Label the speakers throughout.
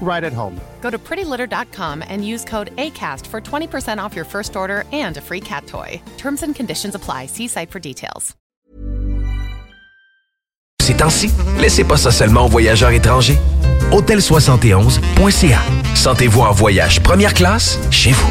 Speaker 1: right at home.
Speaker 2: Go to prettylitter.com and use code ACAST for 20% off your first order and a free cat toy. Terms and conditions apply. See site for details.
Speaker 3: Ces temps-ci, laissez pas ça seulement aux voyageurs étrangers. Hôtel71.ca. Sentez-vous en voyage première classe chez vous.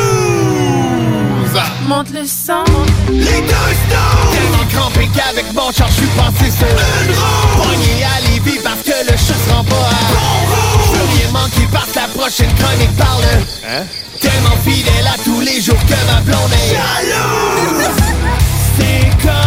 Speaker 4: Monte le sang.
Speaker 5: Les deux snooze! Tellement crampé qu'avec mon char, je suis passé sur une roue. À Lévis parce que le chat se rend pas à bon roue. Je veux rien manquer parce que la prochaine chronique parle. Hein? Tellement fidèle à tous les jours que ma blonde est jalouse. C'est comme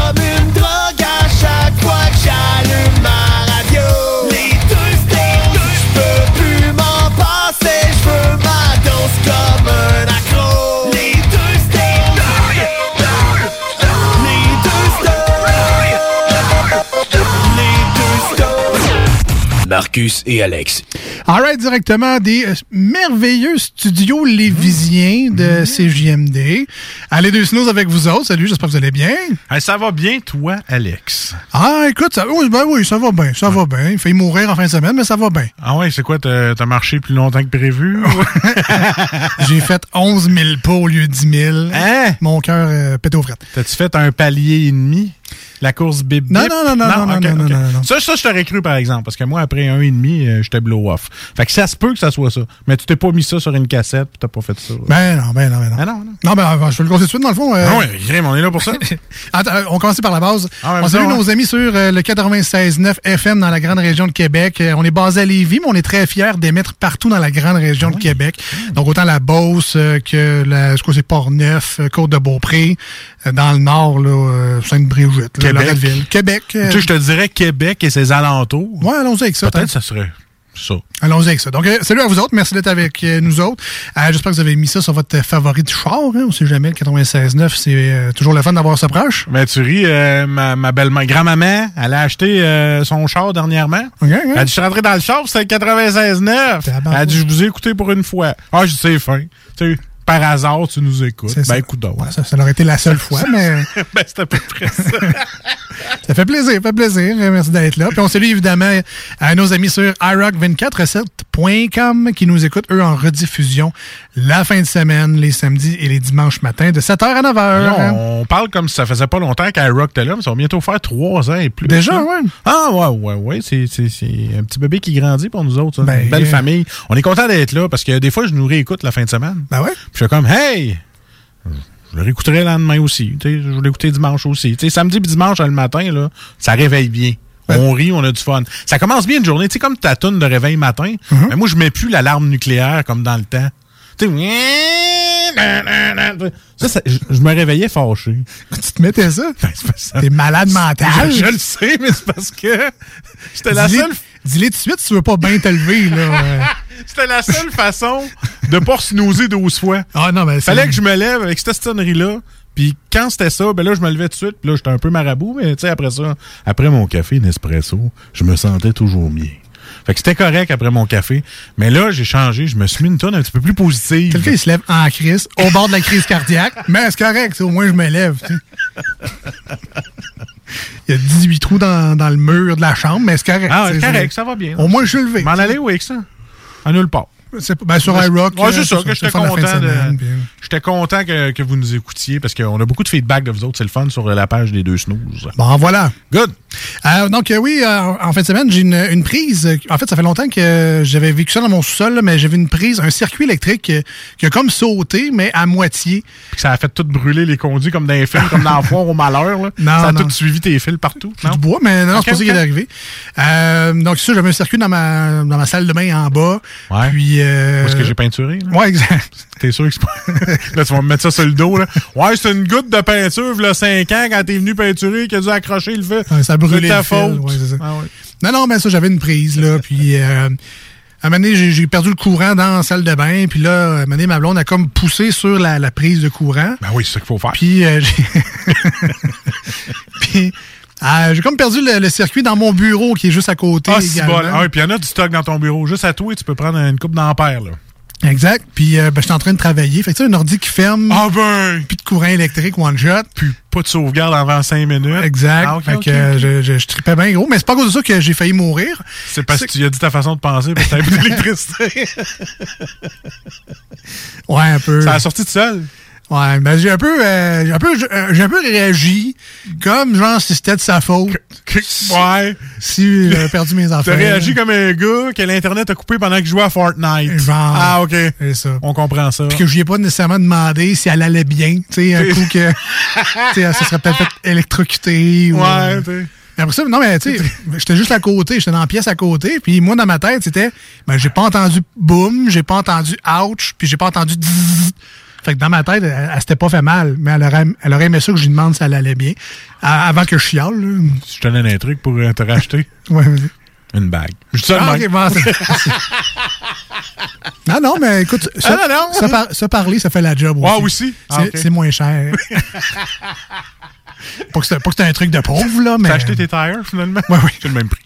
Speaker 3: Marcus et Alex.
Speaker 6: Alright, directement des euh, merveilleux studios lévisiens de CJMD. Allez, deux snows avec vous autres. Salut, j'espère que vous allez bien.
Speaker 7: ça va bien, toi, Alex?
Speaker 6: Ah, écoute, ça, oui, ben oui, ça va bien, ça va bien. Il fait mourir en fin de semaine, mais ça va bien.
Speaker 7: Ah ouais, c'est quoi, t'as t'as marché plus longtemps que prévu?
Speaker 6: J'ai fait 11 000 pas au lieu de 10 000.
Speaker 7: Hein?
Speaker 6: Mon cœur euh, pète aux frettes.
Speaker 7: T'as-tu fait un palier et demi? La course bip
Speaker 6: Non, non, non, non, non, non, non, non, non, non.
Speaker 7: Ça, ça, je t'aurais cru, par exemple, parce que moi, après un et demi, euh, j'étais blow-off. Fait que ça se peut que ça soit ça. Mais tu t'es pas mis ça sur une cassette, pis t'as pas fait ça.
Speaker 6: Ben non, ben non, ben non.
Speaker 7: Ah non, non.
Speaker 6: Non, ben euh, je vais le conseiller tout de suite, dans le fond. euh,
Speaker 7: Ah ouais, Grim, on est là pour ça.
Speaker 6: Attends, euh, on commence par la base.
Speaker 7: Ah
Speaker 6: on salue nos amis sur euh, le 96.9 FM dans la grande région de Québec. Euh, on est basé à Lévis, mais on est très fiers d'émettre partout dans la grande région
Speaker 7: Ah
Speaker 6: de Québec. Donc, autant la Beauce que la, je crois c'est Port-Neuf, Côte-de-Beaupré, dans le nord, là, euh, Sainte-Brigitte, là,
Speaker 7: Québec.
Speaker 6: Loretteville. Québec. euh,
Speaker 7: Tu sais, je te dirais Québec et ses alentours.
Speaker 6: Ouais, allons-y avec ça.
Speaker 7: Peut-être que ça serait ça.
Speaker 6: Allons-y avec ça. Donc, euh, salut à vous autres. Merci d'être avec euh, nous autres. Euh, J'espère que vous avez mis ça sur votre favori de char. Hein. On sait jamais, le 96.9, c'est euh, toujours le fun d'avoir ça proche.
Speaker 7: Mais tu ris, euh, ma, ma belle-mère, grand-maman, elle a acheté euh, son char dernièrement. Elle a dit, je suis rentré dans le char, c'était 96.9. Elle a dit, je vous ai écouté pour une fois. Ah, je dis, c'est fin. Tu sais, par hasard, tu nous écoutes. Ben, écoute donc.
Speaker 6: Ouais, ça, ça aurait été la seule fois, mais
Speaker 7: ben, c'est à peu près ça.
Speaker 6: ça fait plaisir, ça fait plaisir. Euh, Merci d'être là. Puis on salue évidemment à nos amis sur iRock247.com qui nous écoutent, eux, en rediffusion la fin de semaine, les samedis et les dimanches matins de 7h à 9h.
Speaker 7: Là,
Speaker 6: hein.
Speaker 7: on parle comme si ça faisait pas longtemps qu'Irock était là, mais ça va bientôt faire trois ans et plus.
Speaker 6: Déjà, ouais.
Speaker 7: Ah, ouais, ouais, ouais. C'est un petit bébé qui grandit pour nous autres. ça.
Speaker 6: Ben,
Speaker 7: Une belle
Speaker 6: euh,
Speaker 7: famille. On est content d'être là parce que des fois, je nous réécoute la fin de semaine.
Speaker 6: Ben ouais.
Speaker 7: Puis je suis comme, hey! je le réécouterai le lendemain aussi. Tu sais, je vais l'écouter dimanche aussi. Tu sais, samedi et dimanche le matin, là, ça réveille bien. On rit, on a du fun. Ça commence bien une journée. Tu sais, comme ta toune de réveil matin.
Speaker 6: Mhm.
Speaker 7: Mais moi, je mets plus l'alarme nucléaire comme dans le temps. Tu sais, ça, ça- je, me réveillais fâché.
Speaker 6: Tu te mettais ça?
Speaker 7: Ben,
Speaker 6: T'es malade mental.
Speaker 7: Je, je le sais, mais c'est parce que c'était la seule
Speaker 6: Dis-les tout de suite si tu veux pas bien te lever, là.
Speaker 7: C'était la seule façon de pas snoozer 12 fois.
Speaker 6: Ah non, mais c'est-
Speaker 7: Fallait que je me lève avec cette sonnerie-là. Puis quand c'était ça, ben là, je me levais tout de suite. Puis là, j'étais un peu marabout, mais tu sais, après ça, après mon café Nespresso, je me sentais toujours mieux. Fait que c'était correct après mon café. Mais là, j'ai changé. Je me suis mis une tonne un petit peu plus positive.
Speaker 6: Quelqu'un, il se lève en crise, au bord de la crise cardiaque. Mais c'est correct, au moins je me lève. Il y a 18 trous dans, dans le mur de la chambre, mais c'est correct.
Speaker 7: Ah, c'est correct, ça va bien.
Speaker 6: Au moins, je suis levé.
Speaker 7: M'en aller où avec ça? À nulle part.
Speaker 6: Ben, sur iRock.
Speaker 7: Ouais,
Speaker 6: euh,
Speaker 7: c'est ça, que j'étais content,
Speaker 6: puis-
Speaker 7: j'étais content que, que vous nous écoutiez parce qu'on a beaucoup de feedback de vous autres. C'est le fun sur la page des deux snooze.
Speaker 6: Bon, voilà.
Speaker 7: Good.
Speaker 6: Euh, donc, euh, oui, euh, en fin de semaine, j'ai une, une prise. En fait, ça fait longtemps que j'avais vécu ça dans mon sous-sol, mais j'avais une prise, un circuit électrique qui a comme sauté, mais à moitié.
Speaker 7: Puis ça a fait tout brûler les conduits comme dans les films, comme dans Foire au malheur. Là.
Speaker 6: Non,
Speaker 7: ça a
Speaker 6: non.
Speaker 7: tout suivi tes fils partout.
Speaker 6: C'est du bois, mais non, c'est pas ça qui est arrivé. Donc, ça, j'avais un circuit dans ma, dans ma salle de bain en bas.
Speaker 7: Ouais.
Speaker 6: Puis.
Speaker 7: Où est-ce que j'ai peinturé? Là?
Speaker 6: Ouais, exact.
Speaker 7: T'es sûr que c'est pas. là, tu vas me mettre ça sur le dos. Là. Ouais, c'est une goutte de peinture, là, 5 ans, quand t'es venu peinturer, qui a dû accrocher le feu.
Speaker 6: Ouais, ça
Speaker 7: C'est ta
Speaker 6: le fil,
Speaker 7: faute.
Speaker 6: ouais, c'est ça.
Speaker 7: Ah ouais.
Speaker 6: Non, non, mais ça, j'avais une prise, là. puis, euh, à un moment donné, j'ai- perdu le courant dans la salle de bain. Puis là, à un moment donné, ma blonde a comme poussé sur la, la prise de courant.
Speaker 7: Ben oui, c'est ça qu'il faut faire.
Speaker 6: Puis, euh, j'ai. puis, euh, j'ai comme perdu le, le circuit dans mon bureau qui est juste à côté.
Speaker 7: Ah, c'est bon. Ah, puis il y en a du stock dans ton bureau. Juste à toi, tu peux prendre une coupe d'ampères. Là.
Speaker 6: Exact. Puis, euh, ben, j'étais en train de travailler. Fait que, tu un ordi qui ferme.
Speaker 7: Ah ben!
Speaker 6: Puis de courant électrique, one shot.
Speaker 7: Puis pas de sauvegarde avant 5 minutes.
Speaker 6: Exact.
Speaker 7: Ah,
Speaker 6: fait que. Je, je, je tripais bien gros. Mais c'est pas à cause de ça que j'ai failli mourir.
Speaker 7: C'est parce que tu as dit ta façon de penser parce que t'avais plus d'électricité.
Speaker 6: Ouais, un peu.
Speaker 7: Ça a sorti de seul?
Speaker 6: Ouais, ben j'ai un peu, euh, j'ai un peu, euh, j'ai un peu réagi comme genre si c'était de sa faute.
Speaker 7: Ouais.
Speaker 6: Si j'avais perdu mes enfants.
Speaker 7: T'as réagi comme un gars que l'Internet a coupé pendant qu'il jouait à Fortnite.
Speaker 6: Genre.
Speaker 7: Ah, OK.
Speaker 6: C'est ça.
Speaker 7: On comprend ça.
Speaker 6: Puis que je lui ai pas nécessairement demandé si elle allait bien. Tu sais, un coup que, tu sais, se serait peut-être fait électrocuter. ou,
Speaker 7: Ouais,
Speaker 6: euh,
Speaker 7: t'sais.
Speaker 6: Mais après ça, non, mais tu sais, j'étais juste à côté, j'étais dans la pièce à côté, puis moi, dans ma tête, c'était, ben, j'ai pas entendu boum, j'ai pas entendu ouch, puis j'ai pas entendu dzz. Fait que dans ma tête, elle, elle s'était pas fait mal, mais elle aurait, elle aurait aimé ça que je lui demande si elle allait bien, à- avant que je chiale, là.
Speaker 7: Je te donne un truc pour euh, te racheter.
Speaker 6: Ouais, vas-y.
Speaker 7: Une bague. Je ça
Speaker 6: Ah, bon, non, non, mais écoute, se,
Speaker 7: Ah, non, non.
Speaker 6: se par- se parler, ça fait la job aussi.
Speaker 7: Ah, aussi? Ah,
Speaker 6: C'est
Speaker 7: ok.
Speaker 6: c'est moins cher. pas que c'est un truc de pauvre, là, mais...
Speaker 7: T'as acheté tes tires, finalement?
Speaker 6: Ouais, oui.
Speaker 7: C'est le même prix.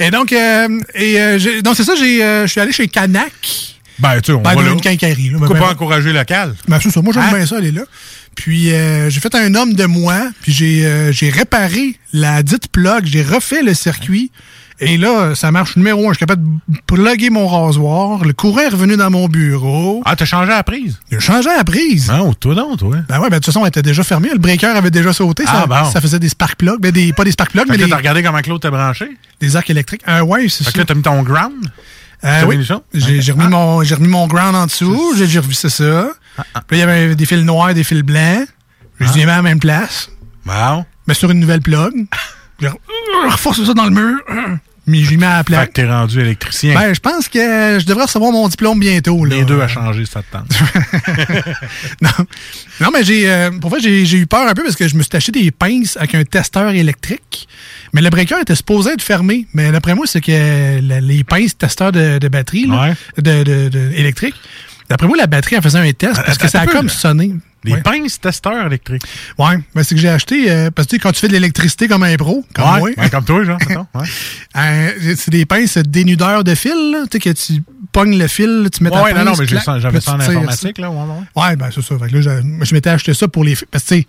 Speaker 6: Et donc, euh, et, euh, donc c'est ça, euh, je suis allé chez Canac.
Speaker 7: Ben, tu sais, on
Speaker 6: Ben,
Speaker 7: va là.
Speaker 6: une quincaillerie. Là,
Speaker 7: Pourquoi
Speaker 6: Ben,
Speaker 7: pas encourager local?
Speaker 6: ben, c'est ça, moi j'aime
Speaker 7: Hein?
Speaker 6: bien ça, aller là. Puis euh, j'ai fait un homme de moi, puis j'ai, euh, réparé la dite plug, j'ai refait le circuit. Et là, ça marche numéro un. Je suis capable de plugger mon rasoir. Le courant est revenu dans mon bureau.
Speaker 7: Ah, t'as changé la prise?
Speaker 6: J'ai changé la prise.
Speaker 7: Non, toi non, toi.
Speaker 6: Ben ouais, ben de toute façon, elle était déjà fermée. Le breaker avait déjà sauté.
Speaker 7: Ah,
Speaker 6: ça,
Speaker 7: bon.
Speaker 6: ça faisait des spark plugs. Ben, des, pas des spark plugs,
Speaker 7: Fait
Speaker 6: mais
Speaker 7: que
Speaker 6: des,
Speaker 7: t'as regardé comment Claude t'a branché?
Speaker 6: des arcs électriques. Ah ouais, c'est
Speaker 7: Fait
Speaker 6: ça.
Speaker 7: que là, t'as mis ton ground?
Speaker 6: Euh, oui. J'ai remis, mon, j'ai remis mon ground en dessous, j'ai revu ça. ça.
Speaker 7: Ah,
Speaker 6: Puis il y avait des fils noirs, des fils blancs. Je les ai mis à la même place,
Speaker 7: Wow.
Speaker 6: mais sur une nouvelle plug. J'ai re- reforcé ça dans le mur, mais j'ai mis à la
Speaker 7: Fait
Speaker 6: plaque.
Speaker 7: que t'es rendu électricien.
Speaker 6: Ben, je pense que je devrais recevoir mon diplôme bientôt. Là.
Speaker 7: Les deux à changer, ça te tente.
Speaker 6: non. non, mais j'ai, euh, pour vrai, j'ai eu peur un peu parce que je me suis acheté des pinces avec un testeur électrique. Mais le breaker était supposé être fermé. Mais d'après moi, c'est que la- les pinces testeurs de, de batterie, là,
Speaker 7: Ouais.
Speaker 6: de, de- de- électrique, d'après moi, la batterie, elle faisait un test parce que ça a
Speaker 7: peu,
Speaker 6: comme
Speaker 7: là.
Speaker 6: sonné.
Speaker 7: Les
Speaker 6: ouais.
Speaker 7: pinces testeurs électriques.
Speaker 6: Ouais, ben, c'est que j'ai acheté, euh, parce que tu sais, quand tu fais de l'électricité comme un pro, comme moi,
Speaker 7: ouais, comme toi, genre,
Speaker 6: euh, c'est des pinces dénudeurs de fil, là, tu sais, que tu pognes le fil, tu mets ta
Speaker 7: Ouais,
Speaker 6: pince,
Speaker 7: non, non, mais j'avais ça en informatique, là, ouais, ouais.
Speaker 6: Ouais, ben c'est ça. Fait que là, je, je m'étais acheté ça pour les. Parce que, tu sais,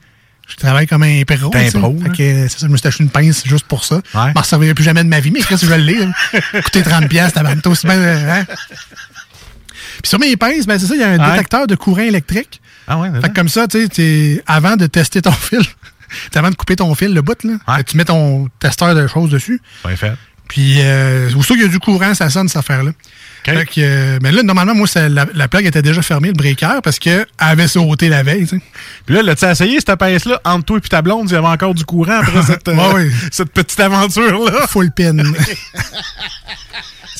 Speaker 6: je travaille comme un pro.
Speaker 7: Un pro,
Speaker 6: Fait
Speaker 7: là.
Speaker 6: que, euh, ça, je me suis acheté une pince juste pour ça.
Speaker 7: Ouais.
Speaker 6: Je m'en servirai plus jamais de ma vie, mais qu'est-ce que je vais le lire? Coûter 30$, piastres, t'as même aussi bien. euh, hein? Puis sur mes pinces, ben c'est ça, il y a un
Speaker 7: Ouais.
Speaker 6: détecteur de courant électrique.
Speaker 7: Ah ouais,
Speaker 6: Fait que comme ça, tu sais, avant de tester ton fil, avant de couper ton fil, le bout, là,
Speaker 7: Ouais.
Speaker 6: tu mets ton testeur de choses dessus.
Speaker 7: Bien fait.
Speaker 6: Puis, euh, aussitôt qu'il y a du courant, ça sonne, cette affaire-là. Que, euh, mais là, normalement, moi, ça- la, la plaque était déjà fermée, le breaker, parce qu'elle avait sauté la veille.
Speaker 7: Puis là, tu as essayé cette pince-là entre toi et ta blonde, il y avait encore du courant après cette, euh,
Speaker 6: Ouais, ouais.
Speaker 7: cette petite aventure-là?
Speaker 6: Full pin.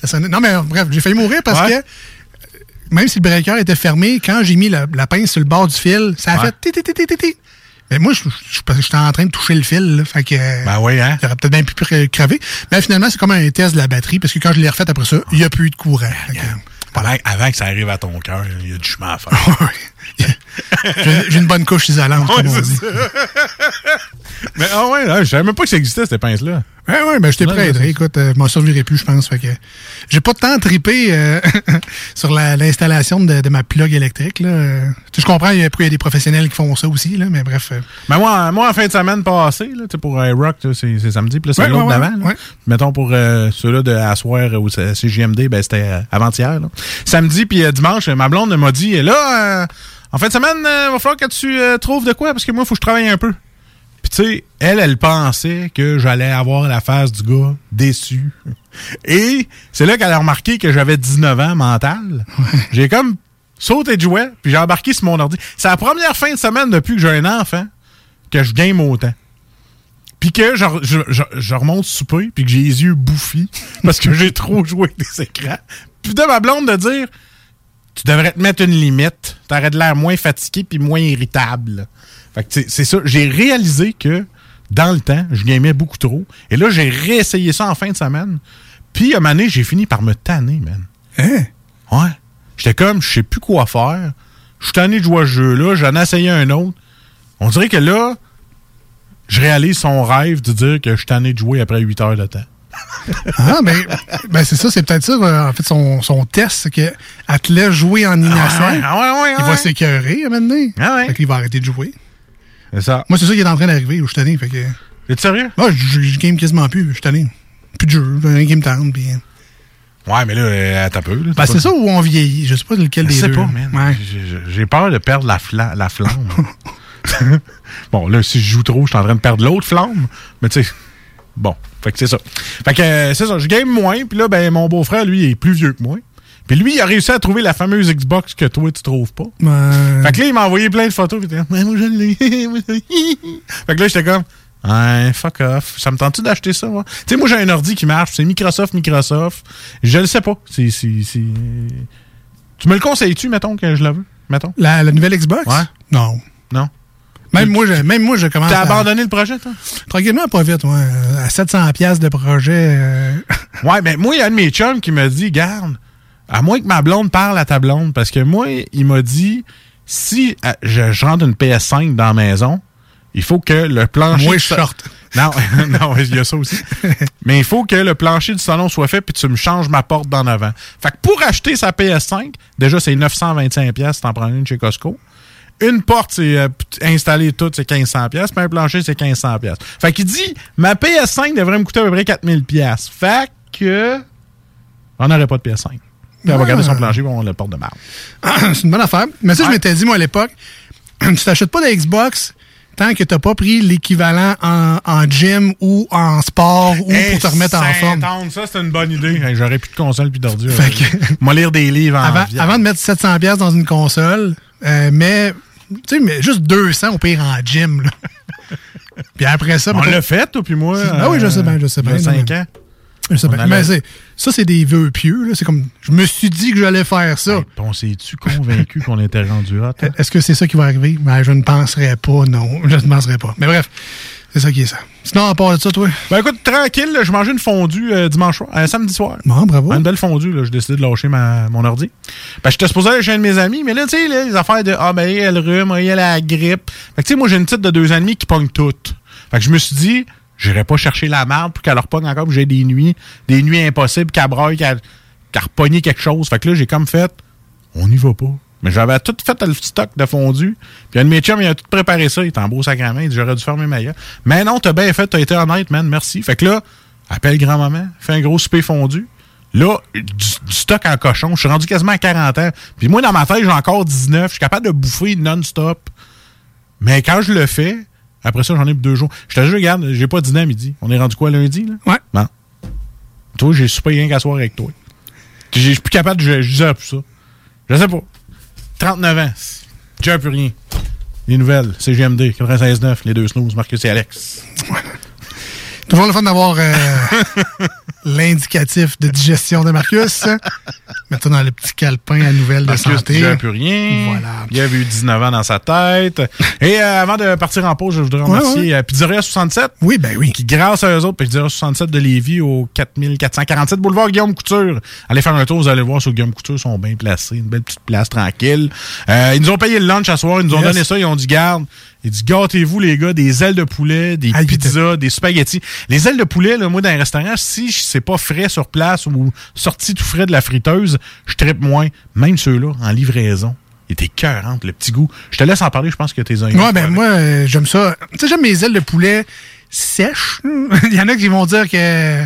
Speaker 6: Ça sonnait- Non, mais euh, bref, j'ai failli mourir parce
Speaker 7: Ouais.
Speaker 6: que même si le breaker était fermé, quand j'ai mis la, la pince sur le bord du fil, ça a fait ti ti ti ti ti ti. Mais moi, je- je- je- j'étais en train de toucher le fil. là, fait que,
Speaker 7: Ben oui, hein?
Speaker 6: J'aurais peut-être bien pu cra- crever. Mais finalement, c'est comme un test de la batterie parce que quand je l'ai refait après ça, il n'y a plus eu de courant. Fait que,
Speaker 7: Avant, avant que ça arrive à ton cœur, il y a du chemin à faire.
Speaker 6: j'ai une bonne couche isolante,
Speaker 7: Ouais,
Speaker 6: comme on
Speaker 7: c'est
Speaker 6: dit.
Speaker 7: ça. Mais ah ouais, là, je savais même pas que ça existait, cette pince-là.
Speaker 6: Ouais, ouais, ben je t'ai
Speaker 7: ouais,
Speaker 6: Écoute, euh, je m'en servirai plus, je pense. Fait que j'ai pas tant tripé euh, sur la- l'installation de, de ma plug électrique. Là. Euh, Je comprends, il y, a, il y a des professionnels qui font ça aussi, là, mais bref. euh,
Speaker 7: Mais moi, moi, en fin de semaine passée, là, tu sais, pour iRock, là, c'est samedi, puis là, c'est
Speaker 6: Ouais,
Speaker 7: l'autre
Speaker 6: ouais,
Speaker 7: d'avant.
Speaker 6: ouais.
Speaker 7: Mettons pour euh, ceux-là de Assoir ou c'est- CJMD, ben, c'était euh, avant-hier. Samedi puis euh, dimanche, euh, ma blonde m'a dit, là, euh, en fin de semaine, il va falloir que tu euh, trouves de quoi, parce que moi, il faut que je travaille un peu. Puis tu sais, elle, elle pensait que j'allais avoir la face du gars déçu. Et c'est là qu'elle a remarqué que j'avais 19 ans mental. J'ai comme sauté de jouet, puis j'ai embarqué sur mon ordi. C'est la première fin de semaine depuis que j'ai un enfant que je game autant. Puis que je, je, je, je remonte souper, puis que j'ai les yeux bouffis parce que j'ai trop joué avec des écrans. Puis de ma blonde de dire tu devrais te mettre une limite. T'aurais de l'air moins fatigué puis moins irritable. Fait que tu c'est ça. J'ai réalisé que dans le temps, je gamais beaucoup trop. Et là, j'ai réessayé ça en fin de semaine. Puis à un moment donné, j'ai fini par me tanner, man.
Speaker 6: Hein?
Speaker 7: Ouais. J'étais comme, je sais plus quoi faire. Je suis tanné de jouer à ce jeu-là. J'en ai essayé un autre. On dirait que là, je réalise son rêve de dire que je suis tanné de jouer après 8 heures de temps.
Speaker 6: Ah, ben, ben c'est ça, c'est peut-être ça, euh, en fait, son, son test, c'est qu'elle te laisse jouer en innocent.
Speaker 7: Ah ouais, ah ouais, ouais,
Speaker 6: Il va s'écœurer à maintenant.
Speaker 7: Ah ouais.
Speaker 6: Fait qu'il va arrêter de jouer.
Speaker 7: C'est ça.
Speaker 6: Moi, c'est ça qui est en train d'arriver, où je suis tanné. Fait que.
Speaker 7: Es-tu sérieux?
Speaker 6: Ah, je, je game quasiment plus, je suis tanné. Plus de jeu, un game time, puis.
Speaker 7: Ouais, mais là, euh, t'as peu. Là,
Speaker 6: Ben, c'est ça où on vieillit. Je sais pas lequel
Speaker 7: Je
Speaker 6: des
Speaker 7: sais
Speaker 6: deux.
Speaker 7: pas, man. J'ai peur de perdre la, fla- la flamme. bon, là, si je joue trop, je suis en train de perdre l'autre flamme. Mais tu sais, bon, fait que c'est ça. Fait que euh, c'est ça, je game moins. Puis là, ben, mon beau-frère, lui, il est plus vieux que moi. Puis lui, il a réussi à trouver la fameuse Xbox que toi, tu trouves pas. Fait que là, il m'a envoyé plein de photos. Puis moi, je l'ai. Fait que là, j'étais comme, ouais, fuck off. Ça me tente-tu d'acheter ça, moi? Tu sais, moi, j'ai un ordi qui marche. C'est Microsoft, Microsoft. Je le sais pas. C'est. c'est- c'est- Tu me le conseilles-tu, mettons, que je la veux? Mettons.
Speaker 6: La, la nouvelle Xbox?
Speaker 7: Ouais.
Speaker 6: Non.
Speaker 7: Non?
Speaker 6: Même moi, je, même moi, je commence
Speaker 7: T'as
Speaker 6: à-
Speaker 7: abandonné le projet, toi?
Speaker 6: Tranquillement, pas vite, ouais. À 700 pièces de projet. euh,
Speaker 7: Ouais, mais moi, il y a un de mes chums qui m'a dit, garde, à moins que ma blonde parle à ta blonde, parce que moi, il m'a dit, si euh, je, je rentre une PS5 dans la maison, il faut que le plancher...
Speaker 6: Moi, je sorte.
Speaker 7: Non, non, il y a ça aussi. Mais il faut que le plancher du salon soit fait, puis tu me changes ma porte d'en avant. Fait que pour acheter sa PS5, déjà, c'est 925 pièces si t'en prends une chez Costco. Une porte, c'est euh, installer tout, c'est 1500 pièces, puis un plancher, c'est 1500 pièces. Fait qu'il dit, ma PS5 devrait me coûter à peu près 4000 pièces. Fait que on n'aurait pas de PS5. Puis elle va
Speaker 6: Ah.
Speaker 7: garder son plancher, puis on le porte de marbre.
Speaker 6: c'est une bonne affaire. Mais ça, je m'étais dit, moi, à l'époque, tu t'achètes pas de Xbox tant que t'as pas pris l'équivalent en, en gym ou en sport ou pour te remettre en forme.
Speaker 7: Ça, c'est une bonne idée. Hey, J'aurais plus de console puis d'ordure.
Speaker 6: Fait que-
Speaker 7: Moi, lire des livres en
Speaker 6: Avant, avant de mettre 700 pièces dans une console, euh, mais, tu sais, mais juste 200 au pire en gym, là. Puis après ça...
Speaker 7: On l'a fait, toi puis moi.
Speaker 6: Ah oui, je sais bien, je sais bien.
Speaker 7: cinq
Speaker 6: Non,
Speaker 7: ans.
Speaker 6: Je sais
Speaker 7: allait-
Speaker 6: Mais ça, c'est des vœux pieux, là. C'est comme, je me suis dit que j'allais faire ça.
Speaker 7: Hey, on s'est-tu convaincu qu'on était rendu hot? hein?
Speaker 6: Est-ce que c'est ça qui va arriver? Ben, je ne penserais pas, non. Je ne penserais pas. Mais bref, c'est ça qui est ça. Sinon, à part de ça, toi?
Speaker 7: Ben écoute, tranquille, je mangeais une fondue euh, dimanche soir, euh, samedi soir.
Speaker 6: Bon, bravo.
Speaker 7: Une belle fondue, là, j'ai décidé de lâcher ma, mon ordi. Ben, j'étais supposé aller chez un de mes amis, mais là, tu sais, les affaires de Ah, ben, elle rhume, elle a la grippe. Fait que, tu sais, moi, j'ai une petite de deux ans et demi qui pogne toutes. Fait que je me suis dit, j'irai pas chercher la merde pour qu'elle leur pogne encore, j'ai des nuits, des nuits impossibles, qu'elle broye, qu'elle qu'elle repogné quelque chose. Fait que là, j'ai comme fait, on n'y va pas. Mais j'avais tout fait le stock de fondu. Puis un de mes chums, il a tout préparé ça. Il était en beau sacrament. Il dit, j'aurais dû fermer ma gueule. Mais non, t'as bien fait, t'as été honnête, man. Merci. Fait que là, appelle grand-maman, fais un gros souper fondu. Là, du, du stock en cochon. Je suis rendu quasiment à 40 ans. Puis moi, dans ma tête, j'ai encore 19. Je suis capable de bouffer non-stop. Mais quand je le fais, après ça, j'en ai deux jours. Je te jure, regarde, j'ai pas dîné à midi. On est rendu quoi lundi, là?
Speaker 6: Ouais.
Speaker 7: Bon. Toi, j'ai soupé rien qu'à soir avec toi. Je suis plus capable, disais plus ça. Je sais pas. 39 ans. Gère plus rien. Les nouvelles, CGMD, 96.9, les deux snooze, Marcus et Alex.
Speaker 6: Toujours le fun d'avoir euh, l'indicatif de digestion de Marcus. Mettons dans le petit calepin à nouvelles de
Speaker 7: Marcus
Speaker 6: santé.
Speaker 7: digère plus rien.
Speaker 6: Voilà.
Speaker 7: Il avait eu 19 ans dans sa tête. Et euh, avant de partir en pause, je voudrais remercier euh, Pizzeria 67.
Speaker 6: Oui, ben oui.
Speaker 7: Qui, grâce à eux autres, Pizzeria 67 de Lévis au 4447 boulevard Guillaume Couture. Allez faire un tour, vous allez voir sur Guillaume Couture, ils sont bien placés. Une belle petite place tranquille. Euh, ils nous ont payé le lunch à soir, ils nous ont donné ça, ils ont dit garde. Ils disent gâtez-vous les gars, des ailes de poulet, des
Speaker 6: Ah, il
Speaker 7: pizzas, des spaghettis. Les ailes de poulet, là, moi dans un restaurant, si c'est pas frais sur place ou sorti tout frais de la friteuse, je trippe moins. Même ceux-là, en livraison. Ils étaient cœurantes, le petit goût. Je te laisse en parler, je pense que t'es un
Speaker 6: Ouais, ben moi, euh, j'aime ça. Tu sais, j'aime mes ailes de poulet sèches. Il y en a qui vont dire que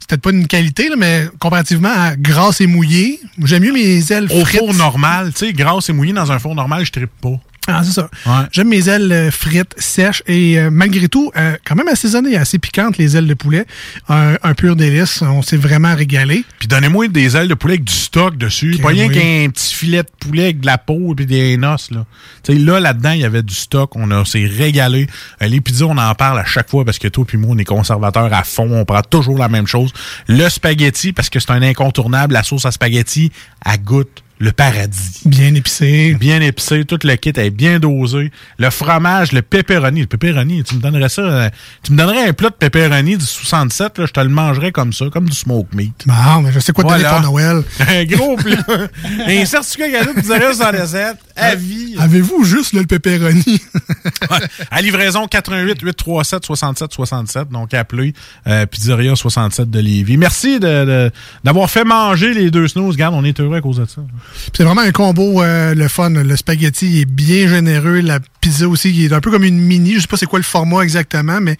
Speaker 6: c'est peut-être pas une qualité, là, mais comparativement à grasse et mouillée, j'aime mieux mes ailes
Speaker 7: Au
Speaker 6: frites.
Speaker 7: four normal, tu sais, grasse et mouillé dans un four normal, je trippe pas.
Speaker 6: Ah, c'est ça.
Speaker 7: Ouais.
Speaker 6: J'aime mes ailes euh, frites, sèches et euh, malgré tout, euh, quand même assaisonnées, assez piquantes, les ailes de poulet. Un, un pur délice. On s'est vraiment régalé.
Speaker 7: Puis donnez-moi des ailes de poulet avec du stock dessus. Pas rien
Speaker 6: oui.
Speaker 7: qu'un petit filet de poulet avec de la peau et des os. Là, Tu sais, là, là-dedans, il y avait du stock. On a- s'est régalé. Les pizzas, on en parle à chaque fois parce que toi puis moi, on est conservateurs à fond. On prend toujours la même chose. Le spaghetti, parce que c'est un incontournable. La sauce à spaghetti, à goûte le paradis.
Speaker 6: Bien épicé.
Speaker 7: Bien épicé, tout le kit est bien dosé. Le fromage, le pepperoni, le pepperoni, tu me donnerais ça, euh, tu me donnerais un plat de pepperoni du 67, là, je te le mangerais comme ça, comme du smoke meat.
Speaker 6: Bon, mais je sais quoi te donner
Speaker 7: Voilà.
Speaker 6: pour Noël.
Speaker 7: Un gros plat. un certificat cadeau de pizzeria 67 à vie.
Speaker 6: Avez-vous juste là, le pepperoni?
Speaker 7: Ouais. À livraison 88 837 67 67. Donc appelez euh, Pizzeria 67 de Lévis. Merci de- de- d'avoir fait manger les deux snooze. Regarde, on est heureux à cause de ça.
Speaker 6: C'est vraiment un combo, euh, le fun. Le spaghetti est bien généreux. La pizza aussi, qui est un peu comme une mini. Je sais pas c'est quoi le format exactement, mais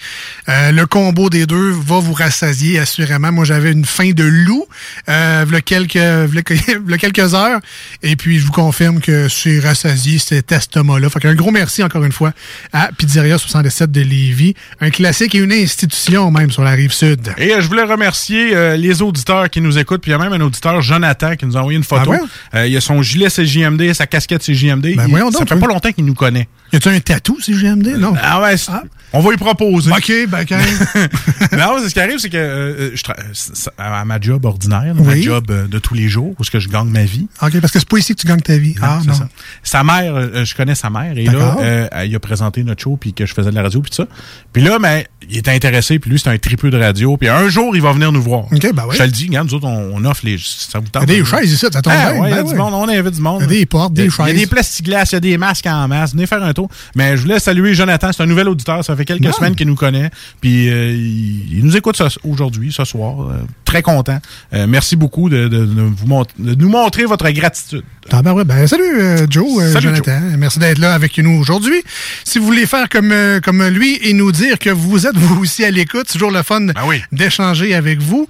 Speaker 6: euh, le combo des deux va vous rassasier assurément. Moi, j'avais une faim de loup euh, v'là quelques, quelques heures. Et puis, je vous confirme que c'est rassasié cet estomac-là. Fait qu'un gros merci encore une fois à Pizzeria 67 de Lévis. Un classique et une institution même sur la rive sud.
Speaker 7: Et euh, je voulais remercier euh, les auditeurs qui nous écoutent. Puis il y a même un auditeur, Jonathan, qui nous a envoyé une photo.
Speaker 6: Ah ouais?
Speaker 7: Euh, il a son gilet CJMD, sa casquette CJMD.
Speaker 6: Ben
Speaker 7: Il- ça
Speaker 6: donc,
Speaker 7: fait
Speaker 6: oui.
Speaker 7: pas longtemps qu'il nous connaît.
Speaker 6: Y a-tu un tatou, si GMD? Non.
Speaker 7: Ah ouais, c'est- on va lui proposer.
Speaker 6: OK, ben, quand
Speaker 7: non, c'est ce qui arrive, c'est que euh, je tra- c'est- à ma job ordinaire, ma
Speaker 6: Oui.
Speaker 7: job euh, de tous les jours, où est-ce que je gagne ma vie.
Speaker 6: OK, parce que c'est pas ici que tu gagnes ta vie.
Speaker 7: Non,
Speaker 6: ah, non.
Speaker 7: ça. Sa mère, euh, je connais sa mère, et là, euh, il a présenté notre show, puis que je faisais de la radio, puis tout ça. Puis là, ben, il était intéressé, puis lui, c'est un tripeux de radio, puis un jour, il va venir nous voir.
Speaker 6: OK, ben oui.
Speaker 7: Je te le dis, regarde, nous autres, on, on offre les... Ça vous tente?
Speaker 6: Il y a des chaises ici, ça tombe
Speaker 7: Ah,
Speaker 6: bien.
Speaker 7: ouais, il y a
Speaker 6: Ben
Speaker 7: du monde, on invite du monde.
Speaker 6: Il y a des portes, des
Speaker 7: y a- Il y a
Speaker 6: chaises.
Speaker 7: des plexiglas, il y a des masques en masse. Venez faire un tour. Mais je voulais saluer Jonathan, c'est un nouvel auditeur, ça fait quelques semaines qu'il nous connaît. Puis euh, il, il nous écoute aujourd'hui, ce soir. Euh, très content. Euh, merci beaucoup de, de- de vous mont- de nous montrer votre gratitude.
Speaker 6: Ah ben ouais, ben salut Joe,
Speaker 7: Salut,
Speaker 6: Jonathan. Merci d'être là avec nous aujourd'hui. Si vous voulez faire comme, comme lui et nous dire que vous êtes vous aussi à l'écoute, c'est toujours le fun
Speaker 7: Ben oui.
Speaker 6: d'échanger avec vous.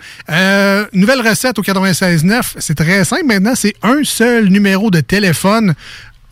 Speaker 6: Nouvelle recette au 96.9, c'est très simple maintenant, c'est un seul numéro de téléphone.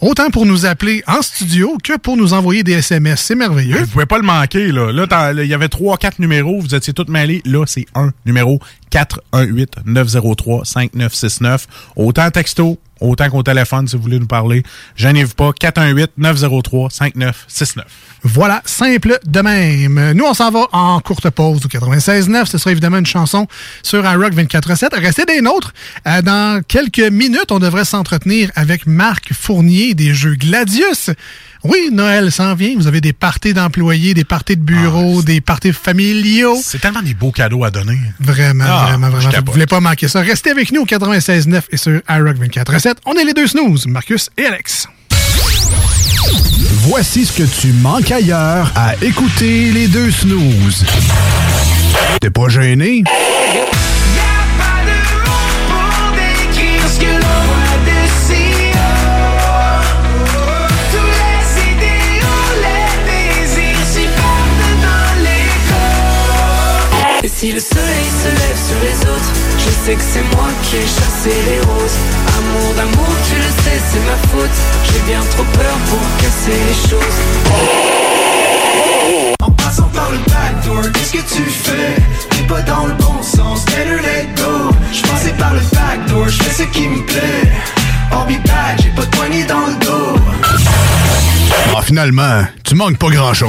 Speaker 6: Autant pour nous appeler en studio que pour nous envoyer des SMS. C'est merveilleux.
Speaker 7: Vous pouvez pas le manquer, là. Là, il y avait trois, quatre numéros, vous étiez tous mêlés. Là, c'est un numéro 418-903-5969. Autant texto, autant qu'au téléphone, si vous voulez nous parler. Gênez-vous pas. 418-903-5969.
Speaker 6: Voilà, simple de même. Nous, on s'en va en courte pause au 96.9. Ce sera évidemment une chanson sur iRock 24.7. Restez des nôtres. Euh, dans quelques minutes, on devrait s'entretenir avec Marc Fournier des Jeux Gladius. Oui, Noël s'en vient. Vous avez des parties d'employés, des parties de bureau, des parties familiaux.
Speaker 7: C'est tellement des beaux cadeaux à donner.
Speaker 6: Vraiment,
Speaker 7: Ah,
Speaker 6: vraiment,
Speaker 7: je
Speaker 6: vraiment. Vous voulez pas manquer ça? Restez avec nous au 96.9 et sur iRock 24.7. On est les deux snooze, Marcus et Alex.
Speaker 8: Voici ce que tu manques ailleurs à écouter les deux snooze. T'es pas gêné?
Speaker 4: Si le soleil se lève sur les autres, je sais que c'est moi qui ai chassé les roses. Amour d'amour, tu le sais, c'est ma faute. J'ai bien trop peur pour casser les choses.
Speaker 5: En passant par le backdoor, qu'est-ce que tu fais? T'es pas dans le bon sens, better let go. J'passais par le backdoor, j'fais
Speaker 4: ce qui me plaît. Orbi bag, j'ai pas de poignée dans le dos.
Speaker 8: Ah, finalement, tu manques pas grand-chose.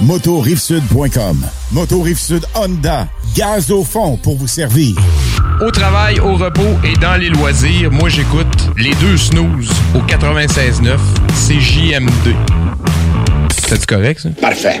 Speaker 9: motorivesud.com. Moto Rive-Sud Honda, gaz au fond pour vous servir.
Speaker 10: Au travail, au repos et dans les loisirs, moi j'écoute les deux snooze au 96.9 CJMD. C'est correct ça?
Speaker 11: Parfait.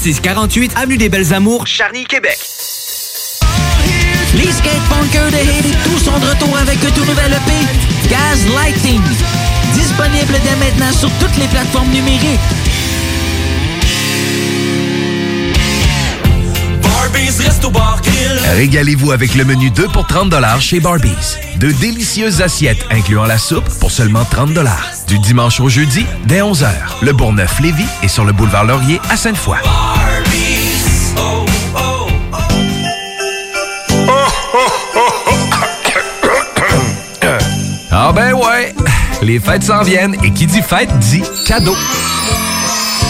Speaker 12: 3648 Avenue des Belles Amours, Charny, Québec.
Speaker 13: Les skatepunkers de Haiti, tous sont de retour avec un tout nouvel EP, Gaz Lighting. Disponible dès maintenant sur toutes les plateformes numériques.
Speaker 3: Régalez-vous avec le menu 2 pour 30 chez Barbies. De délicieuses assiettes incluant la soupe pour seulement 30 Du dimanche au jeudi, dès 11h. Le Bourgneuf-Lévis est sur le boulevard Laurier à Sainte-Foy. Ah ben ouais, les fêtes s'en viennent et qui dit fête dit cadeau.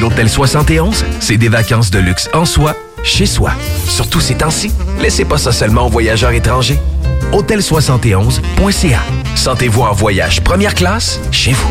Speaker 3: L'Hôtel 71, c'est des vacances de luxe en soi, chez soi. Surtout ces temps-ci, laissez pas ça seulement aux voyageurs étrangers. Hôtel71.ca. Sentez-vous en voyage première classe chez vous.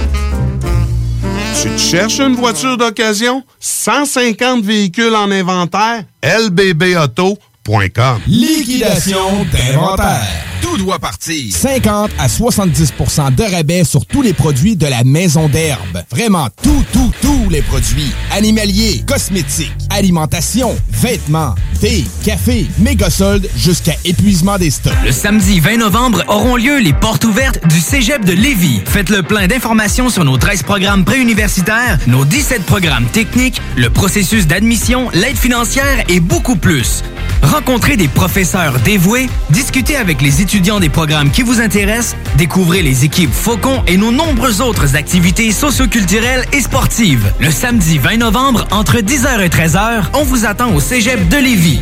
Speaker 14: Tu te cherches une voiture d'occasion? 150 véhicules en inventaire? lbbauto.com
Speaker 15: Liquidation d'inventaire. Tout doit partir. 50 à 70% de rabais sur tous les produits de la maison d'herbe. Vraiment tout, tout, tous les produits. Animaliers, cosmétiques, alimentation, vêtements, thé, café, méga soldes jusqu'à épuisement des stocks.
Speaker 12: Le samedi 20 novembre auront lieu les portes ouvertes du Cégep de Lévis. Faites le plein d'informations sur nos 13 programmes préuniversitaires, nos 17 programmes techniques, le processus d'admission, l'aide financière et beaucoup plus. Rencontrez des professeurs dévoués, discutez avec les étudiants des programmes qui vous intéressent, découvrez les équipes Faucon et nos nombreuses autres activités socioculturelles et sportives. Le samedi 20 novembre, entre 10h et 13h, on vous attend au Cégep de Lévis.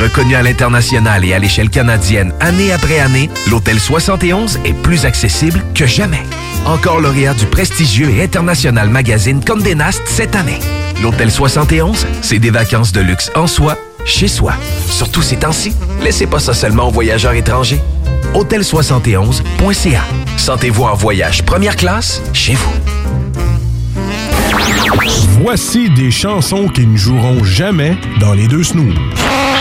Speaker 3: Reconnu à l'international et à l'échelle canadienne année après année, l'Hôtel 71 est plus accessible que jamais. Encore lauréat du prestigieux et international magazine Condé Nast cette année. L'Hôtel 71, c'est des vacances de luxe en soi, chez soi. Surtout ces temps-ci, laissez pas ça seulement aux voyageurs étrangers. Hôtel71.ca. Sentez-vous en voyage première classe chez vous.
Speaker 7: Voici des chansons qui ne joueront jamais dans les deux snooze.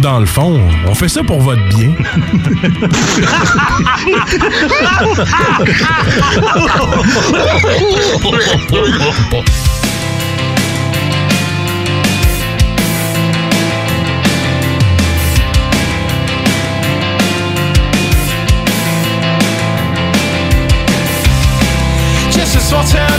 Speaker 7: Dans le fond, on fait ça pour votre bien.
Speaker 16: Just a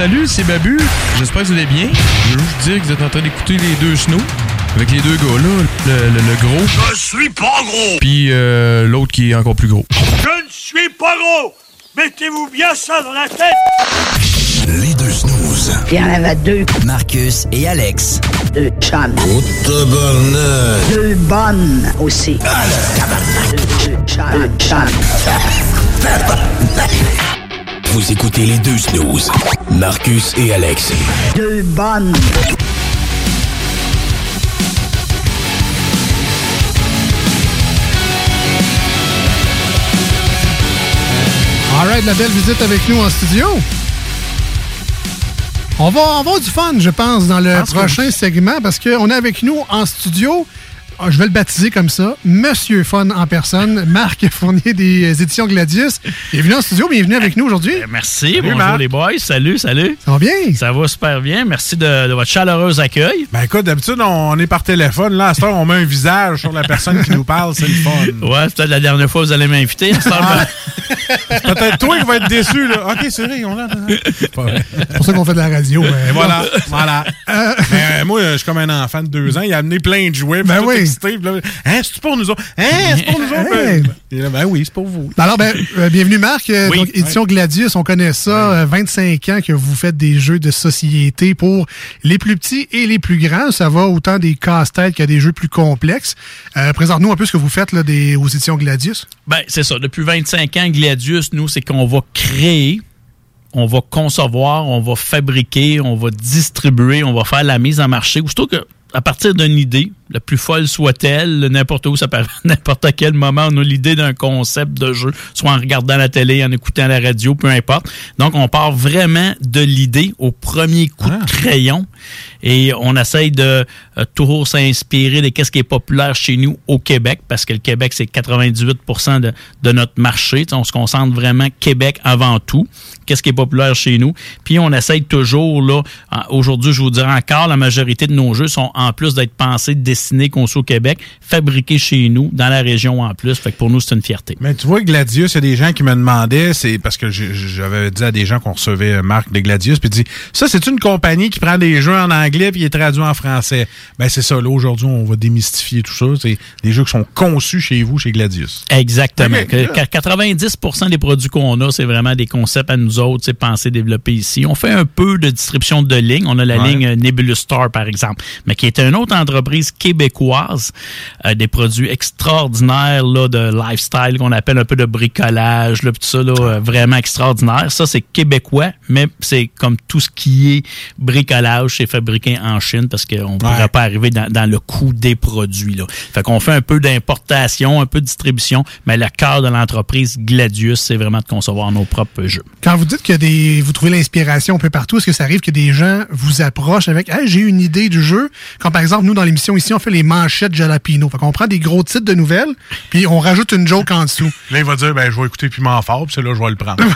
Speaker 10: salut, c'est Babu. J'espère que vous allez bien. Je veux juste dire que vous êtes en train d'écouter les deux snows. Avec les deux gars là, le, le- le gros.
Speaker 17: Je suis pas gros!
Speaker 10: Puis euh, l'autre qui est encore plus gros.
Speaker 17: Je ne suis pas gros! Mettez-vous bien ça dans la tête!
Speaker 18: Les deux snooze.
Speaker 19: Il y en avait deux.
Speaker 20: Marcus et Alex.
Speaker 19: Deux chums.
Speaker 20: Oh, tabarnak.
Speaker 19: Deux bonnes aussi. Deux, deux chums. Deux chums.
Speaker 20: Vous écoutez les deux snooze. Marcus et Alex.
Speaker 19: Deux bonnes.
Speaker 6: Alright, la belle visite avec nous en studio. On va avoir du fun, je pense, dans le
Speaker 7: que
Speaker 6: prochain segment parce qu'on est avec nous en studio. Ah, Je vais le baptiser comme ça. Monsieur Fun en personne, Marc Fournier des éditions Gladius. Bienvenue en studio, bienvenue avec nous aujourd'hui.
Speaker 21: Merci,
Speaker 6: Salut,
Speaker 21: bonjour
Speaker 6: Marc.
Speaker 21: les boys. Salut, salut.
Speaker 6: Ça va bien?
Speaker 21: Ça va super bien. Merci de, de votre chaleureux accueil.
Speaker 7: Ben écoute, d'habitude, on est par téléphone. Là, à cette heure, on met un visage sur la personne qui nous parle. C'est le fun.
Speaker 21: Ouais, c'est peut-être la dernière fois que vous allez m'inviter.
Speaker 7: Ah. Peut-être toi qui vas être déçu. Là. OK, c'est vrai, on l'a. C'est
Speaker 6: pour ça qu'on fait de la radio. mais
Speaker 7: voilà, voilà. Mais, euh, moi, je suis comme un enfant de deux ans. Il a amené plein de jouets.
Speaker 6: Ben
Speaker 7: Ben
Speaker 6: oui.
Speaker 7: excité, là, hein, c'est pour nous autres? Hein, c'est pour nous autres?
Speaker 6: Hey.
Speaker 7: Ben oui, c'est pour vous.
Speaker 6: Alors, ben, euh, bienvenue Marc. Euh,
Speaker 7: Oui.
Speaker 6: Donc, édition Gladius, on connaît ça. euh, 25 ans que vous faites des jeux de société pour les plus petits et les plus grands. Ça va autant des casse-têtes qu'à des jeux plus complexes. Euh, Présente-nous un peu ce que vous faites là, des, aux éditions Gladius.
Speaker 21: Ben, c'est ça. Depuis 25 ans, Gladius, nous, c'est qu'on va créer, on va concevoir, on va fabriquer, on va distribuer, on va faire la mise en marché. Aussitôt que, à partir d'une idée, la plus folle soit-elle, n'importe où, ça peut n'importe quel moment, on a l'idée d'un concept de jeu, soit en regardant la télé, en écoutant la radio, peu importe. Donc, on part vraiment de l'idée au premier coup de crayon et on essaye de euh, toujours s'inspirer de qu'est-ce qui est populaire chez nous au Québec, parce que le Québec, c'est 98 de, de notre marché. On se concentre vraiment Québec avant tout. Qu'est-ce qui est populaire chez nous? Puis on essaye toujours, là, aujourd'hui, je vous dirais encore, la majorité de nos jeux sont, en plus d'être pensés, dessinés, conçus au Québec, fabriqués chez nous, dans la région en plus. Fait que pour nous, c'est une fierté.
Speaker 7: Mais tu vois, Gladius, il y a des gens qui me demandaient, c'est parce que j'avais dit à des gens qu'on recevait euh, Marc de Gladius, puis dit Ça, c'est une compagnie qui prend des jeux en anglais puis il est traduit en français. Ben, c'est ça. Là, aujourd'hui, on va démystifier tout ça. C'est des jeux qui sont conçus chez vous, chez Gladius.
Speaker 21: Exactement.
Speaker 7: Ok,
Speaker 21: Que-
Speaker 7: là.
Speaker 21: que 90% des produits qu'on a, c'est vraiment des concepts à nous autres, c'est pensé, développé ici. On fait un peu de distribution de lignes. On a la
Speaker 7: Ouais.
Speaker 21: ligne euh, Nebulous Star, par exemple, mais qui est une autre entreprise québécoise, euh, des produits extraordinaires là, de lifestyle qu'on appelle un peu de bricolage, là, tout ça, là, euh, vraiment extraordinaire. Ça, c'est québécois, mais c'est comme tout ce qui est bricolage, c'est fabriqué en Chine parce qu'on ne pourrait pas arriver dans, dans le coût des produits. Là. Fait qu'on fait un peu d'importation, un peu de distribution, mais le cœur de l'entreprise Gladius, c'est vraiment de concevoir nos propres jeux.
Speaker 6: Quand vous dites que des, vous trouvez l'inspiration un peu partout, est-ce que ça arrive que des gens vous approchent avec hey, j'ai une idée du jeu? Quand par exemple, nous, dans l'émission ici, on fait les manchettes Jalapino. Fait qu'on prend des gros titres de nouvelles, puis on rajoute une joke en dessous.
Speaker 7: Là, il va dire ben, Je vais écouter Piment Fort, puis c'est là, je vais le prendre.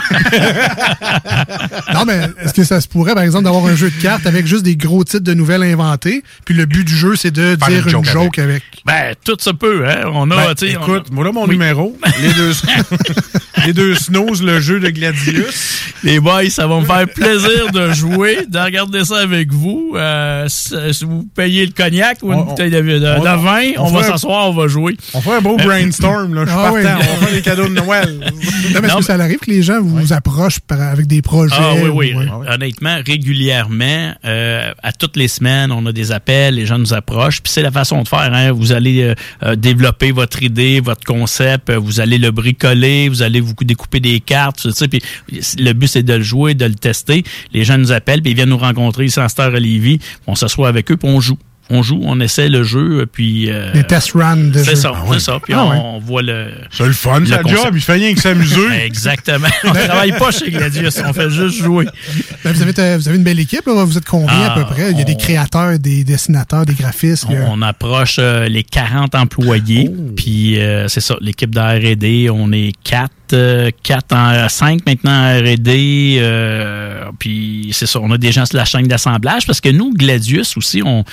Speaker 6: Non, mais est-ce que ça se pourrait, par exemple, d'avoir un jeu de cartes avec juste des gros titres de nouvelles inventés, puis le but du jeu, c'est de
Speaker 7: Faire
Speaker 6: dire
Speaker 7: une
Speaker 6: une
Speaker 7: joke
Speaker 6: joke avec.
Speaker 21: Ben, tout se peut, hein? On a,
Speaker 7: Ben,
Speaker 21: tu sais,
Speaker 7: écoute,
Speaker 21: on a-
Speaker 7: moi là, mon
Speaker 21: Oui.
Speaker 7: numéro, les deux, les deux snows, le jeu de Gladius.
Speaker 21: Les boys, ça va me faire plaisir de jouer, de regarder ça avec vous. Euh, si, vous payez le cognac ou une
Speaker 7: On-
Speaker 21: bouteille de, de- de
Speaker 7: on-
Speaker 21: vin, on,
Speaker 7: on
Speaker 21: va
Speaker 7: fait un-
Speaker 21: s'asseoir, on va jouer.
Speaker 7: On fait un beau
Speaker 21: Euh,
Speaker 7: brainstorm, là. Je suis
Speaker 6: Ah
Speaker 7: partant.
Speaker 6: oui.
Speaker 7: On va faire des cadeaux de Noël.
Speaker 6: Non, mais est-ce
Speaker 21: Non,
Speaker 6: que ça arrive que les gens vous approchent par- avec des projets?
Speaker 21: Ah oui, oui.
Speaker 6: ou- ouais.
Speaker 21: Honnêtement, régulièrement, euh, à toutes les semaines, on a des appels, les gens nous approchent. Puis c'est la façon de faire. Hein? Vous allez euh, euh, développer votre idée, votre concept, vous allez le bricoler, vous allez vous découper des cartes, tout ça. Puis le but, c'est de le jouer, de le tester. Les gens nous appellent, puis ils viennent nous rencontrer ici en Star à Lévis. On s'assoit avec eux, puis on joue. On joue, on essaie le jeu, puis... euh,
Speaker 6: Des test runs de
Speaker 21: C'est ça,
Speaker 6: Ah
Speaker 21: c'est ça. Puis
Speaker 6: Ah
Speaker 21: on,
Speaker 6: ouais.
Speaker 21: on voit le...
Speaker 7: C'est le fun,
Speaker 21: le
Speaker 7: job. Il fait rien que s'amuser.
Speaker 21: Exactement. On travaille pas chez Gladius, on fait juste jouer.
Speaker 6: Ben, vous, avez, vous avez une belle équipe, là. vous êtes combien à
Speaker 21: Ah,
Speaker 6: peu près? Il y a des créateurs, des dessinateurs, des graphistes.
Speaker 21: On, on approche euh, les 40 employés.
Speaker 6: Oh.
Speaker 21: Puis euh, c'est ça, l'équipe de R&D, on est 4, euh, quatre en 5 maintenant en R&D. euh, puis c'est ça, on a des gens sur la chaîne d'assemblage parce que nous, Gladius aussi, on,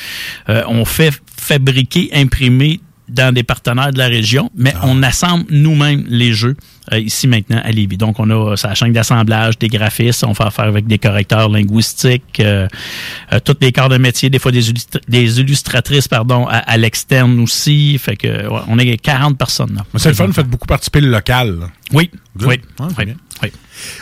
Speaker 21: euh, on fait fabriquer, imprimer dans des partenaires de la région, mais on assemble nous-mêmes les jeux euh, ici maintenant à Lévis. Donc, on a euh, sa chaîne d'assemblage, des graphistes, on fait affaire avec des correcteurs linguistiques, euh, euh, tous les corps de métier, des fois des, illustra- des illustratrices pardon, à, à l'externe aussi. Fait que ouais, on est 40 personnes là.
Speaker 7: Mais c'est le fun, faites beaucoup participer le local. là.
Speaker 21: Oui,
Speaker 7: Good.
Speaker 21: oui,
Speaker 7: Ouais,
Speaker 21: oui.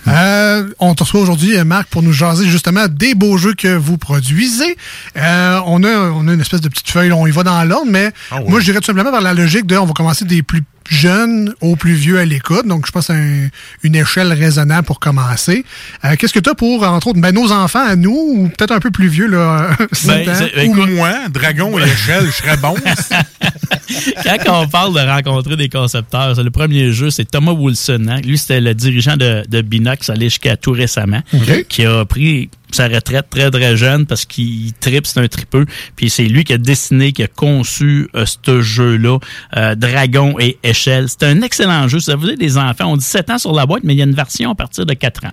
Speaker 6: Euh, on te reçoit aujourd'hui, euh, Marc, pour nous jaser justement des beaux jeux que vous produisez. Euh, on, a, on a une espèce de petite feuille, on y va dans l'ordre, mais
Speaker 7: Ah
Speaker 6: moi, je dirais tout simplement par la logique de on va commencer des plus jeunes aux plus vieux à l'écoute. Donc, je pense à un- une échelle raisonnable pour commencer. Euh, Qu'est-ce que tu as pour, entre autres, ben, nos enfants à nous, ou peut-être un peu plus vieux, là, sept ans?
Speaker 7: Ou moi, Dragon et échelle, je serais bon.
Speaker 21: Quand on parle de rencontrer des concepteurs, c'est le premier jeu, c'est Thomas Wilson. hein. Lui, c'était le dirigeant de, de Binox, allé jusqu'à tout récemment, qui a pris sa retraite très, très jeune parce qu'il tripe, c'est un tripeux. Puis c'est lui qui a dessiné, qui a conçu euh, ce jeu-là, euh, Dragon et Échelle. C'est un excellent jeu. Ça vous avez des enfants, on dit 7 ans sur la boîte, mais il y a une version à partir de 4 ans.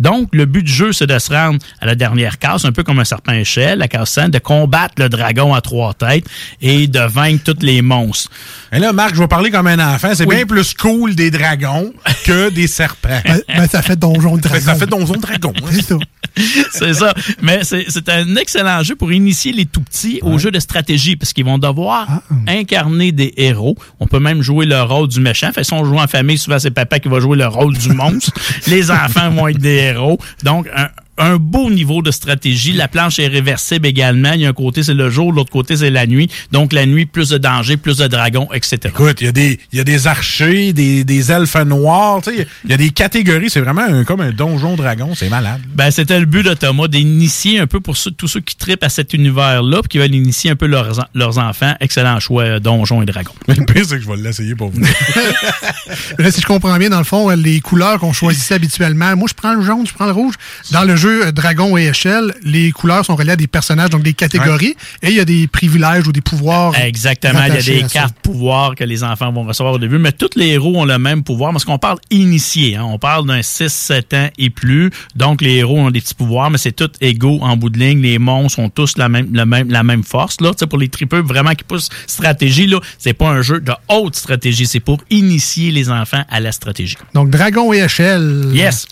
Speaker 21: Donc, le but du jeu, c'est de se rendre à la dernière case, un peu comme un serpent échelle, la case 100, de combattre le dragon à trois têtes et de vaincre tous les monstres.
Speaker 7: Et là, Marc, je vais parler comme un enfant. C'est
Speaker 21: Oui.
Speaker 7: bien plus cool des dragons que des serpents.
Speaker 6: Ben, ben, ça fait donjon de dragon.
Speaker 7: Ça fait donjon de dragon. hein.
Speaker 6: C'est ça.
Speaker 21: c'est ça. Mais c'est c'est un excellent jeu pour initier les tout petits au jeu de stratégie parce qu'ils vont devoir
Speaker 6: Ah.
Speaker 21: incarner des héros. On peut même jouer le rôle du méchant. Fait que si on joue en famille, souvent c'est papa qui va jouer le rôle du monstre. les enfants vont être des héros. Donc, un, un beau niveau de stratégie. La planche est réversible également. Il y a un côté, c'est le jour, l'autre côté, c'est la nuit. Donc, la nuit, plus de danger, plus de dragons, etc.
Speaker 7: Écoute, il y, a des- il y a des archers, des, des elfes noirs, tu sais, il y a des catégories. C'est vraiment un- comme un donjon dragon. C'est malade.
Speaker 21: Ben, c'était le but de Thomas, d'initier un peu pour ceux- tous ceux qui trippent à cet univers-là, puis qui veulent initier un peu leurs, leurs enfants. Excellent choix, euh, Donjons et Dragons.
Speaker 7: Le pire, c'est que je vais l'essayer pour vous.
Speaker 6: Là, si je comprends bien, dans le fond, les couleurs qu'on choisissait habituellement, moi, je prends le jaune, je prends le rouge. Dans le jeu euh, Dragon et Échelle, les couleurs sont reliées à des personnages, donc des catégories, et il y a des privilèges ou des pouvoirs.
Speaker 21: Exactement. Il y a des
Speaker 6: ça.
Speaker 21: cartes pouvoir que les enfants vont recevoir au début, mais tous les héros ont le même pouvoir parce qu'on parle initié. hein. On parle d'un 6-7 ans et plus. Donc, les héros ont des petits pouvoirs, mais c'est tout égaux en bout de ligne. Les monstres ont tous la même, la même, la même force. Là. Pour les tripeux vraiment qui poussent stratégie, là, c'est pas un jeu de haute stratégie. C'est pour initier les enfants à la stratégie.
Speaker 6: Donc, Dragon et Échelle.
Speaker 21: Yes.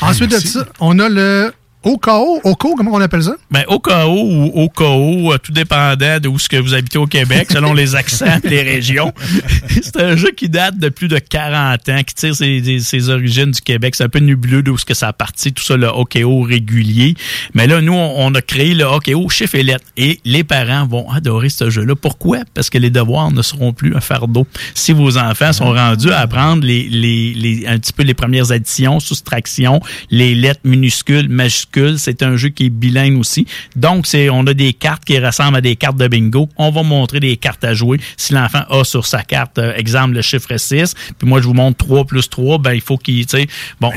Speaker 6: Ensuite de ça, on a le OKO. OKO, comment on appelle ça?
Speaker 21: Ben, au KO ou au KO, euh, tout dépendant de où ce que vous habitez au Québec, selon les accents et les régions. c'est un jeu qui date de plus de 40 ans, qui tire ses, origines du Québec. C'est un peu nébuleux d'où ce que ça a parti, tout ça, le OKO régulier. Mais là, nous, on, on a créé le OKO chiffre et lettres. Et les parents vont adorer ce jeu-là. Pourquoi? Parce que les devoirs ne seront plus un fardeau. Si vos enfants sont rendus à apprendre les, les, les, un petit peu les premières additions, soustractions, les lettres minuscules, majuscules, c'est un jeu qui est bilingue aussi. Donc, c'est, on a des cartes qui ressemblent à des cartes de bingo. On va montrer des cartes à jouer. Si l'enfant a sur sa carte, euh, exemple, le chiffre 6, puis moi, je vous montre 3 plus 3, ben, il faut qu'il, tu sais, bon,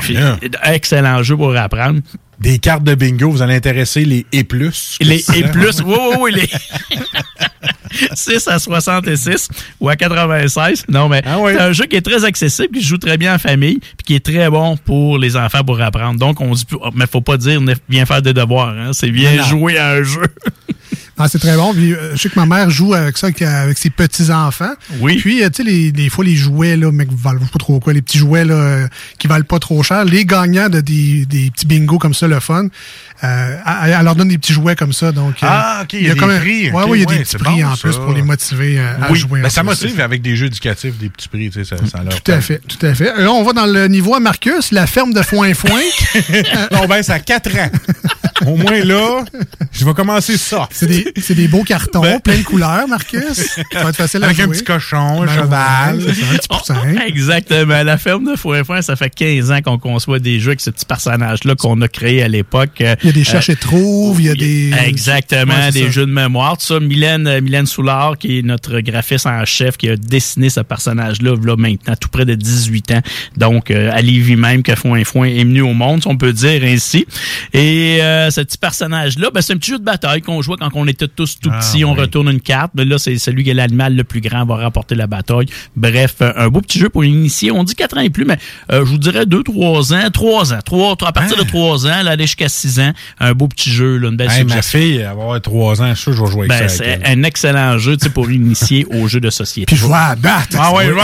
Speaker 21: excellent jeu pour apprendre.
Speaker 7: Des cartes de bingo, vous allez intéresser les et plus.
Speaker 21: Les et plus, oui, oui, oui, les 6 à 66 ou à 96. Non, mais c'est un jeu qui est très accessible, qui joue très bien en famille, puis qui est très bon pour les enfants pour apprendre. Donc, on dit, plus- mais faut pas dire ne- viens faire des devoirs, hein. c'est
Speaker 6: Non.
Speaker 21: jouer à un jeu.
Speaker 6: Ah, c'est très bon. Puis, euh, je sais que ma mère joue avec ça, avec, ses petits-enfants.
Speaker 21: Oui.
Speaker 6: Puis, euh, tu sais, les, des fois, les jouets, là, mais qui valent pas trop quoi, les petits jouets, là, euh, qui valent pas trop cher, les gagnants de des, des petits bingos comme ça, le fun, euh, elle, elle leur donne des petits jouets comme ça. Donc, euh,
Speaker 7: Ah, OK, il y a, des
Speaker 6: comme un-
Speaker 7: prix.
Speaker 6: Oui, il y a des petits prix
Speaker 7: bon,
Speaker 6: en plus
Speaker 7: ça.
Speaker 6: pour les motiver euh, à jouer.
Speaker 7: ben,
Speaker 6: en
Speaker 7: ça
Speaker 6: plus.
Speaker 7: motive avec des jeux éducatifs, des petits prix, tu sais, ça, ça leur
Speaker 6: Tout à fait, tout à fait. Là, on va dans le niveau à Marcus, la ferme de foin-foin.
Speaker 7: non, ben, ça a 4 ans. Au moins, là, je vais commencer ça.
Speaker 6: C'est des, c'est des beaux cartons, plein de couleurs, Marcus. Ça va être facile
Speaker 7: Ben, Avec
Speaker 6: à
Speaker 7: un petit cochon, un
Speaker 6: Ben,
Speaker 7: cheval.
Speaker 6: ouais, c'est ça, un petit poussin.
Speaker 21: Exactement. La ferme de Fouin-Fouin, ça fait 15 ans qu'on conçoit des jeux avec ce petit personnage-là qu'on a créé à l'époque.
Speaker 6: Y a des cherches et trouves, il y a des...
Speaker 21: Exactement,
Speaker 6: Ouais, c'est
Speaker 21: des
Speaker 6: ça.
Speaker 21: jeux de mémoire. Tout ça, Mylène, euh, Mylène Soulard, qui est notre graphiste en chef, qui a dessiné ce personnage-là là, maintenant, tout près de 18 ans. Donc, euh, à Lévis même, que Foin Foin est venu au monde, si on peut dire ainsi. Et euh, ce petit personnage-là, ben, c'est un petit jeu de bataille qu'on jouait quand on était tous tout
Speaker 7: Ah,
Speaker 21: petits. on retourne une carte. Mais là, c'est celui qui est l'animal le plus grand va remporter la bataille. Bref, euh, un beau petit jeu pour initier. On dit 4 ans et plus, mais euh, je vous dirais 2, 3 ans. 3 ans. 3, à partir de 3 ans, là, aller jusqu'à 6 ans. Un beau petit jeu, là, une belle
Speaker 7: Hey, ma fille, elle va avoir 3 ans, je suis sûr que je vais jouer
Speaker 21: Ben,
Speaker 7: avec ça.
Speaker 21: c'est un excellent jeu pour initier aux jeux de société.
Speaker 6: Puis je vais à battre.
Speaker 7: Ah ouais, je vais.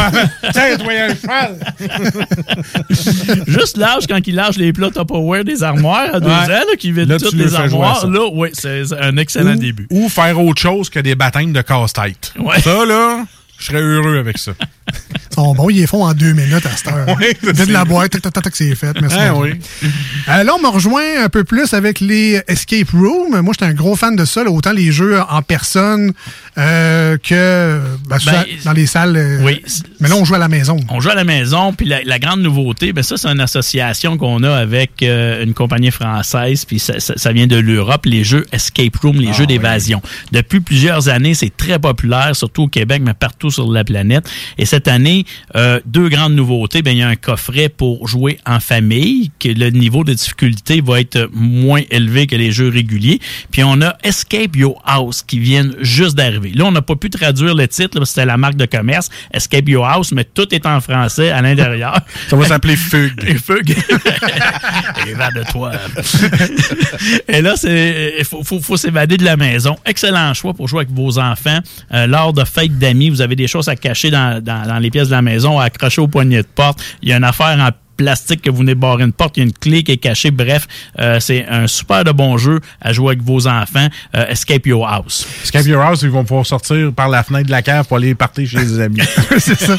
Speaker 7: Un cheval.
Speaker 21: Juste l'âge quand il lâche les plats Tupperware des armoires à deux
Speaker 7: Ouais.
Speaker 21: ans, là, qui vide toutes les
Speaker 7: à
Speaker 21: armoires, là, oui, c'est un excellent
Speaker 7: ou,
Speaker 21: début.
Speaker 7: Ou faire autre chose que des batailles de casse-tête.
Speaker 21: Ouais.
Speaker 7: Ça, là, je serais heureux avec ça.
Speaker 6: sont bons, ils les font en deux minutes à cette heure.
Speaker 7: Oui, c'est-
Speaker 6: de la boîte, tac, tac, tac, c'est fait. Merci.
Speaker 7: Ah oui.
Speaker 6: Euh, là, on me rejoint un peu plus avec les Escape Room. Moi, j'étais un gros fan de ça, là, autant les jeux en personne euh, que ben,
Speaker 21: Ben,
Speaker 6: dans les salles. euh,
Speaker 21: oui.
Speaker 6: Mais là, on joue à la maison.
Speaker 21: On joue à la maison, puis la, la grande nouveauté, ben ça, c'est une association qu'on a avec une compagnie française, puis ça, ça- ça vient de l'Europe, les jeux Escape Room, les
Speaker 7: Ah,
Speaker 21: jeux d'évasion. Depuis plusieurs années, c'est très populaire, surtout au Québec, mais partout sur la planète. Et cette année, euh, deux grandes nouveautés. Ben, il y a un coffret pour jouer en famille, que le niveau de difficulté va être moins élevé que les jeux réguliers. Puis on a Escape Your House qui viennent juste d'arriver. Là, on n'a pas pu traduire le titre, là, parce que c'était la marque de commerce, Escape Your House, mais tout est en français à l'intérieur.
Speaker 7: Ça va s'appeler Fugue.
Speaker 21: Fugue. Et va de toi. Et là, il faut, faut, faut s'évader de la maison. Excellent choix pour jouer avec vos enfants. Euh, lors de fêtes d'amis, vous avez des choses à cacher dans, dans, dans les pièces de la maison, à accrocher au poignet de porte. Il y a une affaire en plastique que vous venez de barrer une porte, il y a une clé qui est cachée. Bref, euh, c'est un super de bon jeu à jouer avec vos enfants. Euh, Escape Your House.
Speaker 7: Escape Your House, ils vont pouvoir sortir par la fenêtre de la cave pour aller partir chez les amis.
Speaker 6: c'est ça.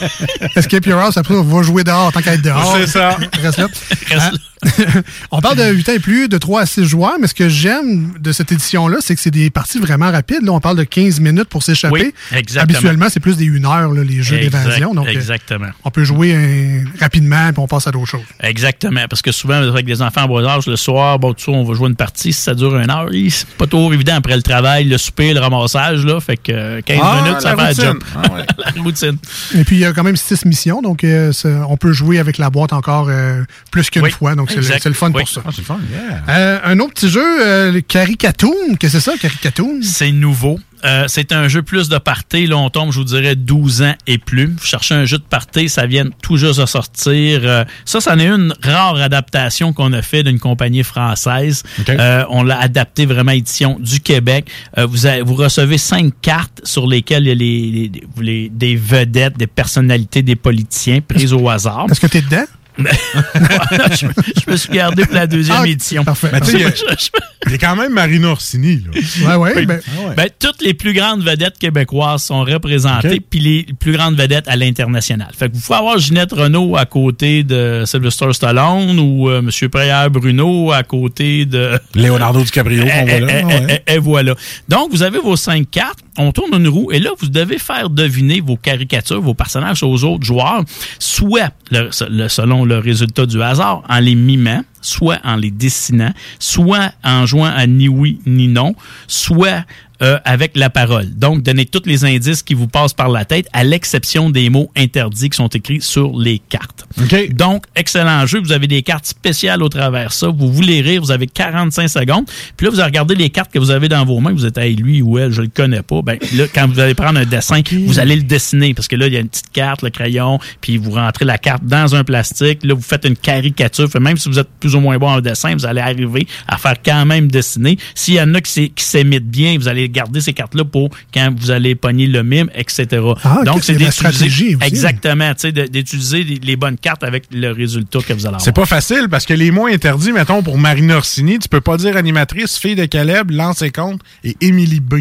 Speaker 6: Escape Your House, après, on va jouer dehors tant qu'à être dehors.
Speaker 7: C'est ça.
Speaker 6: Reste là. Ah, on parle de 8 ans et plus, de 3 à 6 joueurs, mais ce que j'aime de cette édition-là, c'est que c'est des parties vraiment rapides. Là, on parle de 15 minutes pour s'échapper.
Speaker 21: Oui, exactement.
Speaker 6: Habituellement, c'est plus des 1 heure, là, les jeux
Speaker 21: Exact-
Speaker 6: d'évasion. Donc, euh,
Speaker 21: exactement.
Speaker 6: on peut jouer euh, rapidement puis on passe à d'autres choses.
Speaker 21: Exactement, parce que souvent, avec des enfants en bas âge, le soir, bon, on va jouer une partie, si ça dure une heure, hi, c'est pas trop évident après le travail, le souper, le ramassage, là, fait que euh, 15
Speaker 7: Ah,
Speaker 21: minutes, ça fait job.
Speaker 7: Ah ouais.
Speaker 21: la routine.
Speaker 6: Et puis, il y a quand même 6 missions, donc euh, ça- on peut jouer avec la boîte encore euh, plus qu'une
Speaker 21: Oui,
Speaker 6: fois. Donc, c'est le, fun
Speaker 21: Oui.
Speaker 6: pour ça.
Speaker 7: Ah, c'est le fun, yeah.
Speaker 6: Euh, un autre petit jeu, euh, le Caricatoon, qu'est-ce que c'est ça, Caricatoon?
Speaker 21: C'est nouveau. Euh, c'est un jeu plus de party. Là, on tombe, je vous dirais, 12 ans et plus. Vous cherchez un jeu de party, ça vient tout juste de sortir. Euh, ça, c'en est une rare adaptation qu'on a fait d'une compagnie française. Euh, on l'a adapté vraiment à édition du Québec. Euh, vous, avez- vous recevez cinq cartes sur lesquelles il y a les, les- les- des vedettes, des personnalités, des politiciens prises au hasard.
Speaker 6: Est-ce que t'es dedans?
Speaker 21: je, me- je me suis gardé pour la deuxième
Speaker 6: Ah,
Speaker 21: édition.
Speaker 6: parfait.
Speaker 7: Il y a-
Speaker 21: Je- je-
Speaker 7: il y a quand même Marina Orsini. Là.
Speaker 6: Ouais, ouais. Ben,
Speaker 7: Ah ouais.
Speaker 21: Ben, toutes les plus grandes vedettes québécoises sont représentées, puis les plus grandes vedettes à l'international. Fait que vous pouvez avoir Ginette Renault à côté de Sylvester Stallone ou euh, M. Prière Bruno à côté de...
Speaker 7: Leonardo DiCaprio, qu'on voit là.
Speaker 21: Et,
Speaker 7: ouais.
Speaker 21: et- et voilà. Donc, vous avez vos cinq cartes, on tourne une roue, et là, vous devez faire deviner vos caricatures, vos personnages aux autres joueurs, soit selon le résultat du hasard, en les mimant, soit en les dessinant, soit en jouant à ni oui ni non, soit euh, avec la parole. Donc, donnez tous les indices qui vous passent par la tête, à l'exception des mots interdits qui sont écrits sur les cartes. Donc, excellent jeu. Vous avez des cartes spéciales au travers ça. Vous voulez rire, vous avez 45 secondes. Puis là, vous regardez les cartes que vous avez dans vos mains. Vous êtes, hey, lui ou elle, je le connais pas. Ben, là, quand vous allez prendre un dessin, vous allez le dessiner. Parce que là, il y a une petite carte, le crayon, puis vous rentrez la carte dans un plastique. Là, vous faites une caricature. Fait même si vous êtes plus ou moins bon en dessin, vous allez arriver à faire quand même dessiner. S'il y en a qui s'é- qui s'imitent bien, vous allez garder ces cartes-là pour quand vous allez pogner le mime, etc.
Speaker 6: Ah,
Speaker 21: Donc, c'est
Speaker 6: il y a de la
Speaker 21: d'utiliser
Speaker 6: stratégie aussi.
Speaker 21: exactement, tu sais, d'utiliser les, bonnes cartes avec le résultat que vous allez avoir.
Speaker 7: C'est pas facile parce que les mots interdits, mettons, pour Marina Orsini, tu peux pas dire animatrice, fille de Caleb, lance et compte et Émilie B.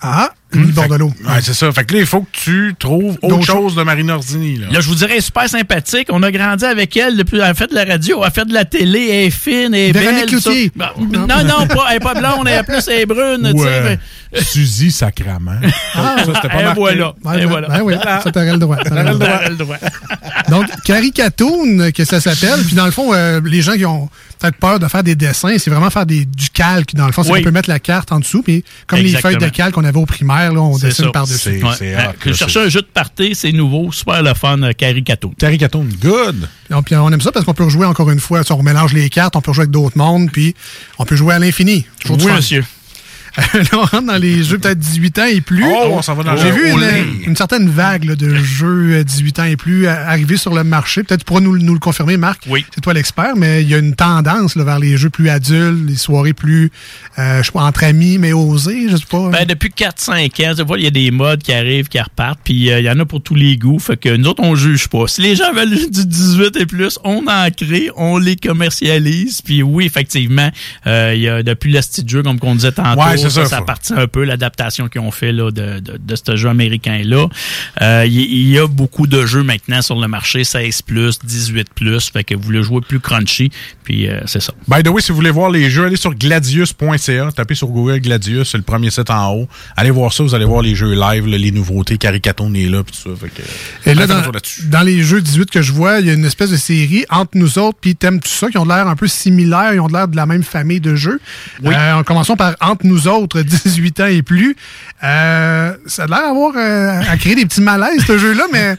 Speaker 6: Ah, Émilie Bordelot.
Speaker 7: Ouais, c'est ça. Fait que là, il faut que tu trouves autre chose de Marina Orsini. Là.
Speaker 21: Là, je vous dirais, super sympathique. On a grandi avec elle depuis. Elle a fait de la radio, elle a fait de la télé, elle est fine, elle est
Speaker 6: Véronique
Speaker 21: belle. Ben, non, non, pas, elle est pas blonde, elle est plus, elle est brune, mais-
Speaker 7: Suzy Sacrament.
Speaker 6: Ah,
Speaker 7: ça, c'était pas
Speaker 21: et voilà. Et voilà.
Speaker 6: ben oui, ça t'aurait le droit.
Speaker 21: T'aurais le droit. T'aurais le droit.
Speaker 6: Donc, Caricatoon, que ça s'appelle. Puis dans le fond, euh, les gens qui ont peut-être peur de faire des dessins, c'est vraiment faire des, du calque. Dans le fond, c'est
Speaker 21: Oui.
Speaker 6: qu'on peut mettre la carte en dessous. Puis comme
Speaker 21: Exactement.
Speaker 6: les feuilles de calque qu'on avait au primaire, là, on dessine par-dessus.
Speaker 21: Ouais. Euh, que cherchais un jeu de party, c'est nouveau, super le fun, euh, Caricato.
Speaker 7: Caricaton, good.
Speaker 6: Puis on aime ça parce qu'on peut rejouer encore une fois. On mélange les cartes, on peut jouer avec d'autres mondes, puis on peut jouer à l'infini.
Speaker 21: Oui,
Speaker 6: fun.
Speaker 21: monsieur.
Speaker 6: là, on rentre dans les jeux peut-être 18 ans et plus.
Speaker 7: Oh, on s'en va dans
Speaker 6: J'ai vu une, une certaine vague là, de jeux euh, 18 ans et plus euh, arriver sur le marché. Peut-être tu pourras nous, nous le confirmer, Marc.
Speaker 21: Oui.
Speaker 6: C'est toi l'expert, mais il y a une tendance là, vers les jeux plus adultes, les soirées plus, euh, je sais pas, entre amis, mais osées, je sais pas.
Speaker 21: Ben, depuis 4-5 ans, tu vois, il y a des modes qui arrivent, qui repartent, puis euh, il y en a pour tous les goûts. Fait que nous autres, on juge pas. Si les gens veulent du 18 et plus, on en crée, on les commercialise. Puis oui, effectivement, euh, il y a depuis le style jeu, comme qu'on disait tantôt.
Speaker 7: Ouais, c'est ça,
Speaker 21: ça,
Speaker 7: faut-
Speaker 21: appartient un peu l'adaptation qu'ils ont fait là, de, de, de ce jeu américain-là. Euh, Il il y, a beaucoup de jeux maintenant sur le marché, 16 18 fait que vous le jouez plus crunchy, puis euh, c'est ça.
Speaker 7: By the way, si vous voulez voir les jeux, allez sur gladius.ca, tapez sur Google Gladius, c'est le premier site en haut. Allez voir ça, vous allez voir les jeux live, là, les nouveautés, Caricatone est là, puis tout ça. Fait que,
Speaker 6: Et là, dans, les jeux 18 que je vois, il y a une espèce de série entre nous autres, puis T'aimes tout ça, qui ont l'air un peu similaires, ils ont l'air de la même famille de jeux. Euh, en commençant par Entre nous autres, 18 ans et plus. Euh, ça a l'air d'avoir euh, à créer des petits malaises, ce jeu-là, mais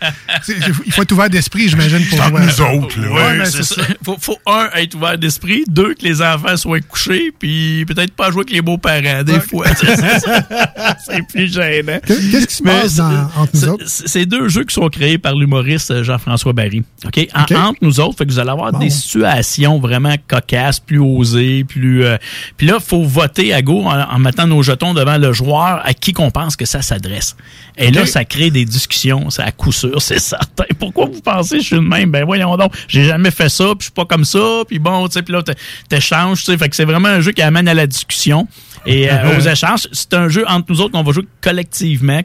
Speaker 6: il faut être ouvert d'esprit, j'imagine, pour jouer. à-
Speaker 21: Oui,
Speaker 6: Ouais, ben,
Speaker 21: c'est
Speaker 6: c'est
Speaker 21: ça. Faut, faut, un, être ouvert d'esprit. Deux, que les enfants soient couchés. Puis peut-être pas jouer avec les beaux-parents, des fois. c'est plus gênant.
Speaker 6: Qu'est-ce qui se
Speaker 21: Mais
Speaker 6: passe dans- entre nous autres?
Speaker 21: C'est deux jeux qui sont créés par l'humoriste euh, Jean-François Barry. OK? En-
Speaker 6: OK.
Speaker 21: Entre nous autres, fait que vous allez avoir des situations vraiment cocasses, plus osées, plus. euh, puis là, il faut voter à go en, en mettant nos jetons devant le joueur à qui qu'on pense que ça s'adresse. Et là, ça crée des discussions, c'est à coup sûr, c'est certain. Pourquoi vous pensez que je suis le même? Ben voyons donc, j'ai jamais fait ça, puis je suis pas comme ça, puis bon, tu sais, puis là, t'é- t'échanges, tu sais. Fait que c'est vraiment un jeu qui amène à la discussion et euh, aux échanges. C'est un jeu entre nous autres qu'on va jouer collectivement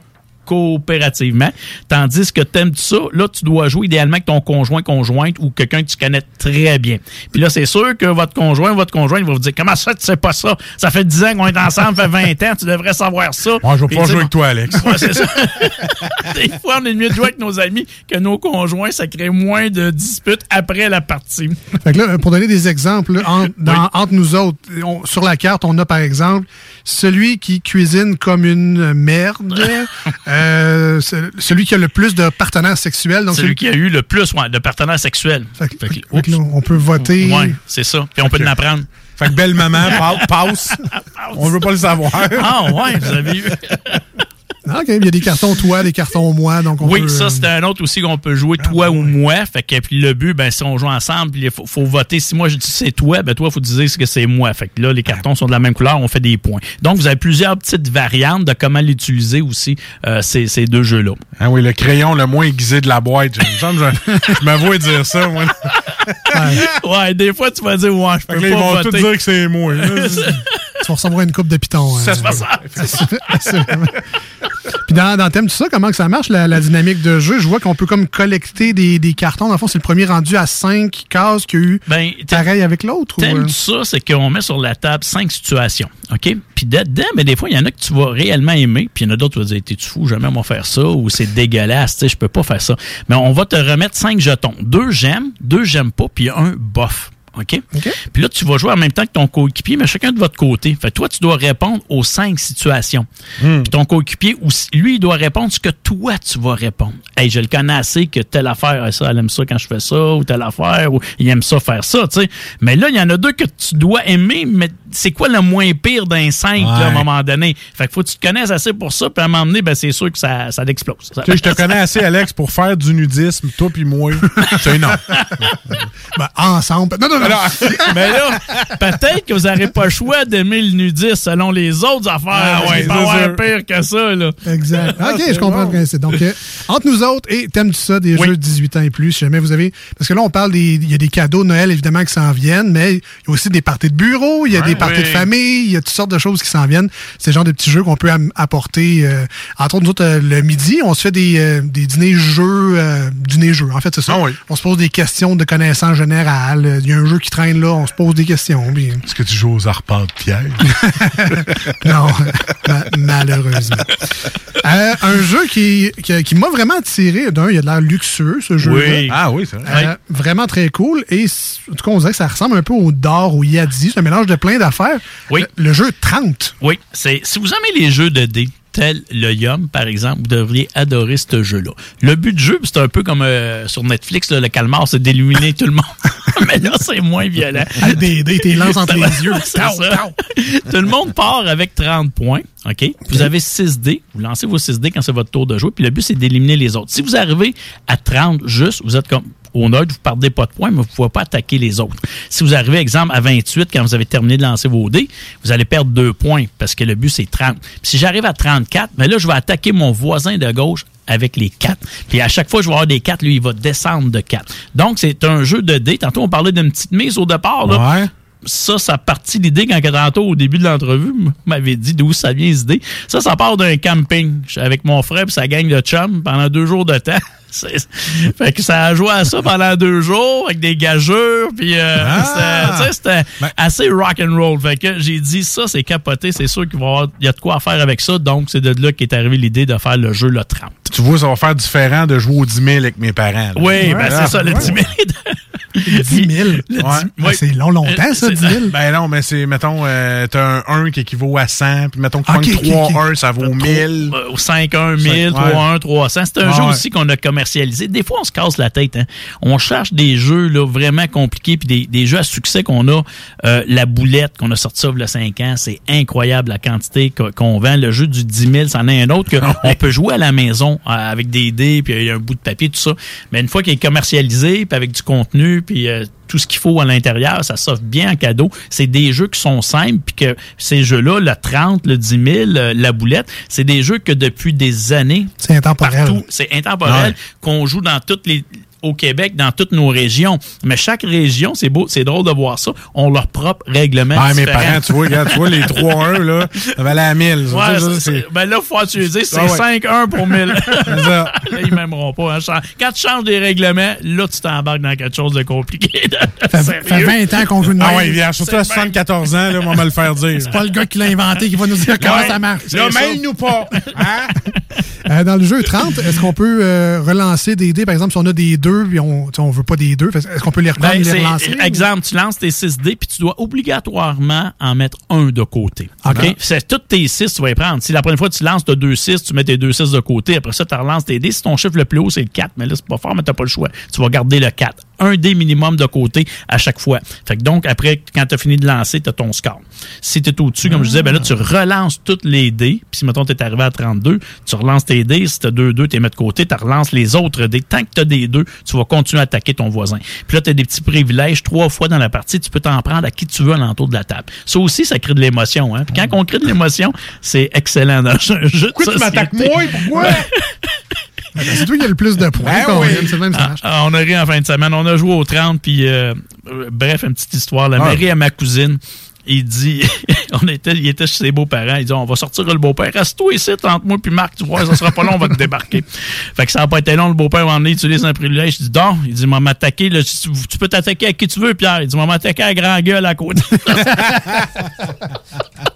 Speaker 21: coopérativement. Tandis que t'aimes ça, là, tu dois jouer idéalement avec ton conjoint, conjointe ou quelqu'un que tu connais très bien. Puis là, c'est sûr que votre conjoint, votre conjointe va vous dire Comment ça, tu sais pas ça? Ça fait 10 ans qu'on est ensemble, ça fait 20 ans, tu devrais savoir ça.
Speaker 7: Moi, je vais
Speaker 21: Puis,
Speaker 7: pas jouer avec toi, Alex.
Speaker 21: Ouais, c'est ça. Des fois, on est mieux de jouer avec nos amis que nos conjoints. Ça crée moins de disputes après la partie.
Speaker 6: Fait que là, pour donner des exemples, là, en- dans- entre nous autres, on- sur la carte, on a par exemple celui qui cuisine comme une merde, euh, ce- celui qui a le plus de partenaires sexuels. Donc
Speaker 21: Celui qui a eu le plus ouais, de partenaires sexuels. Fait que-
Speaker 6: Fait que là, on peut voter.
Speaker 21: Ouais, c'est ça. Puis on peut en apprendre.
Speaker 7: Fait que belle maman, pa- passe. On veut pas le savoir.
Speaker 21: Ah ouais, vous avez vu.
Speaker 6: Ah, OK, il y a des cartons toi, des cartons moi, donc on
Speaker 21: oui,
Speaker 6: peut,
Speaker 21: ça,
Speaker 6: euh,
Speaker 21: c'est un autre aussi qu'on peut jouer toi ou moi. Fait que puis le but, ben, si on joue ensemble, il faut, faut voter. Si moi je dis c'est toi, ben toi, faut dire ce que c'est moi. Fait que là, les cartons sont de la même couleur, on fait des points. Donc, vous avez plusieurs petites variantes de comment l'utiliser aussi, euh, ces, ces deux jeux-là.
Speaker 7: Ah oui, le crayon le moins aiguisé de la boîte. Je, je, je m'avoue dire ça, moi.
Speaker 21: ouais, des fois, tu vas dire, ouais, je
Speaker 7: Fait
Speaker 21: peux
Speaker 7: là, ils
Speaker 21: pas
Speaker 7: vont
Speaker 21: voter.
Speaker 7: tous dire que c'est moi.
Speaker 6: tu vas recevoir une coupe de pitons.
Speaker 21: Ça
Speaker 6: euh,
Speaker 21: se passe ça.
Speaker 6: Puis dans, dans Thème tout ça, comment que ça marche, la, la dynamique de jeu? Je vois qu'on peut comme collecter des, des cartons. Dans le fond, c'est le premier rendu à cinq cases qu'il y a eu
Speaker 21: Ben,
Speaker 6: pareil avec l'autre? ou,
Speaker 21: T'aimes
Speaker 6: euh?
Speaker 21: ça, c'est qu'on met sur la table cinq situations. OK? Puis dedans, mais des fois, il y en a que tu vas réellement aimer, puis il y en a d'autres qui vont dire T'es-tu fou, jamais on va faire ça, ou c'est dégueulasse, tu sais, je peux pas faire ça. Mais on va te remettre cinq jetons. Deux j'aime, deux j'aime pas, puis un bof. OK? Puis là, tu vas jouer en même temps que ton coéquipier, mais chacun de votre côté. Fait que toi, tu dois répondre aux cinq situations. Puis ton coéquipier, lui, il doit répondre ce que toi, tu vas répondre. Hey, je le connais assez que telle affaire, ah, ça, elle aime ça quand je fais ça, ou telle affaire, ou il aime ça faire ça, tu sais. Mais là, il y en a deux que tu dois aimer, mais c'est quoi le moins pire d'un cinq, là, à un moment donné? Fait que faut que tu te connaisses assez pour ça, puis à un moment donné, ben, c'est sûr que ça, ça explose.
Speaker 7: Tu sais, je te connais assez, Alex, pour faire du nudisme, toi puis moi. C'est non.
Speaker 6: Ben, ensemble. Non, non, non.
Speaker 21: mais là, peut-être que vous n'aurez pas le choix d'aimer le nudisme selon les autres affaires.
Speaker 6: Ah ouais, c'est sûr.
Speaker 21: pire que ça, là.
Speaker 6: Exact. OK, je comprends le principe. Donc, euh, entre nous autres, et t'aimes tout ça, des
Speaker 21: Oui.
Speaker 6: jeux de 18 ans et plus, si jamais vous avez... Parce que là, on parle des... Il y a des cadeaux de Noël, évidemment, qui s'en viennent, mais il y a aussi des parties de bureau, il y a des parties
Speaker 21: oui.
Speaker 6: de famille, il y a toutes sortes de choses qui s'en viennent. C'est le genre de petits jeux qu'on peut am- apporter. euh, entre autres, nous autres, euh, le midi, on se fait des, euh, des dîners-jeux, euh, dîners-jeux, en fait, c'est ça. On se pose des questions de connaissances générales. Il y a un jeu qui traîne là, on se pose des questions. puis-
Speaker 7: Est-ce que tu joues aux arpents de pierre?
Speaker 6: non, ma- malheureusement. Euh, un jeu qui, qui, qui m'a vraiment attiré. D'un, il a de l'air luxueux, ce jeu.
Speaker 7: Oui. Ah oui, c'est vrai.
Speaker 6: Euh, Vraiment très cool. Et en tout cas, on dirait que ça ressemble un peu au Dor ou Yadzi. C'est un mélange de plein d'affaires.
Speaker 21: Oui.
Speaker 6: Le, le jeu 30.
Speaker 21: Oui, c'est si vous aimez les jeux de dés, tel le Yum, par exemple, vous devriez adorer ce jeu-là. Le but du jeu, c'est un peu comme euh, sur Netflix, là, le calmar, c'est d'éliminer tout le monde. Mais là, c'est moins violent.
Speaker 6: Des dés, t'es lance entre les yeux.
Speaker 21: Tout le monde part avec 30 points. OK? Vous avez 6 dés. Vous lancez vos 6 dés quand c'est votre tour de jouer. Puis le but, c'est d'éliminer les autres. Si vous arrivez à 30 juste, vous êtes comme au neutre, vous ne perdez pas de points, mais vous ne pouvez pas attaquer les autres. Si vous arrivez, exemple, à 28, quand vous avez terminé de lancer vos dés, vous allez perdre 2 points parce que le but, c'est 30. Puis si j'arrive à 34, mais là, je vais attaquer mon voisin de gauche avec les 4. Puis à chaque fois que je vais avoir des 4, lui, il va descendre de 4. Donc, c'est un jeu de dés. Tantôt, on parlait d'une petite mise au départ. Là.
Speaker 7: Ouais.
Speaker 21: Ça, ça partit l'idée quand tantôt, au début de l'entrevue, m'avait dit d'où ça vient, les idées. Ça, ça part d'un camping avec mon frère et sa gang de chum pendant deux jours de temps. Fait que ça a joué à ça pendant deux jours avec des gageurs puis euh,
Speaker 7: Ah!
Speaker 21: c'était- c'était assez rock and roll fait que j'ai dit ça c'est capoté c'est sûr qu'il va y avoir- il y a de quoi faire avec ça donc c'est de là qu'est arrivée l'idée de faire le jeu le 30
Speaker 7: Tu vois, ça va faire différent de jouer au 10 000 avec mes parents. là.
Speaker 21: oui ben
Speaker 7: Ah,
Speaker 21: c'est ça le
Speaker 7: ouais.
Speaker 21: 10 000
Speaker 6: 10 000.
Speaker 21: Le
Speaker 7: Ouais.
Speaker 21: ouais.
Speaker 6: C'est long, longtemps, ça, 10 000.
Speaker 7: Ben non, mais c'est, mettons, euh, t'as un 1 qui équivaut à 100, puis mettons que
Speaker 6: Ok,
Speaker 7: tu
Speaker 6: ok,
Speaker 7: 3
Speaker 6: ok.
Speaker 7: 1, ça vaut 1000.
Speaker 21: Euh, Au 5-1 1000,
Speaker 7: Ouais.
Speaker 21: 3-1, 300. C'est un jeu
Speaker 7: ouais.
Speaker 21: aussi qu'on a commercialisé. Des fois, on se casse la tête. hein. On cherche des jeux là, vraiment compliqués, puis des, des jeux à succès qu'on a. Euh, la boulette qu'on a sorti ça il y a 5 ans, c'est incroyable la quantité qu'on vend. Le jeu du 10 000, c'en est un autre qu'on peut jouer à la maison euh, avec des dés, puis il y a un bout de papier, tout ça. Mais une fois qu'il est commercialisé, puis avec du contenu, puis euh, tout ce qu'il faut à l'intérieur, ça s'offre bien en cadeau. C'est des jeux qui sont simples, puis que ces jeux-là, le 30, le 10 000, euh, la boulette, c'est des jeux que depuis des années,
Speaker 6: C'est intemporel.
Speaker 21: partout, c'est intemporel,
Speaker 6: Ouais.
Speaker 21: qu'on joue dans toutes les au Québec, dans toutes nos régions. Mais chaque région, c'est beau, c'est drôle de voir ça, ont leur propre règlement
Speaker 7: Ah, mes parents, tu vois, regarde, tu vois, les 3-1, là, ça valait à 1000. ça,
Speaker 21: Ouais,
Speaker 7: ça,
Speaker 21: ben là, faut tu dises, c'est
Speaker 7: Ah ouais.
Speaker 21: 5-1 pour 1000.
Speaker 7: C'est ça.
Speaker 21: Là, ils m'aimeront pas. hein. Quand tu changes des règlements, là, tu t'embarques dans quelque chose de compliqué.
Speaker 6: Ça fait, fait 20 ans qu'on joue de
Speaker 7: Ah
Speaker 6: même.
Speaker 7: ouais, bien, surtout à 74 ans, là, on va me le faire dire.
Speaker 6: C'est pas le gars qui l'a inventé qui va nous dire comment
Speaker 7: Ouais.
Speaker 6: ça marche.
Speaker 7: Là, mêle-nous pas. Hein?
Speaker 6: Euh, dans le jeu 30, est-ce qu'on peut euh, relancer des dés? Par exemple, si on a des 2 puis on, on veut pas des 2, est-ce qu'on peut les reprendre
Speaker 21: Ben,
Speaker 6: et les relancer?
Speaker 21: Exemple, tu lances tes 6 dés, puis tu dois obligatoirement en mettre un de côté.
Speaker 6: OK.
Speaker 21: C'est toutes tes 6, tu vas les prendre. Si la première fois tu lances, tu as 2 6, tu mets tes 2 6 de côté. Après ça, tu relances tes dés. Si ton chiffre le plus haut, c'est le 4, mais là, c'est pas fort, mais tu pas le choix. Tu vas garder le 4. Un dé minimum de côté à chaque fois. Fait que donc, après, quand tu as fini de lancer, tu as ton score. Si tu es au-dessus, comme je disais, ben là, tu relances toutes les dés. Puis si, mettons, tu es arrivé à 32, tu relances tes dés. Si tu as 2-2, tu les mets de côté, tu relances les autres dés. Tant que tu as des 2, tu vas continuer à attaquer ton voisin. Puis là, tu as des petits privilèges. Trois fois dans la partie, tu peux t'en prendre à qui tu veux à l'entour de la table. Ça aussi, ça crée de l'émotion. Hein? Puis quand on crée de l'émotion, c'est excellent dans un jeu de
Speaker 7: Pourquoi tu m'attaques moi? Pourquoi?
Speaker 6: Ben, c'est toi qui a le plus de points.
Speaker 7: Ben oui.
Speaker 6: Même ça
Speaker 21: Ah,
Speaker 6: marche.
Speaker 21: ah, on a ri en fin de semaine. On a joué au 30, puis euh, bref, une petite histoire. La
Speaker 7: Ah.
Speaker 21: mairie à ma cousine, il dit, on était, il était chez ses beaux-parents, il dit, on va sortir le beau-père. Reste-toi ici, entre moi puis Marc, tu vois, ça sera pas long, on va te débarquer. Fait que ça n'a pas été long, le beaupère m'a emmené utiliser un privilège. Je dis, donc, il dit, maman, attaquer, là, tu, tu peux t'attaquer à qui tu veux, Pierre. Il dit, maman, attaquer à grand gueule à côté.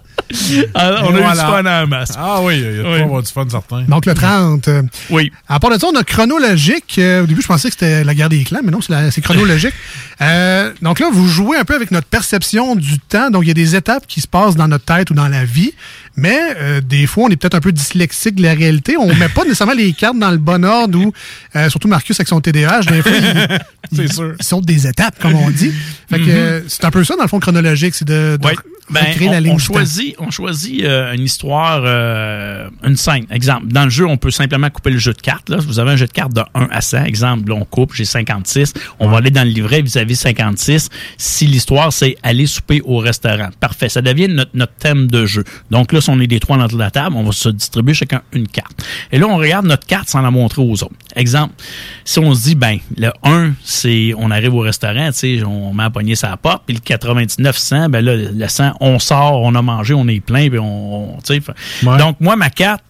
Speaker 21: Alors, on a eu du fun en masse.
Speaker 7: Ah oui, il y a de
Speaker 21: Oui.
Speaker 7: avoir du fun certain.
Speaker 6: Donc, le 30. euh,
Speaker 21: Oui.
Speaker 6: À part de ça, on a chronologique. Euh, au début, je pensais que c'était la guerre des clans, mais non, c'est chronologique. Euh, donc là, vous jouez un peu avec notre perception du temps. Donc, il y a des étapes qui se passent dans notre tête ou dans la vie. Mais euh, des fois, on est peut-être un peu dyslexique de la réalité. On met pas nécessairement les cartes dans le bon ordre ou, euh, surtout Marcus avec son TDAH, des fois, il,
Speaker 7: C'est sûr.
Speaker 6: il saute des étapes, comme on dit. Fait que euh, c'est un peu ça, dans le fond, chronologique. C'est de, de
Speaker 21: Ouais. Ben, on,
Speaker 6: la ligne
Speaker 21: on choisit, on choisit euh, une histoire, euh, une scène. Exemple, dans le jeu, on peut simplement couper le jeu de cartes. Là. Vous avez un jeu de cartes de 1 à 100. Exemple, là, on coupe, j'ai 56. On va aller dans le livret vis-à-vis 56. Si l'histoire, c'est aller souper au restaurant. Parfait. Ça devient notre, notre thème de jeu. Donc là, si on est des trois dans la table, on va se distribuer chacun une carte. Et là, on regarde notre carte sans la montrer aux autres. Exemple, si on se dit, ben, le 1, c'est on arrive au restaurant, tu sais, on met à pogner sa porte, puis le 99 100, ben là, le 100, on sort, on a mangé, on est plein, puis on, tu sais. fait-
Speaker 7: Ouais.
Speaker 21: Donc, moi, ma carte,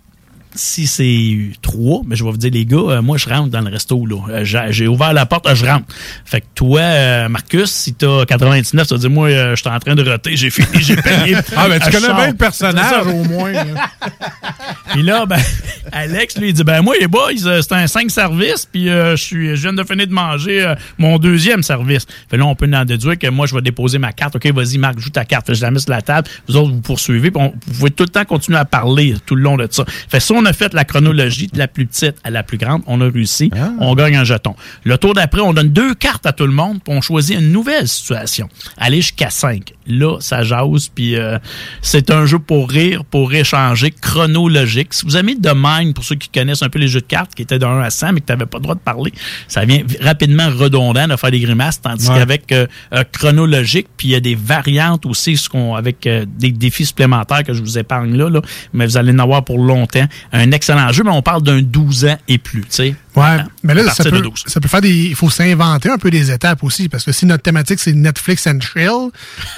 Speaker 21: si c'est 3, mais je vais vous dire, les gars, euh, moi, je rentre dans le resto, là. Euh, j'ai- ouvert la porte, euh, je rentre. Fait que toi, euh, Marcus, si t'as 99, tu vas dire, moi, je suis en train de roter, j'ai fini, j'ai payé.
Speaker 7: Ah, ben, tu connais bien le personnage,
Speaker 21: ça.
Speaker 7: au moins. là.
Speaker 21: Puis là, ben, Alex, lui, il dit, ben moi, les boys, c'est un 5 services, puis je suis, je viens de finir de manger mon deuxième service. Fait là, on peut en déduire que moi, je vais déposer ma carte. OK, vas-y, Marc, joue ta carte. Fait je la mets sur la table. Vous autres, vous poursuivez, puis on- vous pouvez tout le temps continuer à parler tout le long de ça. Fait que si on a fait la chronologie de la plus petite à la plus grande, on a réussi, on gagne un jeton. Le tour d'après, on donne deux cartes à tout le monde, puis on choisit une nouvelle situation. Aller jusqu'à 5. Là, ça jase, puis euh, c'est un jeu pour rire, pour échanger, chronologique. Si vous aimez The Mind, pour ceux qui connaissent un peu les jeux de cartes, qui étaient de 1 à 100, mais que tu n'avais pas le droit de parler, ça vient vi- rapidement redondant de faire des grimaces, tandis
Speaker 7: Ouais.
Speaker 21: qu'avec euh, euh, chronologique, puis il y a des variantes aussi, ce qu'on avec des défis supplémentaires que je vous épargne là, là, mais vous allez en avoir pour longtemps. Un excellent jeu, mais on parle d'un 12 ans et plus, tu sais.
Speaker 6: Ouais,
Speaker 21: À-
Speaker 6: mais là, ça peut,
Speaker 21: 12.
Speaker 6: ça peut faire des. Il faut s'inventer un peu des étapes aussi, parce que si notre thématique, c'est Netflix and chill,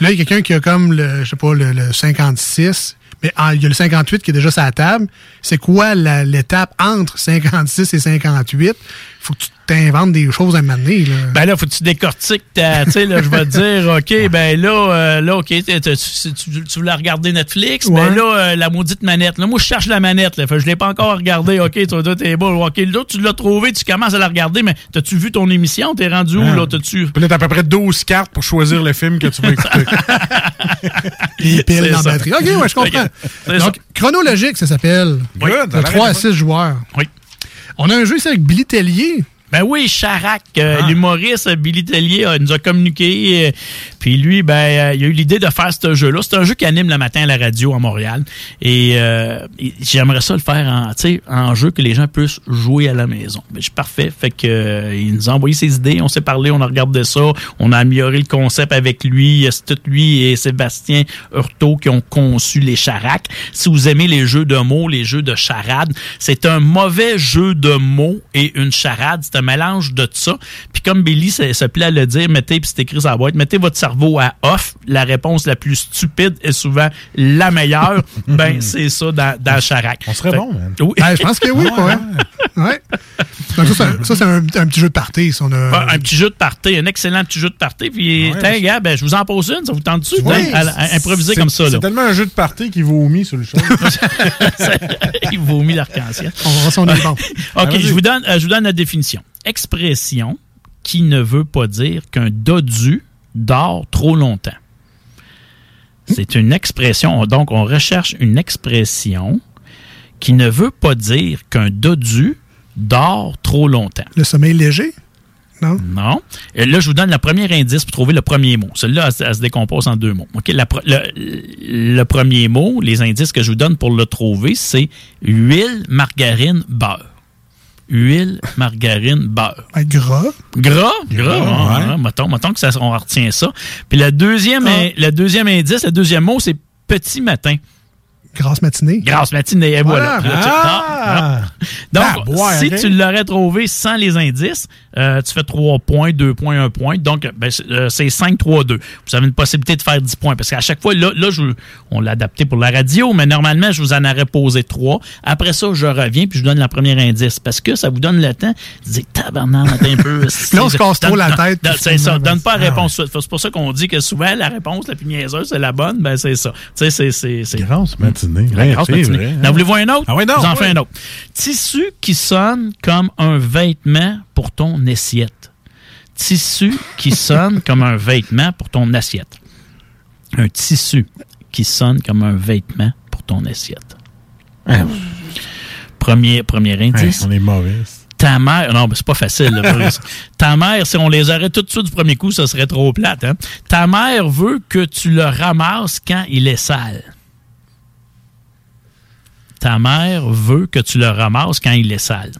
Speaker 6: là, il y a quelqu'un qui a comme le, je sais pas, le, le 56, mais ah, il y a le 58 qui est déjà sur la table. C'est quoi l'étape entre 56 et 58? Faut que tu t'inventes des choses à mener, là.
Speaker 21: Ben là, faut que tu décortiques ta. Tu sais, là, je vais te dire, OK, ben là, euh, là, OK, tu, tu- tu voulais regarder Netflix,
Speaker 6: Ouais.
Speaker 21: ben là, euh, la maudite manette. Là, moi, je cherche la manette, là. Fait je l'ai pas encore regardée. OK, toi, toi, t'es bon. OK, là, tu l'as trouvé, tu commences à la regarder, mais t'as-tu vu ton émission? T'es rendu où,
Speaker 7: Ah.
Speaker 21: là? T'as-tu.
Speaker 7: Puis là, t'as à peu près 12 cartes pour choisir le film que tu veux écouter.
Speaker 6: Les piles dans la batterie. OK, ouais, je comprends. Donc, chronologique, ça s'appelle.
Speaker 21: Oui.
Speaker 6: de 3 à 6 joueurs. On a un jeu ici avec Billy Tellier.
Speaker 21: Ben oui, Charac, euh,
Speaker 6: Ah.
Speaker 21: l'humoriste euh, Billy Tellier euh, nous a communiqué. euh, puis lui, ben, il a eu l'idée de faire ce jeu-là. C'est un jeu qui anime le matin à la radio à Montréal. Et euh, et j'aimerais ça le faire en, tu sais, en jeu que les gens puissent jouer à la maison. Ben, je suis parfait. Fait que il nous a envoyé ses idées, on s'est parlé, on a regardé ça, on a amélioré le concept avec lui. C'est tout lui et Sébastien Hurtaud qui ont conçu les Charac. Si vous aimez les jeux de mots, les jeux de charade, c'est un mauvais jeu de mots et une charade. C'est un mélange de ça. Puis comme Billy se, se plaît à le dire, mettez, puis c'est écrit sur la boîte, mettez votre cerveau à off. La réponse la plus stupide est souvent la meilleure. ben, c'est ça dans, dans Charac.
Speaker 7: On serait
Speaker 21: Fait-
Speaker 7: bon, man.
Speaker 21: Oui.
Speaker 6: Ben, je pense que oui, ouais. ouais. Donc, ça, c'est un- ça, c'est un, un petit jeu de party. si on a-
Speaker 21: Ouais, un petit jeu de party, un excellent petit jeu de party. Puis,
Speaker 7: Ouais,
Speaker 21: tiens,
Speaker 7: je-
Speaker 21: gars, ben, je vous en pose une, ça vous tente-tu?
Speaker 7: Ouais,
Speaker 21: Tiens, à- à- improviser comme ça.
Speaker 7: C'est tellement un jeu de party qui vomit sur le show.
Speaker 21: Il vomit l'arc-en-ciel.
Speaker 6: On va voir si on est bon.
Speaker 21: OK, je vous, donne, euh, je vous donne la définition. Expression qui ne veut pas dire qu'un dodu dort trop longtemps. C'est une expression, donc on recherche une expression qui ne veut pas dire qu'un dodu dort trop longtemps.
Speaker 6: Le sommeil léger? Non?
Speaker 21: Non. Et là, je vous donne le premier indice pour trouver le premier mot. Celui-là, elle, se- elle se décompose en deux mots. La le premier mot, les indices que je vous donne pour le trouver, c'est huile, margarine, beurre. Huile, margarine, beurre.
Speaker 6: Ben, gras.
Speaker 21: Gras? Gras,
Speaker 6: Gras, ouais.
Speaker 21: ah, mettons, mettons que ça, on retient ça. Puis le deuxième,
Speaker 6: Ah.
Speaker 21: le deuxième indice, le deuxième mot, c'est petit matin.
Speaker 6: Grasse matinée.
Speaker 21: Grasse matinée, et voilà.
Speaker 6: Ah.
Speaker 21: Donc,
Speaker 6: Ah,
Speaker 21: si tu l'aurais trouvé sans les indices, euh, tu fais 3 points, 2 points, 1 point. Donc, ben, c'est euh, c'est 5, 3, 2. Vous avez une possibilité de faire 10 points. Parce qu'à chaque fois, là, là je, on l'a adapté pour la radio, mais normalement, je vous en aurais posé 3. Après ça, je reviens puis je vous donne le premier indice. Parce que ça vous donne le temps de dire tabarnak un peu.
Speaker 6: Là, on se casse trop la tête,
Speaker 21: C'est ça.
Speaker 6: finalement,
Speaker 21: Donne pas la
Speaker 6: ah
Speaker 21: réponse. C'est pour ça qu'on dit que souvent, la réponse la plus niaiseuse, c'est la bonne. Ben, c'est ça. Tu sais, c'est- c'est. c'est- La
Speaker 7: Ouais, vrai, hein.
Speaker 21: En voulez-vous un autre?
Speaker 7: Ah ouais, non,
Speaker 21: Je vous en fais un autre. Tissu qui sonne comme un vêtement pour ton assiette. Tissu qui sonne comme un vêtement pour ton assiette. Un tissu qui sonne comme un vêtement pour ton assiette. Premier, premier indice.
Speaker 7: On est mauvais.
Speaker 21: Ta mère, non, mais c'est pas facile. là. Ta mère, si on les aurait tout de suite du premier coup, ça serait trop plate. Hein? Ta mère veut que tu le ramasses quand il est sale. Ta mère veut que tu le ramasses quand il est sale?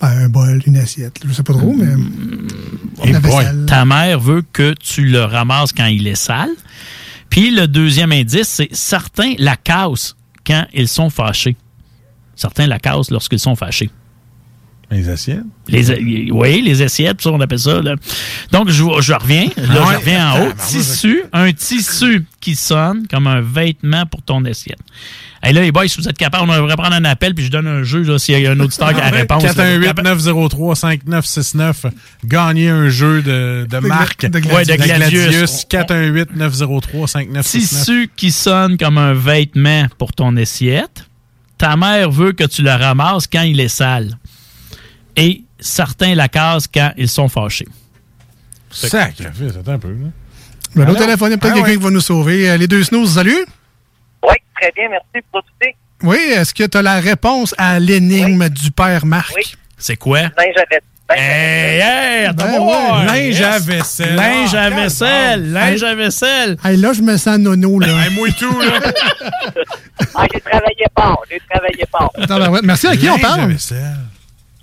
Speaker 6: Ben, un bol, une assiette. Je sais pas trop, mais.
Speaker 21: Et
Speaker 6: La
Speaker 21: boy,
Speaker 6: vaisselle.
Speaker 21: ta mère veut que tu le ramasses quand il est sale. Puis le deuxième indice, c'est certains la cassent quand ils sont fâchés. Certains la cassent lorsqu'ils sont fâchés.
Speaker 7: Les assiettes?
Speaker 21: Les, oui, les assiettes, ça, on appelle ça. là. Donc, je, je reviens. Là,
Speaker 7: Ah ouais?
Speaker 21: je reviens en haut.
Speaker 7: Ah,
Speaker 21: Tissu, un tissu qui sonne comme un vêtement pour ton assiette. Et là, les boys, si vous êtes capable, on devrait prendre un appel, puis je donne un jeu là, s'il y a un auditeur qui a la réponse. là.
Speaker 7: 418-903-5969. Gagner un jeu de, de marque.
Speaker 21: de Gladius. Ouais, de Gladius.
Speaker 7: 418-903-5969.
Speaker 21: Tissu qui sonne comme un vêtement pour ton assiette. Ta mère veut que tu le ramasses quand il est sale. Et certains la cassent quand ils sont fâchés.
Speaker 7: Sacrifice, attends un peu. Là.
Speaker 6: Ben,
Speaker 7: Alors?
Speaker 6: au téléphone, il y a peut-être
Speaker 7: Ah
Speaker 6: quelqu'un
Speaker 7: ouais.
Speaker 6: qui va nous sauver. Euh, Les deux snooze, salut.
Speaker 22: Oui, très bien, merci pour écouter.
Speaker 6: Oui, est-ce que tu as la réponse à l'énigme du père Marc?
Speaker 21: C'est quoi?
Speaker 22: Linge à vaisselle.
Speaker 21: Hey, hey, attends,
Speaker 6: Ben ouais.
Speaker 21: Linge à vaisselle. Linge à
Speaker 6: Ah,
Speaker 21: vaisselle. Linge à vaisselle.
Speaker 6: Hey, là, je me sens nono, là.
Speaker 7: moi tout, là.
Speaker 22: Ah, j'ai travaillé fort, j'ai travaillé fort.
Speaker 6: Attends, ben ouais, Merci, à qui on parle?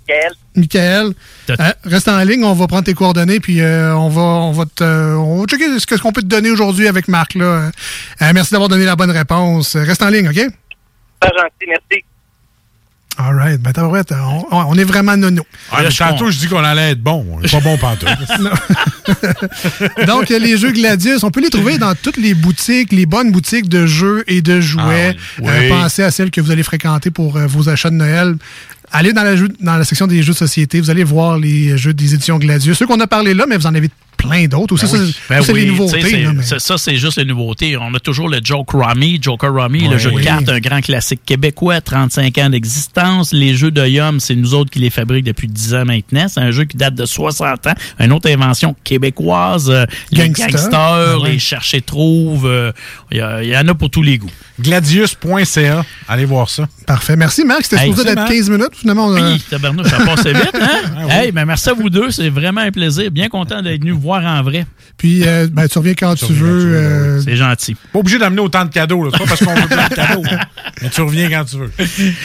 Speaker 22: Michael.
Speaker 6: Michael, euh, reste en ligne, on va prendre tes coordonnées, puis euh, on va on va te, euh, on va checker ce que- ce qu'on peut te donner aujourd'hui avec Marc. Là. Euh, merci d'avoir donné la bonne réponse. Reste en ligne, OK?
Speaker 22: Pas gentil, merci.
Speaker 6: All right. Ben, on, on est vraiment nono.
Speaker 7: Ah, tantôt, je dis qu'on allait être bon. On n'est pas bon pantoute.
Speaker 6: Donc, les jeux Gladius, on peut les trouver dans toutes les boutiques, les bonnes boutiques de jeux et de jouets.
Speaker 7: Ah oui.
Speaker 6: Euh,
Speaker 7: Oui.
Speaker 6: pensez à celles que vous allez fréquenter pour euh, vos achats de Noël. Allez dans la, section des jeux de société, vous allez voir les jeux des éditions Gladius. Ceux qu'on a parlé là, mais vous en avez plein d'autres.
Speaker 21: Ben
Speaker 6: Ça,
Speaker 21: oui.
Speaker 6: c'est-
Speaker 21: Ben
Speaker 6: c'est
Speaker 21: oui,
Speaker 6: les nouveautés. là, mais-
Speaker 21: Ça, c'est juste les nouveautés. On a toujours le Joke Rummy, Joker Rummy, le jeu de cartes, un grand classique québécois, 35 ans d'existence. Les jeux de Yum, c'est nous autres qui les fabriquent depuis 10 ans maintenant. C'est un jeu qui date de 60 ans. Une autre invention québécoise. Euh, les
Speaker 6: Gangster.
Speaker 21: gangsters,
Speaker 6: Ah ouais.
Speaker 21: les chercher trouve. euh, Il y, il en a pour tous les goûts.
Speaker 7: Gladius.ca. Allez voir ça.
Speaker 6: Parfait. Merci, Marc. C'était supposé d'être
Speaker 21: Marc.
Speaker 6: 15 minutes. Finalement, on a-
Speaker 21: Oui, tabarnouche, ça passait vite, hein?
Speaker 6: Ah.
Speaker 21: Hey, ben merci à vous deux. C'est vraiment un plaisir. Bien content d'être venu voir en vrai.
Speaker 6: Puis, euh, ben, tu reviens quand tu veux. euh,
Speaker 21: C'est gentil.
Speaker 7: Pas obligé d'amener autant de cadeaux. là. C'est pas parce qu'on veut plein de cadeaux. Mais tu reviens quand tu veux.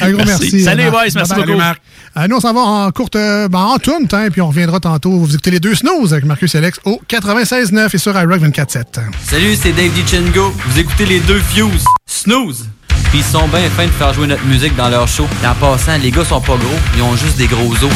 Speaker 6: Un gros merci.
Speaker 21: Salut, boys. Merci beaucoup.
Speaker 7: Marc.
Speaker 6: Euh, nous, on s'en va en courte, euh, ben, en tourne, hein, puis on reviendra tantôt. Vous écoutez les deux snooze avec Marcus et Alex au 96.9 et sur iRock 24.7.
Speaker 16: Salut, c'est Dave DiCengo. Vous écoutez les deux Fuse. Snooze. Puis ils sont bien fins de faire jouer notre musique dans leur show. Et en passant, les gars sont pas gros, ils ont juste des gros os.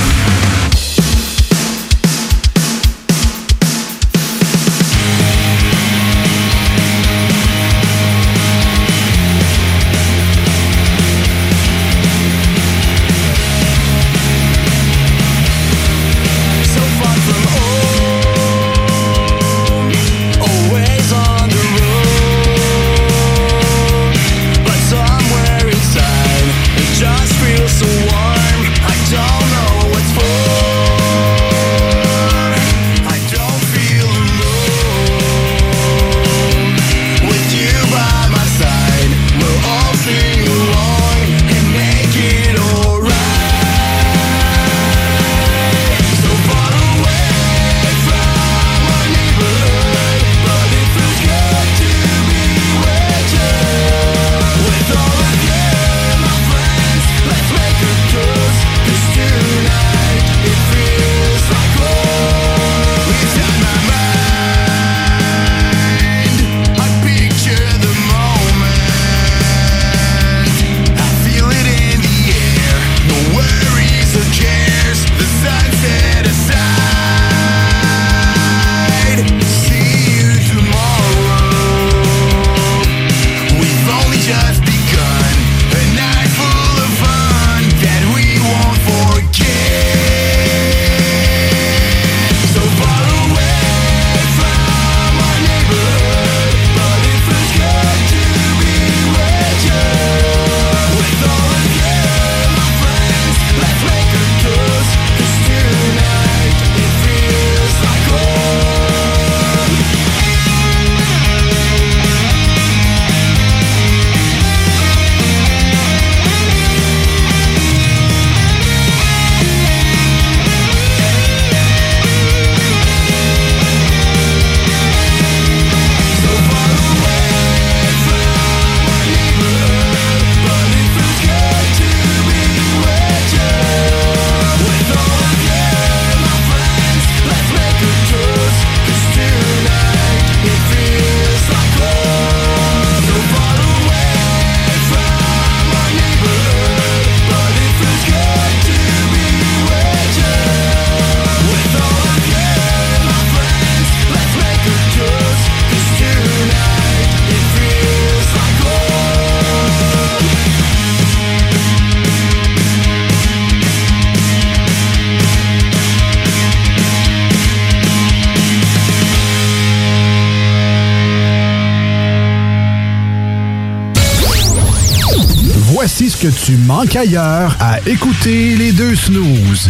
Speaker 8: Tu manques ailleurs à écouter les deux snooze.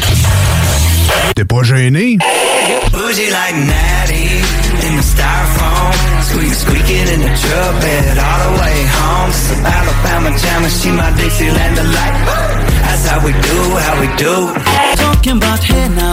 Speaker 8: T'es pas gêné?
Speaker 4: Bougie like Natty in the styrofoam. Squeak, squeaking in the trumpet all the way home. A Alabama jam and she my Dixieland delight. That's how we do, how we do.
Speaker 13: Talking about hey now,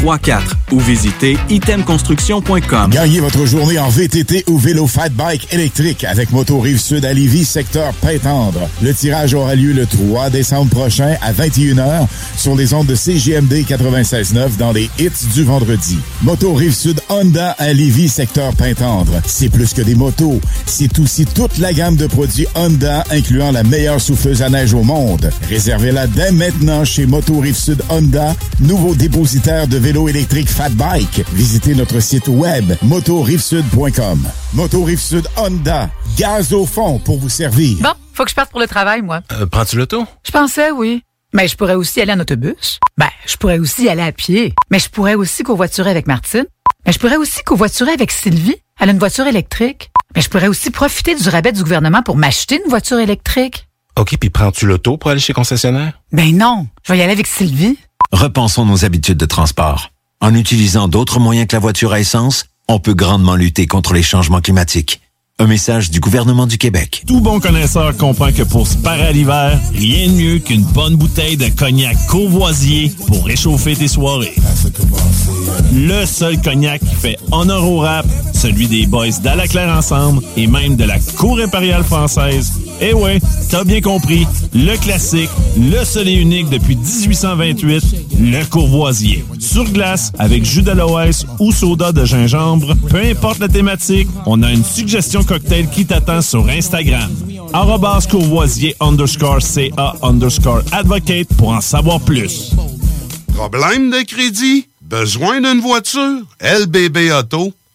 Speaker 23: 418-454-8834 ou visitez itemconstruction.com.
Speaker 9: Gagnez votre journée en VTT ou vélo fat bike électrique avec Moto Rive Sud à Lévis, secteur Pintendre. Le tirage aura lieu le 3 décembre prochain à 21h sur les ondes de CGMD 96.9 dans les hits du vendredi. Moto Rive Sud Honda à Lévis, secteur Pintendre. C'est plus que des motos, c'est aussi toute la gamme de produits Honda incluant la meilleure souffleuse à neige au monde. Réservez-la dès maintenant chez Moto Rive Sud Honda, nouveau dépositaire de vélos électriques Fat Bike. Visitez notre site web motorivesud.com. Moto Rive Sud Honda, gaz au fond pour vous servir.
Speaker 24: Bon, faut que je parte pour le travail, moi.
Speaker 25: Euh, Prends-tu l'auto?
Speaker 24: Je pensais, oui. Mais je pourrais aussi aller en autobus. Ben, je pourrais aussi aller à pied. Mais je pourrais aussi covoiturer avec Martine. Mais je pourrais aussi covoiturer avec Sylvie. Elle a une voiture électrique. Mais je pourrais aussi profiter du rabais du gouvernement pour m'acheter une voiture électrique.
Speaker 25: OK, puis prends-tu l'auto pour aller chez concessionnaire?
Speaker 24: Ben non, je vais y aller avec Sylvie.
Speaker 26: Repensons nos habitudes de transport. En utilisant d'autres moyens que la voiture à essence, on peut grandement lutter contre les changements climatiques. Un message du gouvernement du Québec.
Speaker 27: Tout bon connaisseur comprend que pour se parer à l'hiver, rien de mieux qu'une bonne bouteille de cognac Courvoisier pour réchauffer tes soirées. Le seul cognac qui fait honneur au rap, celui des boys d'Alaclaire Ensemble et même de la Cour impériale française. Eh ouais, t'as bien compris, le classique, le seul et unique depuis 1828, le Courvoisier. Sur glace, avec jus d'aloès ou soda de gingembre, peu importe la thématique, on a une suggestion cocktail qui t'attend sur Instagram. Courvoisier underscore CA underscore advocate pour en savoir plus.
Speaker 14: Problème de crédit? Besoin d'une voiture? LBBauto.com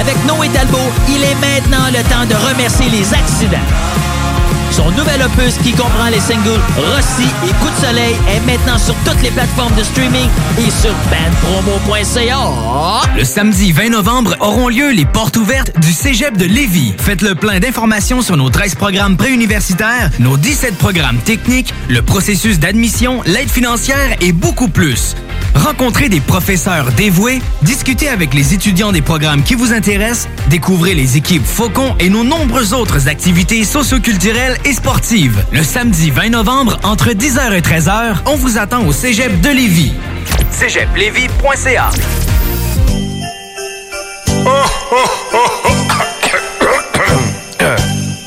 Speaker 13: Avec Noé Talbot, il est maintenant le temps de remercier les accidents. Son nouvel opus qui comprend les singles Rossi et Coup de soleil est maintenant sur toutes les plateformes de streaming et sur bandpromo.ca.
Speaker 12: Le samedi 20 novembre auront lieu les portes ouvertes du Cégep de Lévis. Faites le plein d'informations sur nos 13 programmes préuniversitaires, nos 17 programmes techniques, le processus d'admission, l'aide financière et beaucoup plus. Rencontrez des professeurs dévoués, discutez avec les étudiants des programmes qui vous intéressent, découvrez les équipes Faucon et nos nombreuses autres activités socioculturelles et sportives. Le samedi 20 novembre, entre 10h et 13h, on vous attend au Cégep de Lévis. cégeplevy.ca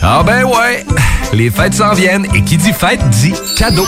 Speaker 3: Ah ben ouais, les fêtes s'en viennent et qui dit fête dit cadeau.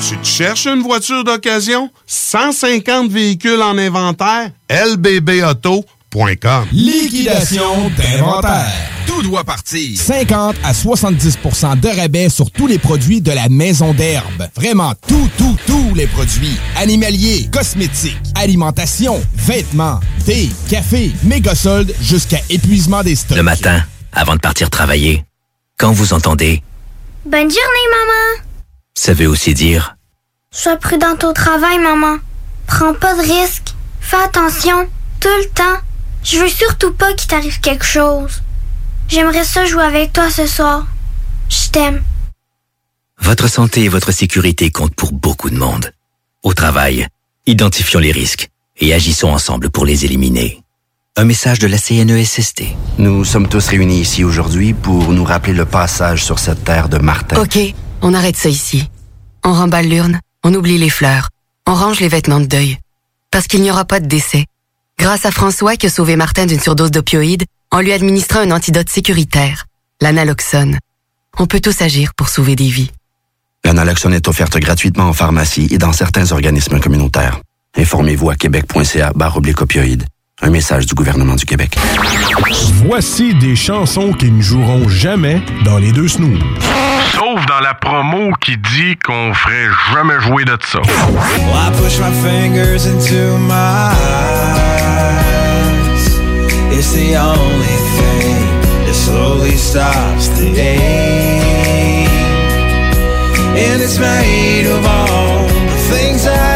Speaker 14: Tu te cherches une voiture d'occasion? 150 véhicules en inventaire? lbbauto.com
Speaker 15: Liquidation d'inventaire. Tout doit partir. 50 à 70% de rabais sur tous les produits de la maison d'herbe. Vraiment tout, tout, tous les produits. Animaliers, cosmétiques, alimentation, vêtements, thé, café, méga soldes jusqu'à épuisement des stocks.
Speaker 28: Le matin, avant de partir travailler, quand vous entendez,
Speaker 29: Bonne journée, maman!
Speaker 28: Ça veut aussi dire
Speaker 29: Sois prudente au travail, maman. Prends pas de risques. Fais attention, tout le temps. Je veux surtout pas qu'il t'arrive quelque chose. J'aimerais ça jouer avec toi ce soir. Je t'aime.
Speaker 28: Votre santé et votre sécurité comptent pour beaucoup de monde. Au travail, identifions les risques et agissons ensemble pour les éliminer. Un message de la CNESST.
Speaker 30: Nous sommes tous réunis ici aujourd'hui pour nous rappeler le passage sur cette terre de Martin.
Speaker 31: OK, on arrête ça ici. On remballe l'urne, on oublie les fleurs, on range les vêtements de deuil. Parce qu'il n'y aura pas de décès. Grâce à François qui a sauvé Martin d'une surdose d'opioïdes en lui administrant un antidote sécuritaire, l'analoxone. On peut tous agir pour sauver des vies.
Speaker 30: L'analoxone est offerte gratuitement en pharmacie et dans certains organismes communautaires. Informez-vous à québec.ca barre opioïdes. Un message du gouvernement du Québec.
Speaker 7: Voici des chansons qui ne joueront jamais dans les deux snooze.
Speaker 10: Sauf dans la promo qui dit qu'on ferait jamais jouer de ça.
Speaker 4: Well, I push my fingers into my eyes. It's the only thing that slowly stops the ache. And it's made of all the things I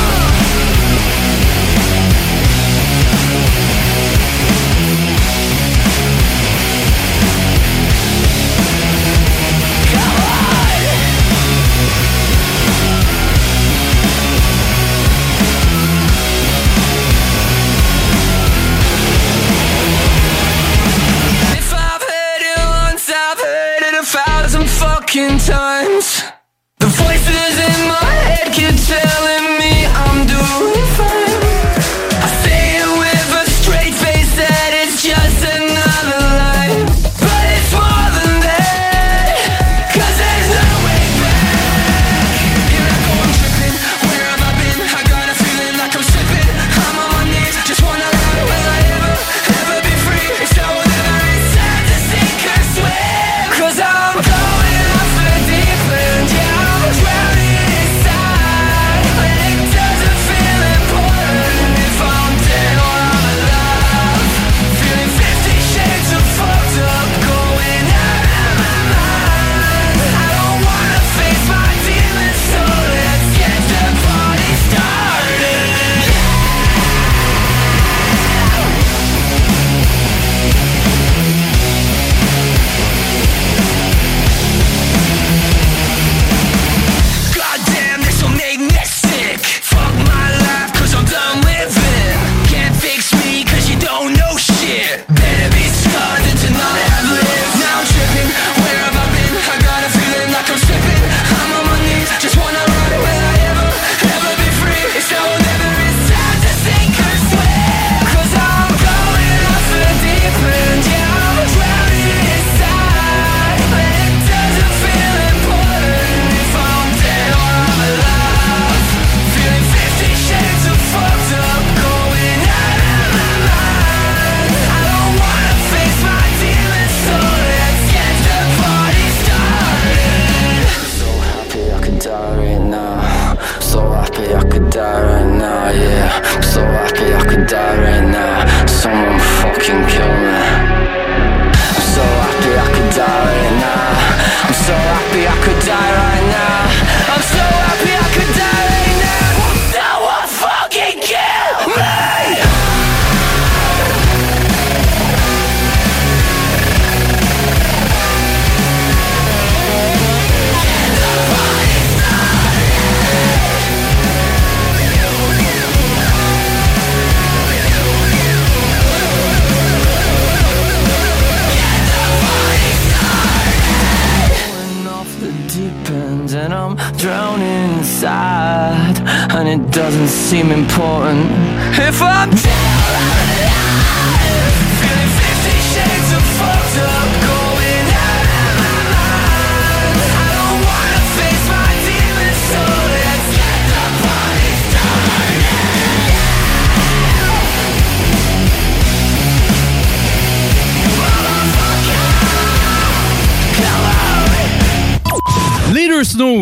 Speaker 4: Fucking times. The voices in my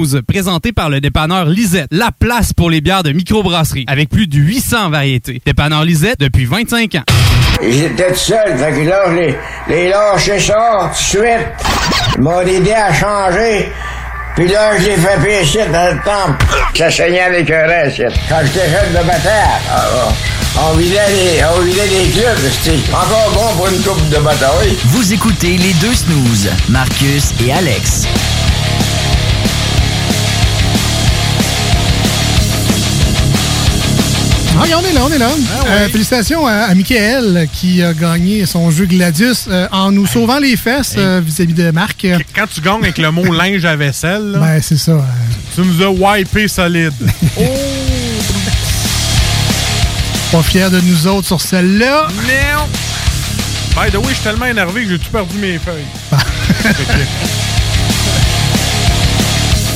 Speaker 32: 12, présenté par le dépanneur Lisette, la place pour les bières de microbrasserie, avec plus de 800 variétés. Dépanneur Lisette depuis 25 ans.
Speaker 33: J'étais tout seul, fait que là, je les, les lâchais ça tout de suite. Ils m'ont aidé à changer. Puis là, je l'ai fait pécher dans le temple. Ça saignait avec un reste. Quand j'étais jeune de bataille, ah, ah. on vidait les, on vidait les clubs. C'était encore bon pour une coupe de bataille.
Speaker 13: Vous écoutez les deux snooze, Marcus et Alex.
Speaker 6: Ah, on est là, on est là. Euh, félicitations à, à Michael qui a gagné son jeu Gladius euh, en nous sauvant les fesses euh, vis-à-vis de Marc.
Speaker 7: Quand tu gagnes avec le mot linge à vaisselle, là,
Speaker 6: Ben, c'est ça. euh,
Speaker 7: tu nous as wipé solide.
Speaker 6: pas fier de nous autres sur celle-là.
Speaker 7: Non! By the way, je suis tellement énervé que j'ai tout perdu mes feuilles.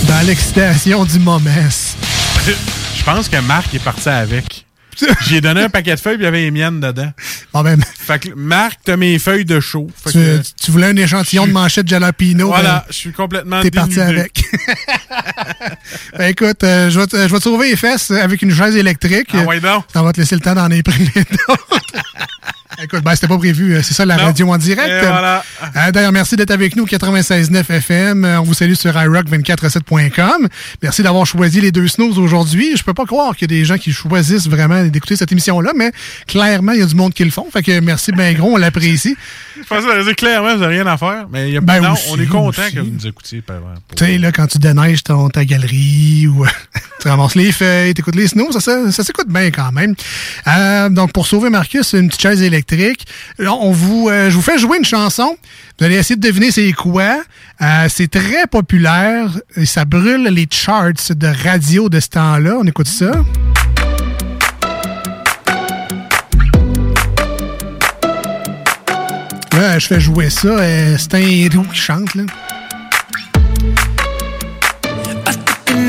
Speaker 6: Dans l'excitation du moment.
Speaker 7: Je pense que Marc est parti avec. J'ai donné un paquet de feuilles, puis il y avait les miennes dedans.
Speaker 6: Bon, ben,
Speaker 7: Fait que Marc, t'as mes feuilles de chaud.
Speaker 6: Tu,
Speaker 7: que-
Speaker 6: tu voulais un échantillon de manchette Jalapino.
Speaker 7: Voilà,
Speaker 6: ben,
Speaker 7: je suis complètement
Speaker 6: T'es parti avec. Ben, écoute, euh, je vais te- je vais te sauver les fesses avec une chaise électrique.
Speaker 7: Ah ouais donc?
Speaker 6: Ça va te laisser le temps d'en imprimer d'autres. Écoute, ben, c'était pas prévu. C'est ça la
Speaker 7: Non.
Speaker 6: radio en direct.
Speaker 7: Voilà.
Speaker 6: Euh, D'ailleurs, merci d'être avec nous, 96.9 FM. Euh, On vous salue sur iRock247.com. Merci d'avoir choisi les deux snows aujourd'hui. Je peux pas croire qu'il y a des gens qui choisissent vraiment d'écouter cette émission-là, mais clairement, il y a du monde qui le font. Fait que merci ben gros, on l'apprécie.
Speaker 7: Je pensais que dire clairement, vous n'avez rien à faire. Mais il y a
Speaker 6: Ben
Speaker 7: non,
Speaker 6: aussi,
Speaker 7: on est content
Speaker 6: aussi.
Speaker 7: que vous nous écoutiez.
Speaker 6: Tu sais, là, quand tu déneiges ton, ta galerie ou tu ramasses les feuilles, t'écoutes les snows, ça, ça, ça s'écoute bien quand même. Euh, donc, pour sauver Marcus, une petite chaise électrique. Là, on vous, euh, je vous fais jouer une chanson. Vous allez essayer de deviner c'est quoi. Euh, c'est très populaire et ça brûle les charts de radio de ce temps-là. On écoute ça. Là, je fais jouer ça. Euh, c'est un héros qui chante, là.
Speaker 4: The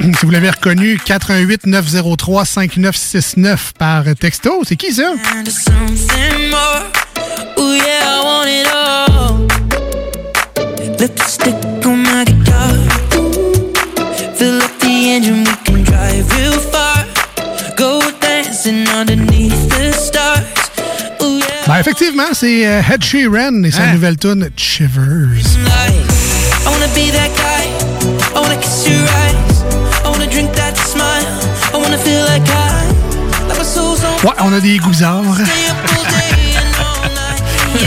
Speaker 6: si vous l'avez reconnu, 88 903 5969 par texto. C'est qui ça?
Speaker 4: On. Fill up the engine, we can drive real far. Go dancing underneath
Speaker 6: Ben, effectivement, c'est euh, Ed Sheeran et sa
Speaker 4: Hein?
Speaker 6: nouvelle tune Shivers.
Speaker 4: I wanna be that guy.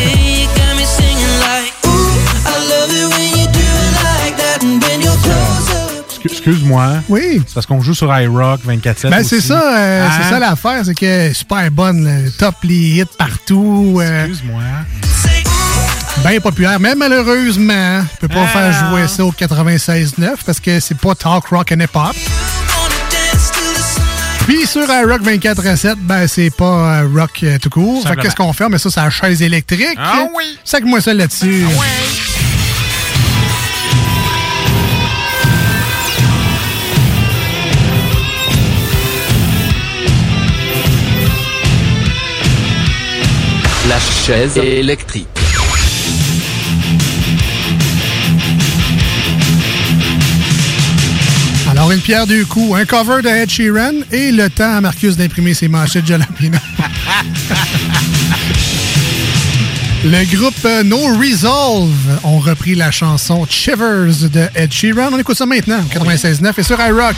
Speaker 7: Excuse-moi.
Speaker 6: Oui.
Speaker 7: C'est parce qu'on joue sur iRock 24-7.
Speaker 6: Ben, c'est ça, euh, c'est
Speaker 7: Hein?
Speaker 6: ça l'affaire, c'est que super bonne, là, top les hits partout.
Speaker 7: Excuse-moi.
Speaker 6: Bien populaire, mais malheureusement, je peux pas
Speaker 7: Ah.
Speaker 6: faire jouer ça au 96.9 parce que c'est pas talk rock and hip hop. Puis sur iRock 24.7, ben c'est pas euh, rock euh, tout court. Fait qu'est-ce qu'on fait? Mais ça, c'est la chaise électrique.
Speaker 7: Ah oui!
Speaker 6: Sac-moi ça là-dessus.
Speaker 34: La chaise électrique.
Speaker 6: Alors, une pierre deux coups, un cover de Ed Sheeran et le temps à Marcus d'imprimer ses manchettes de Jalapino. Le groupe euh, No Resolve ont repris la chanson Shivers de Ed Sheeran. On écoute ça maintenant, 96.9 et sur iRock.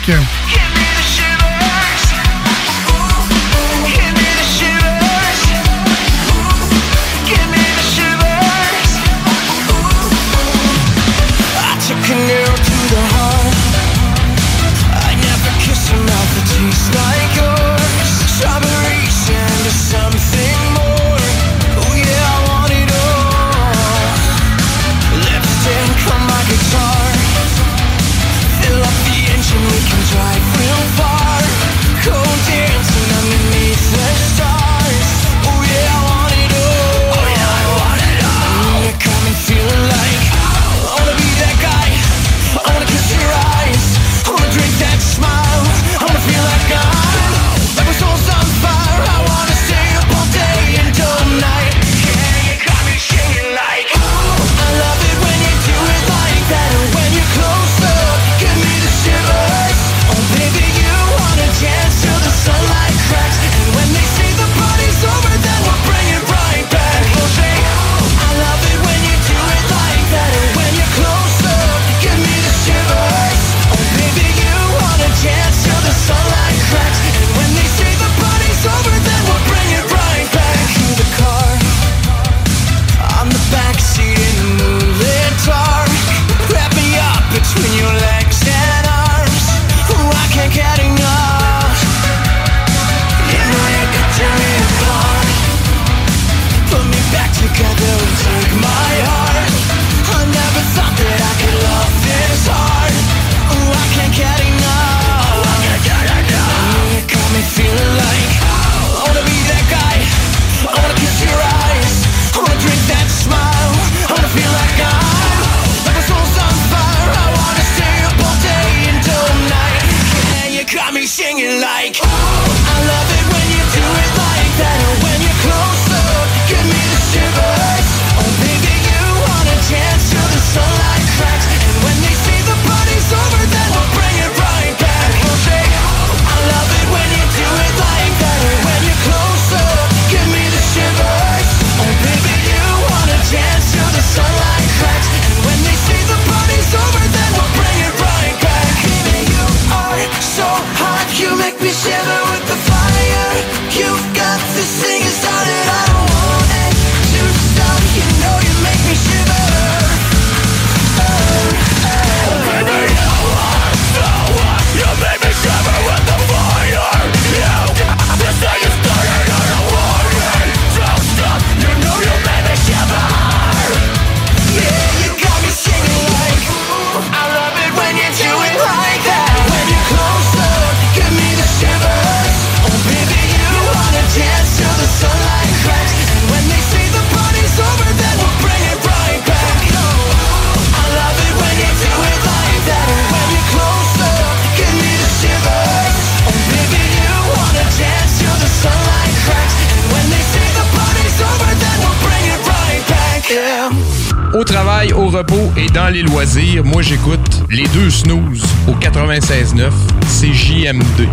Speaker 10: moi j'écoute les deux snooze au 96.9, c'est JMD.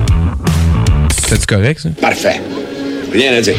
Speaker 10: C'est correct ça?
Speaker 35: Parfait. Rien à dire.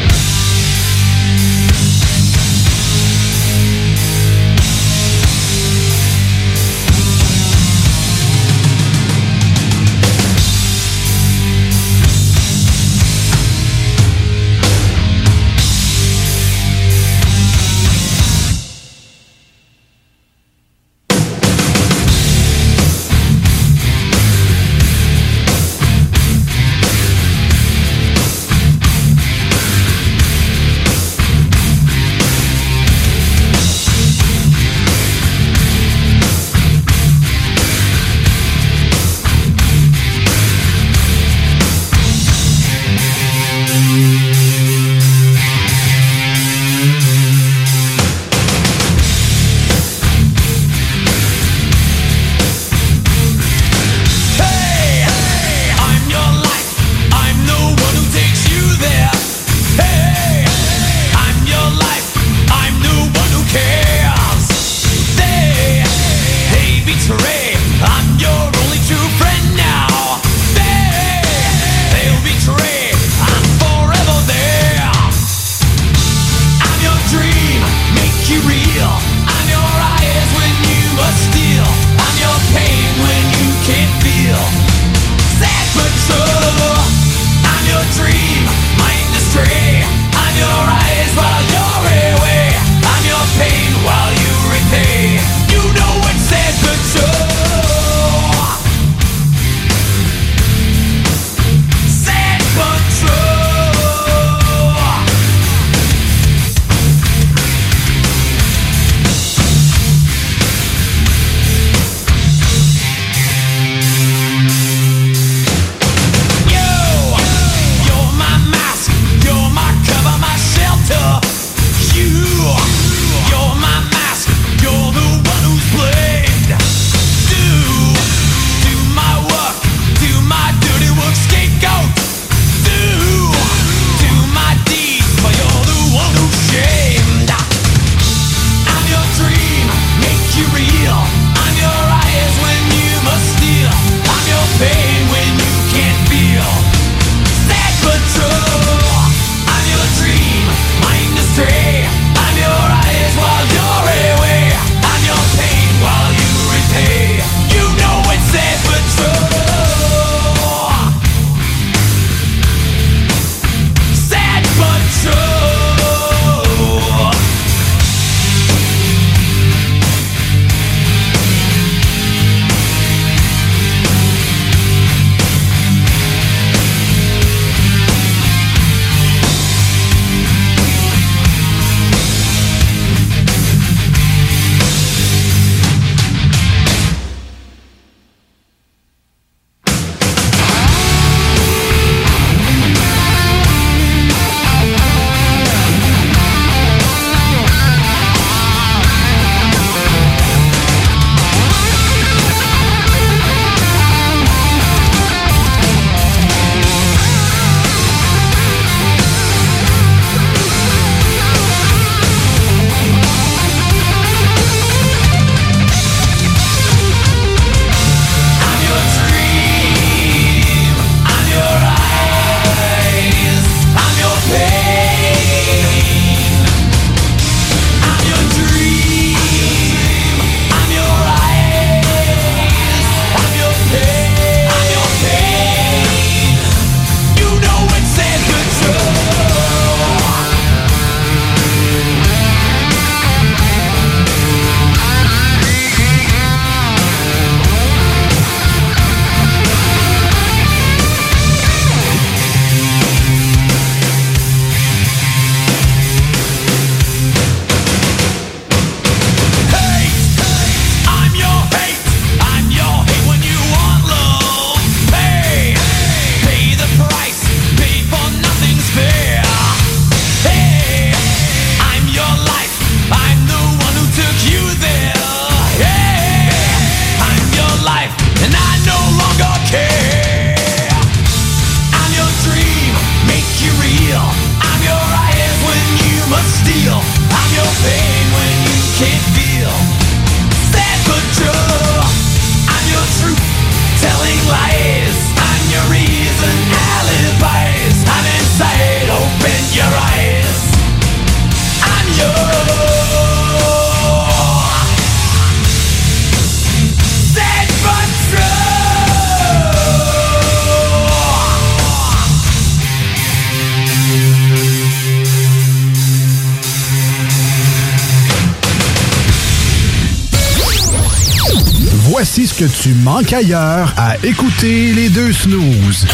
Speaker 36: Que tu manques ailleurs à écouter les deux snooze.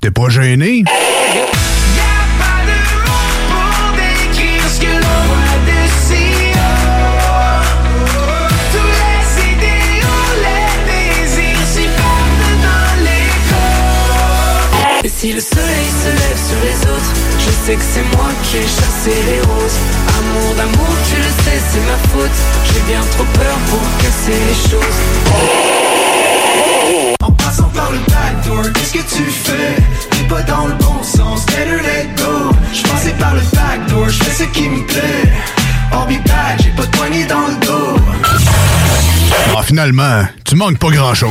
Speaker 36: T'es pas gêné?
Speaker 4: si le soleil se lève sur les autres, je sais que c'est moi qui ai chassé les bien trop peur pour casser les choses.
Speaker 37: En passant par le backdoor, qu'est-ce que tu fais? T'es pas dans le bon sens, better let go. J'passais par le backdoor, j'fais ce qui me plaît. I'll be back, j'ai pas de poignée dans le dos.
Speaker 36: Ah, finalement, tu manques pas grand-chose.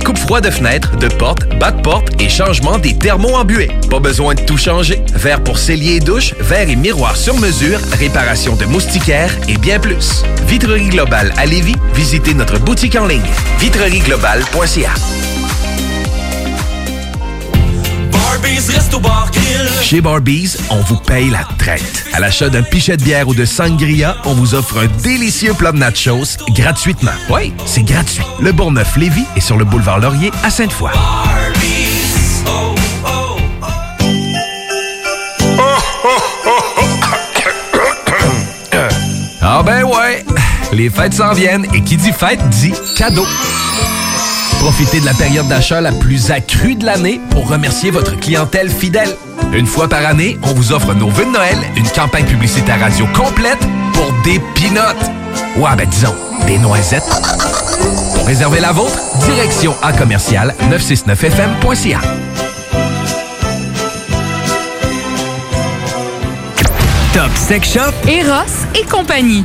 Speaker 3: coupes froids de fenêtres, de portes, bas de porte et changement des thermos en buée. Pas besoin de tout changer. Verre pour cellier et douche, verre et miroir sur mesure, réparation de moustiquaires et bien plus. Vitrerie Globale à Lévis, visitez notre boutique en ligne vitrerieglobale.ca. Chez Barbies, on vous paye la traite. À l'achat d'un pichet de bière ou de sangria, on vous offre un délicieux plat de nachos gratuitement. Oui, c'est gratuit. Le Bourgneuf-Lévis est sur le boulevard Laurier à Sainte-Foy. Ah ben ouais, les fêtes s'en viennent et qui dit fête dit cadeau. Profitez de la période d'achat la plus accrue de l'année pour remercier votre clientèle fidèle. Une fois par année, on vous offre nos vœux de Noël, une campagne publicitaire radio complète pour des pinottes. Ouais, ben disons, des noisettes. Pour réserver la vôtre, direction à commercial 969fm.ca.
Speaker 12: Top Sex Shop,
Speaker 38: Eros et compagnie.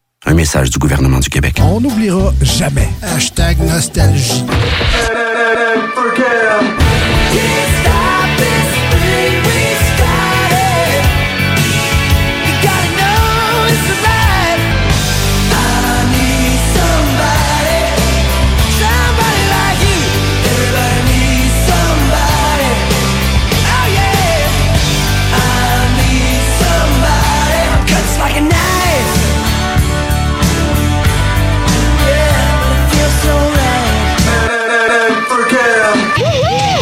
Speaker 30: Un message du gouvernement du Québec.
Speaker 36: On n'oubliera jamais.
Speaker 6: Hashtag nostalgie.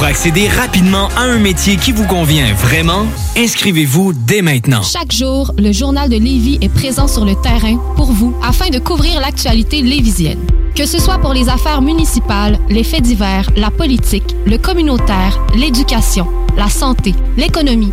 Speaker 12: Pour accéder rapidement à un métier qui vous convient vraiment, inscrivez-vous dès maintenant.
Speaker 39: Chaque jour, le journal de Lévis est présent sur le terrain pour vous afin de couvrir l'actualité lévisienne. Que ce soit pour les affaires municipales, les faits divers, la politique, le communautaire, l'éducation, la santé, l'économie,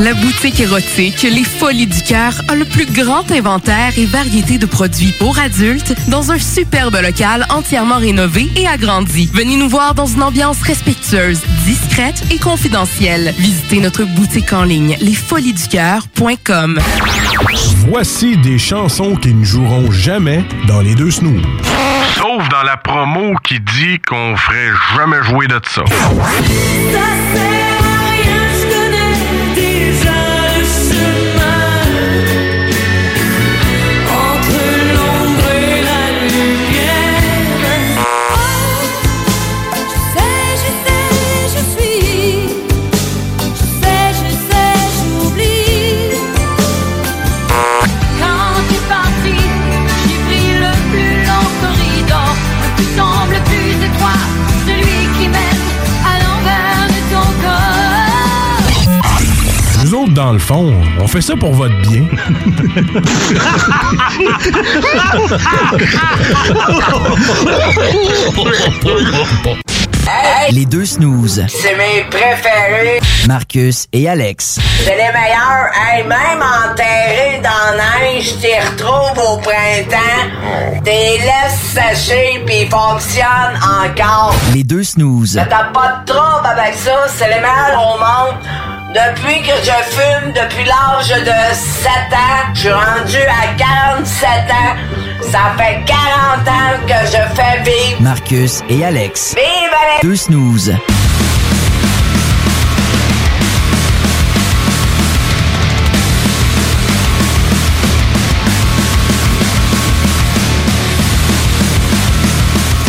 Speaker 40: La boutique érotique Les Folies du Cœur a le plus grand inventaire et variété de produits pour adultes dans un superbe local entièrement rénové et agrandi. Venez nous voir dans une ambiance respectueuse, discrète et confidentielle. Visitez notre boutique en ligne lesfoliesducoeur.com.
Speaker 41: Voici des chansons qui ne joueront jamais dans les deux snooze.
Speaker 10: Sauf dans la promo qui dit qu'on ferait jamais jouer de ça.
Speaker 41: Dans le fond, on fait ça pour votre bien.
Speaker 13: Les deux snooze.
Speaker 42: C'est mes préférés.
Speaker 13: Marcus et Alex.
Speaker 42: C'est les meilleurs. Hey, même enterrés dans neige, t'y retrouves au printemps. T'es laisses sécher puis ils fonctionnent encore.
Speaker 13: Les deux snooze.
Speaker 42: T'as pas de trouble avec ça. C'est les meilleurs au monde. Depuis que je fume, depuis l'âge de 7 ans, je suis rendu à 47 ans. Ça fait 40 ans que je fais vivre.
Speaker 13: Marcus et Alex.
Speaker 42: Vive les...
Speaker 13: Deux snooze.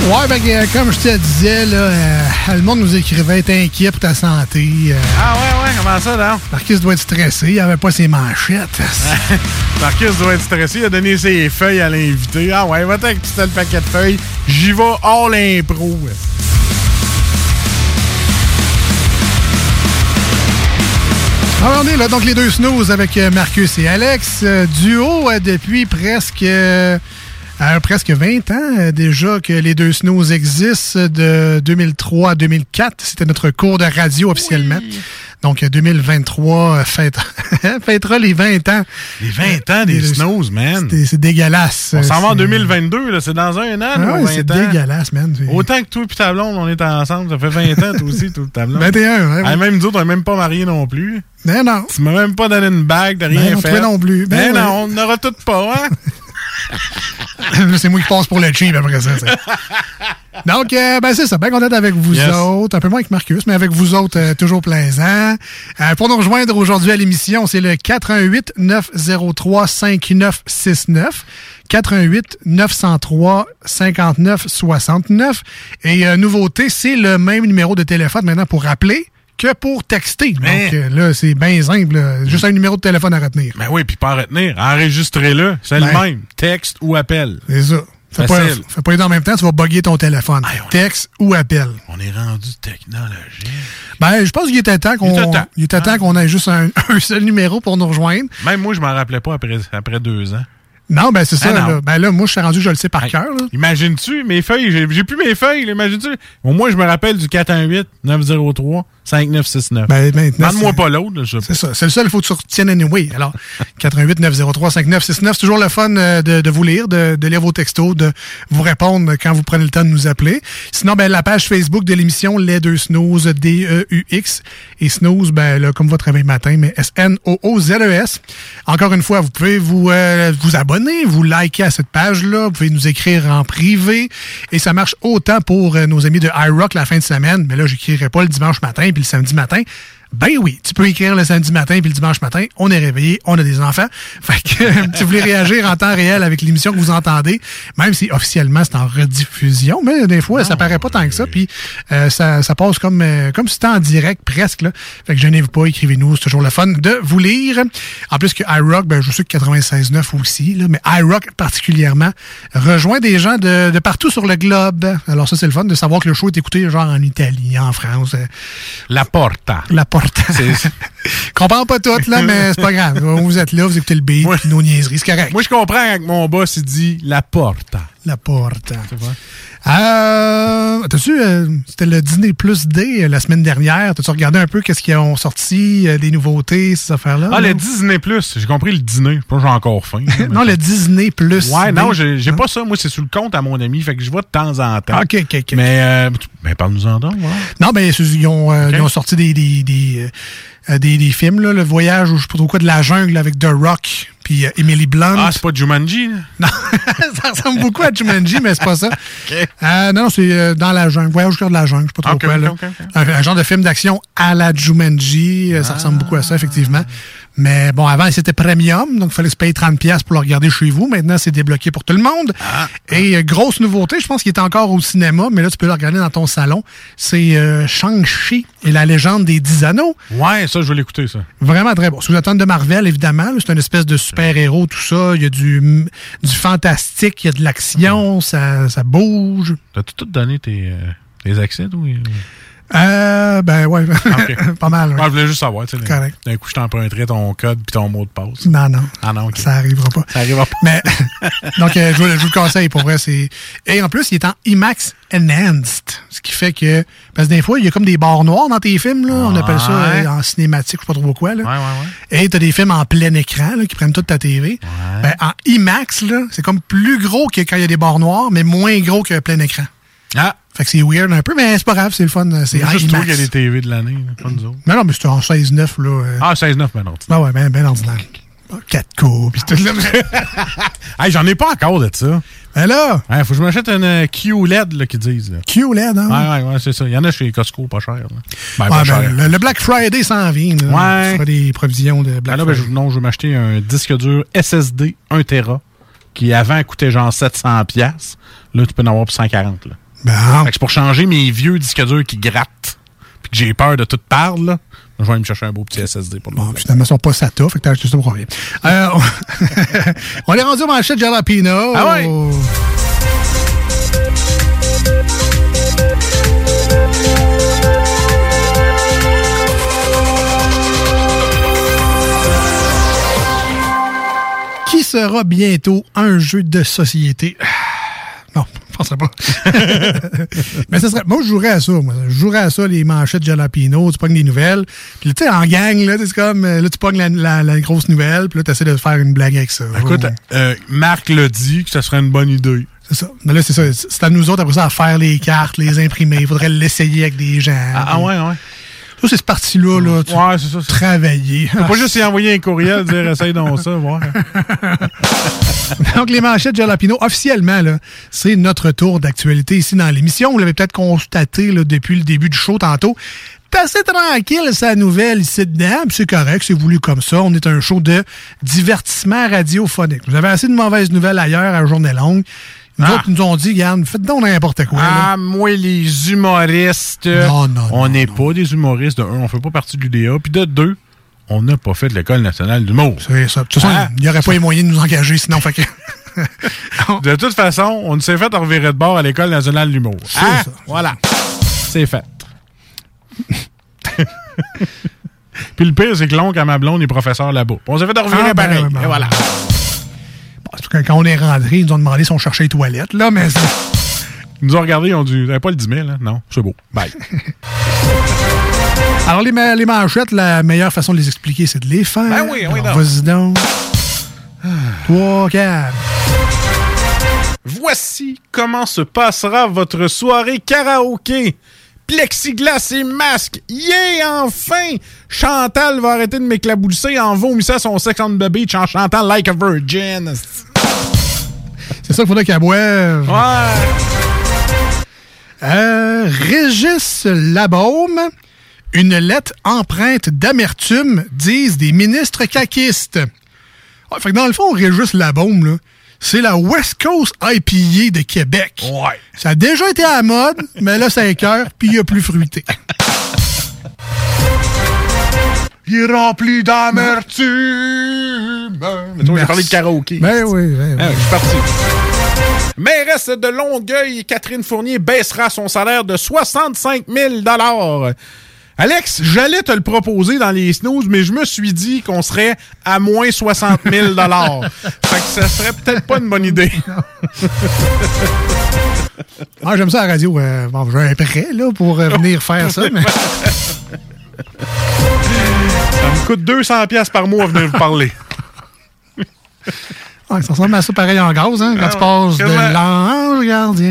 Speaker 6: Ouais, ben, euh, comme je te disais, là, euh, le monde nous écrivait être inquiet pour ta santé. euh.
Speaker 7: Ah ouais, ouais, comment ça, là?
Speaker 6: Marcus doit être stressé, il avait pas ses manchettes.
Speaker 7: Marcus doit être stressé, il a donné ses feuilles à l'invité. Ah ouais, va-t'en avec le paquet de feuilles. J'y vais all impro.
Speaker 6: Alors, on est là, donc les deux snooze avec Marcus et Alex. euh, duo depuis presque, euh, euh, presque 20 ans euh, déjà que les deux snooze existent, de 2003 à 2004. C'était notre cours de radio officiellement. Donc, euh, 2023 euh, fête- fêtera les 20 ans.
Speaker 7: Les 20 ans des snooze, man.
Speaker 6: C'est dégueulasse.
Speaker 7: On s'en va en
Speaker 6: C'est-
Speaker 7: 2022, là, c'est dans un an,
Speaker 6: Ah
Speaker 7: nos
Speaker 6: ouais,
Speaker 7: 20
Speaker 6: c'est dégueulasse, man.
Speaker 7: Autant que toi et ta blonde, on est ensemble. Ça fait 20 ans, toi aussi, tout ta blonde.
Speaker 6: 21, ouais, ouais.
Speaker 7: Ah, même nous autres, on n'est même pas mariés non plus.
Speaker 6: Ben non.
Speaker 7: Tu m'as même pas donné une bague, t'as rien
Speaker 6: Ben non,
Speaker 7: fait.
Speaker 6: non plus. Ben
Speaker 7: Ben,
Speaker 6: ouais.
Speaker 7: non, on n'aura tout pas, hein?
Speaker 6: c'est moi qui passe pour le cheap après ça. Donc, euh, ben c'est ça. Bien content avec vous
Speaker 7: Yes.
Speaker 6: autres. Un peu moins avec Marcus, mais avec vous autres, euh, toujours plaisant. Euh, pour nous rejoindre aujourd'hui à l'émission, c'est le 88 903 5969. 88 903 59 69. Et euh, nouveauté, c'est le même numéro de téléphone maintenant pour rappeler que pour texter. Donc
Speaker 7: Mais-
Speaker 6: euh, là, c'est bien simple. là. Juste un numéro de téléphone à retenir.
Speaker 7: Ben oui, puis pas à retenir. Enregistrez-le. C'est
Speaker 6: Ben.
Speaker 7: le même. Texte ou appel.
Speaker 6: C'est ça. Fais pas, fais pas les deux en même temps, tu vas bugger ton téléphone. Texte ou appel.
Speaker 7: On est rendu technologique.
Speaker 6: Ben, je pense qu'il était temps qu'on il était temps qu'on ait juste un, un seul numéro pour nous rejoindre.
Speaker 7: Même moi, je m'en rappelais pas après, après deux ans.
Speaker 6: Non, ben c'est ça.
Speaker 7: Ah, non.
Speaker 6: là. Ben là, moi, je suis rendu, je le sais par cœur.
Speaker 7: Imagines-tu mes feuilles? J'ai plus mes feuilles, imagines-tu? Au moins, je me rappelle du 418-903-5969.
Speaker 6: Ben, maintenant,
Speaker 7: Demande-moi pas l'autre. je.
Speaker 6: C'est ça. C'est le seul, il faut que tu retiennes anyway. Alors, 88 903 5969, c'est toujours le fun euh, de, de vous lire, de, de lire vos textos, de vous répondre quand vous prenez le temps de nous appeler. Sinon, ben, la page Facebook de l'émission Les Deux Snooze, D-E-U-X. Et Snooze, ben, là, comme votre réveil matin, mais S-N-O-O-Z-E-S. Encore une fois, vous pouvez vous, euh, vous abonner, vous liker à cette page-là. Vous pouvez nous écrire en privé. Et ça marche autant pour euh, nos amis de iRock la fin de semaine. Mais là, j'écrirai pas le dimanche matin puis le samedi matin. Ben oui, tu peux écrire le samedi matin puis le dimanche matin. On est réveillé, on a des enfants. Fait que euh, si vous voulez réagir en temps réel avec l'émission que vous entendez, même si officiellement c'est en rediffusion, mais des fois ça paraît pas tant que ça. Puis euh, ça, ça passe comme euh, comme si c'était en direct presque. Là. Fait que gênez-vous pas, écrivez-nous, c'est toujours le fun de vous lire. En plus que iRock, ben je sais que 96.9 aussi, là, mais iRock particulièrement rejoint des gens de, de partout sur le globe. Alors ça c'est le fun de savoir que le show est écouté genre en Italie, en France. euh,
Speaker 7: La Porta.
Speaker 6: La porte. comprends pas tout, là, mais c'est pas grave. Vous êtes là, vous écoutez le beat, nos niaiseries, c'est correct.
Speaker 7: Moi, je comprends quand mon boss, il dit la Porta.
Speaker 6: La porte. Euh, T'as-tu, euh, c'était le dîner plus D euh, la semaine dernière. T'as-tu regardé un peu qu'est-ce qu'ils ont sorti, euh, des nouveautés, ces affaires-là?
Speaker 7: Ah,
Speaker 6: non?
Speaker 7: le Disney Plus. J'ai compris le dîner. Je j'ai encore faim.
Speaker 6: non, le Disney plus.
Speaker 7: Ouais,
Speaker 6: D.
Speaker 7: non, j'ai pas ça. Moi, c'est sur le compte à mon ami. Fait que je vois de temps en temps.
Speaker 6: OK, OK, OK.
Speaker 7: Mais, euh, ben, parle-nous-en donc. voilà.
Speaker 6: Non, ben, ils ont, euh, ils ont sorti des, des, des, euh, des, des films, là, le voyage, ou je sais pas trop quoi, de la jungle avec The Rock, puis euh, Emily Blunt.
Speaker 7: Ah, c'est pas Jumanji, là?
Speaker 6: Non, ça ressemble beaucoup à Jumanji, mais c'est pas ça. Euh, non, c'est dans la jungle. Voyage au cœur de la jungle, je sais pas trop quoi. Là. Un, un genre de film d'action à la Jumanji. Ça ressemble beaucoup à ça, effectivement. Mais bon, avant, c'était premium, donc il fallait se payer 30$ piastres pour le regarder chez vous. Maintenant, c'est débloqué pour tout le monde. Et euh, grosse nouveauté, je pense qu'il est encore au cinéma, mais là, tu peux le regarder dans ton salon. C'est euh, Shang-Chi et la légende des 10 anneaux.
Speaker 7: Ouais, ça, je vais l'écouter, ça.
Speaker 6: Vraiment très bon. Sous la tonne de Marvel, évidemment. C'est une espèce de super-héros, tout ça. Il y a du, du fantastique, il y a de l'action, ça, ça bouge.
Speaker 7: T'as-tu tout donné tes, euh, tes accès, toi?
Speaker 6: Euh, ben ouais, pas mal. ouais.
Speaker 7: Ah, je voulais juste savoir. tu sais,
Speaker 6: Correct.
Speaker 7: D'un coup, je t'emprunterai ton code puis ton mot de passe.
Speaker 6: Non, non.
Speaker 7: Ah non.
Speaker 6: Ça arrivera pas.
Speaker 7: Ça arrivera pas.
Speaker 6: Mais, donc, euh, je, vous, je vous le conseille, pour vrai. c'est Et en plus, il est en IMAX Enhanced. Ce qui fait que. Parce que des fois, il y a comme des barres noires dans tes films, là. On appelle ça
Speaker 7: Ouais.
Speaker 6: euh, en cinématique, je sais pas trop quoi, là.
Speaker 7: Ouais, ouais, ouais.
Speaker 6: Et t'as des films en plein écran, là, qui prennent toute ta TV. Ben, en IMAX, là, c'est comme plus gros que quand il y a des barres noires, mais moins gros que plein écran.
Speaker 7: Ah!
Speaker 6: Fait que c'est weird un peu, mais c'est pas grave, c'est le fun. C'est
Speaker 7: C'est juste toi qui a des TV de l'année, pas nous autres.
Speaker 6: Mais non, mais c'est en 16-9, là. euh,
Speaker 7: Ah, 16-9, ben non.
Speaker 6: Ben ouais, ben, ben ordinaire. 4K, pis tout
Speaker 7: hey, j'en ai pas encore de ça.
Speaker 6: Ben là!
Speaker 7: Faut que je m'achète une euh, QLED, là, qu'ils disent.
Speaker 6: QLED, hein?
Speaker 7: Ouais, ouais, ouais, c'est ça. Il y en a chez Costco, pas cher. Ben,
Speaker 6: ben,
Speaker 7: cher.
Speaker 6: le, le Black Friday s'en vient. Là.
Speaker 7: Ouais.
Speaker 6: Tu feras des provisions de
Speaker 7: Ben
Speaker 6: Black
Speaker 7: là, ben,
Speaker 6: Friday.
Speaker 7: non, je vais m'acheter un disque dur SSD 1 Tera qui avant coûtait genre 700 pièces. Là, tu peux en avoir pour 140. Là.
Speaker 6: Ben.
Speaker 7: Fait que c'est pour changer mes vieux disques durs qui grattent puis que j'ai peur de tout perdre. Là. Je vais aller me chercher un beau petit SSD pour le moment.
Speaker 6: Finalement, ils sont pas SATA, fait que t'as acheté ça pour rien. Euh, on... on est rendu au manchette Jalapino.
Speaker 7: Ah ouais?
Speaker 6: Qui sera bientôt un jeu de société? Je penserais pas. Mais ça serait. Moi, je jouerais à ça, moi. Je jouerais à ça, les manchettes Jalapino, tu pognes des nouvelles. Puis, tu sais, en gang, là, c'est comme. euh, Là, tu pognes la, la- la grosse nouvelle, puis là, tu essaies de faire une blague avec ça.
Speaker 7: Écoute, euh, Marc l'a dit que ça serait une bonne idée.
Speaker 6: C'est ça. Mais là, c'est ça. C'est à nous autres, après ça, à faire les cartes, les imprimer. Il faudrait l'essayer avec des gens.
Speaker 7: Ah, ah ouais, ouais.
Speaker 6: C'est ce parti-là, là. tu-
Speaker 7: Ouais, c'est ça. c'est-
Speaker 6: Travailler.
Speaker 7: Faut pas juste y envoyer un courriel dire essaye donc ça, voir.
Speaker 6: Donc, les manchettes Jalapino, officiellement, là, c'est notre tour d'actualité ici dans l'émission. Vous l'avez peut-être constaté là, depuis le début du show tantôt. Assez tranquille, sa nouvelle ici dedans. puis C'est correct, c'est voulu comme ça. On est un show de divertissement radiophonique. Vous avez assez de mauvaises nouvelles ailleurs à journée longue. Nous autres, nous ont dit, Yann, faites donc n'importe quoi. là.
Speaker 7: Ah, moi, les humoristes.
Speaker 6: Non, non,
Speaker 7: On n'est pas des humoristes. De un, on fait pas partie de l'UDA. Puis de deux, on n'a pas fait de l'École nationale d'humour.
Speaker 6: C'est ça. De toute façon,
Speaker 7: Ah.
Speaker 6: il n'y aurait pas les moyens de nous engager sinon. Fait que...
Speaker 7: de toute façon, on s'est fait revirer de bord à l'École nationale de l'humour. Ah, Voilà. C'est fait. Puis le pire, c'est que l'oncle à ma blonde est professeur là-bas. On s'est fait revirer
Speaker 6: Ah, ben,
Speaker 7: pareil.
Speaker 6: ben,
Speaker 7: Et voilà.
Speaker 6: Parce que quand on est rentré, ils nous ont demandé si on cherchait les toilettes, là, mais
Speaker 7: Ils nous ont regardé, ils ont dit, Eh, pas le 10 000, hein? Non, c'est beau. Bye.
Speaker 6: Alors, les, ma- les manchettes, la meilleure façon de les expliquer, c'est de les faire.
Speaker 7: Ben oui, oui,
Speaker 6: Alors,
Speaker 7: non.
Speaker 6: Vas-y donc. Trois, quatre.
Speaker 7: Voici comment se passera votre soirée karaoké. Plexiglas et masque. Yeah, enfin! Chantal va arrêter de m'éclabousser en vomissant son sex on the beach en chantant Like a Virgin.
Speaker 6: C'est ça qu'il faudrait qu'elle boive.
Speaker 7: Ouais.
Speaker 6: Euh, Régis Labaume, une lettre empreinte d'amertume, disent des ministres caquistes. Ah, fait que dans le fond, Régis Labaume, là, c'est la West Coast IPA de Québec.
Speaker 7: Ouais.
Speaker 6: Ça a déjà été à la mode, mais là, ça écœure, puis il y a plus fruité.
Speaker 7: Il est rempli d'amertume. Mais toi, j'ai parlé de karaoké.
Speaker 6: Ben oui, ben oui.
Speaker 7: Ah, je suis parti. Mairesse de Longueuil, Catherine Fournier baissera son salaire de 65 000 Alex, j'allais te le proposer dans les snooze, mais je me suis dit qu'on serait à moins 60 000 Fait que ça serait peut-être pas une bonne idée.
Speaker 6: Ah, j'aime ça à la radio. euh, bon, j'ai un prêt, là, pour euh, venir faire ça, mais...
Speaker 7: Ça me coûte 200 pièces par mois à venir vous parler.
Speaker 6: Ouais, ça ressemble à ça pareil en gaz, hein, quand
Speaker 7: Ah
Speaker 6: tu passes de l'ange gardien.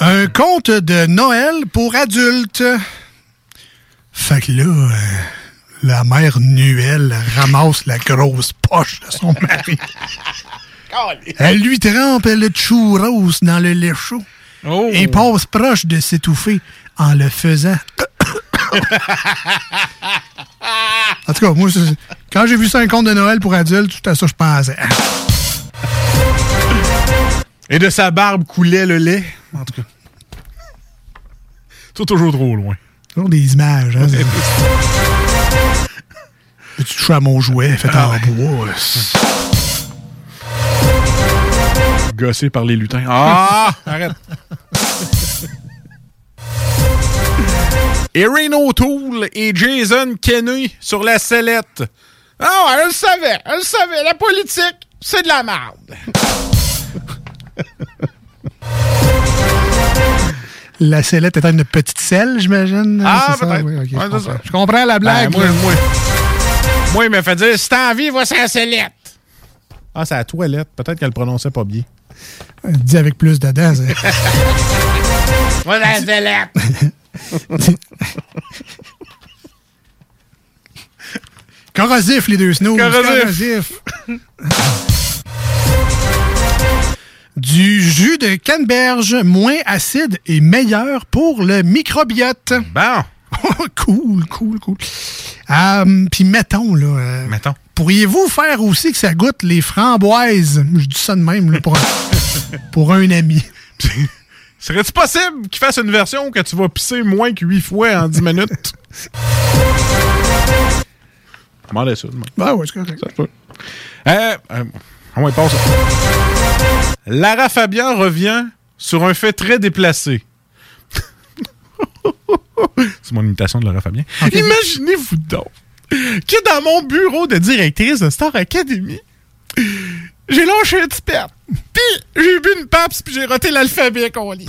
Speaker 6: Un conte de Noël pour adultes. Fait que là, euh, la mère Nuelle ramasse la grosse poche de son mari. Elle lui trempe le churros dans le lait chaud
Speaker 7: Oh.
Speaker 6: et passe proche de s'étouffer en le faisant. en tout cas, moi, quand j'ai vu ça un conte de Noël pour adultes, tout à ça, je pensais.
Speaker 7: Et de sa barbe coulait le lait. En tout cas. C'est toujours trop loin.
Speaker 6: Toujours des images. Hein, tu touches à mon jouet fait
Speaker 7: Ah
Speaker 6: en
Speaker 7: ouais.
Speaker 6: bois. là.
Speaker 7: Gossé par les lutins. Ah! Arrête. Erin O'Toole et Jason Kenney sur la sellette. Ah, ouais, elle le savait. Elle le savait. La politique, c'est de la merde.
Speaker 6: La sellette étant une petite selle, j'imagine?
Speaker 7: Ah, peut-être.
Speaker 6: Oui, je
Speaker 7: Ouais,
Speaker 6: comprends.
Speaker 7: ça.
Speaker 6: Je comprends la blague.
Speaker 7: Ben, moi, moi, moi, il m'a fait dire si t'as envie, va sur la sellette. Ah, c'est la toilette. Peut-être qu'elle le prononçait pas bien.
Speaker 6: Dis avec plus dedans.
Speaker 7: Va la sellette.
Speaker 6: Corrosif, les deux snows.
Speaker 7: Corrosif.
Speaker 6: Du jus de canneberge moins acide et meilleur pour le microbiote.
Speaker 7: Bon.
Speaker 6: cool, cool, cool. Euh, Puis mettons, là. euh,
Speaker 7: Mettons.
Speaker 6: Pourriez-vous faire aussi que ça goûte les framboises? Je dis ça de même, là, pour, un, pour un ami.
Speaker 7: Serait-il possible qu'il fasse une version que tu vas pisser moins que 8 fois en 10 minutes? Demandez ça. demain.
Speaker 6: Ben ouais, c'est correct.
Speaker 7: Ça peut. Euh, Lara Fabian revient sur un fait très déplacé. C'est mon imitation de Lara Fabian. Imaginez-vous donc que dans mon bureau de directrice de Star Academy, j'ai lâché un petit perte. Puis j'ai bu une paps puis j'ai roté l'alphabet qu'on lit.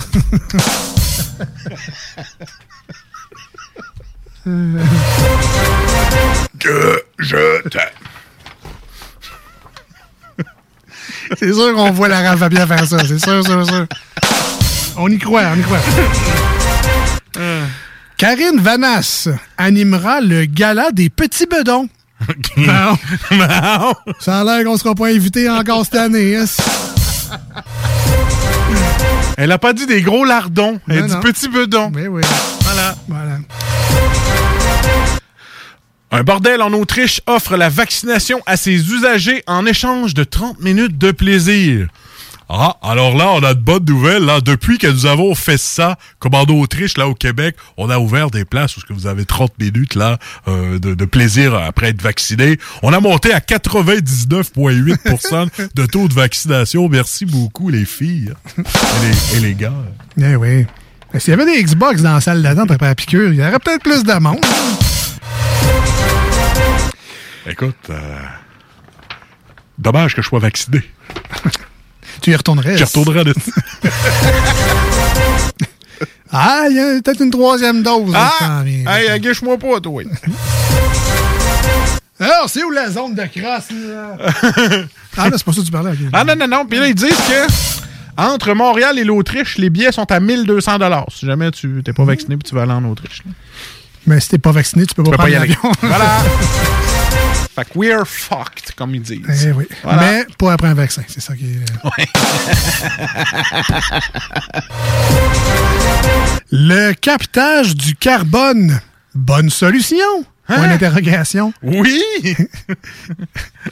Speaker 7: que je t'aime.
Speaker 6: C'est sûr qu'on voit Lara Fabien faire ça. C'est sûr, sûr, sûr. On y croit, on y croit. Karine Vanasse animera le gala des petits bedons. Non. Ça a l'air qu'on sera pas invité encore cette année. hein?
Speaker 7: Elle a pas dit des gros lardons. Elle a
Speaker 6: Non,
Speaker 7: dit
Speaker 6: non.
Speaker 7: petit bedon.
Speaker 6: Oui, oui.
Speaker 7: Voilà.
Speaker 6: Voilà.
Speaker 7: Un bordel en Autriche offre la vaccination à ses usagers en échange de 30 minutes de plaisir. Ah, alors là, on a de bonnes nouvelles. Là. Depuis que nous avons fait ça, comme en Autriche, là, au Québec, on a ouvert des places où vous avez 30 minutes là euh, de, plaisir après être vacciné. On a monté à 99,8% de taux de vaccination. Merci beaucoup, les filles et les, et gars.
Speaker 6: Eh oui. S'il y avait des Xbox dans la salle d'attente après la piqûre, il y aurait peut-être plus de monde.
Speaker 7: Écoute, euh, dommage que je sois vacciné.
Speaker 6: Tu y retournerais?
Speaker 7: Je retournerai de...
Speaker 6: Ah, il y a peut-être une troisième dose. s'en
Speaker 7: Ah! Hey, agache-moi pas, toi.
Speaker 6: Alors, c'est où la zone de crasse, là? ah, là, c'est pas ça que tu parlais. ok.
Speaker 7: Ah non, non, non. Puis là, ils disent que entre Montréal et l'Autriche, les billets sont à 1200 Si jamais tu t'es pas vacciné et tu vas aller en Autriche. là.
Speaker 6: Mais si t'es pas vacciné, tu peux pas
Speaker 7: Tu peux pas y aller. voilà. Fait que we're fucked, comme ils disent.
Speaker 6: Eh oui.
Speaker 7: Voilà.
Speaker 6: Mais pas après un vaccin, c'est ça qui est. Le captage du carbone. Bonne solution. Point d'interrogation.
Speaker 7: Oui!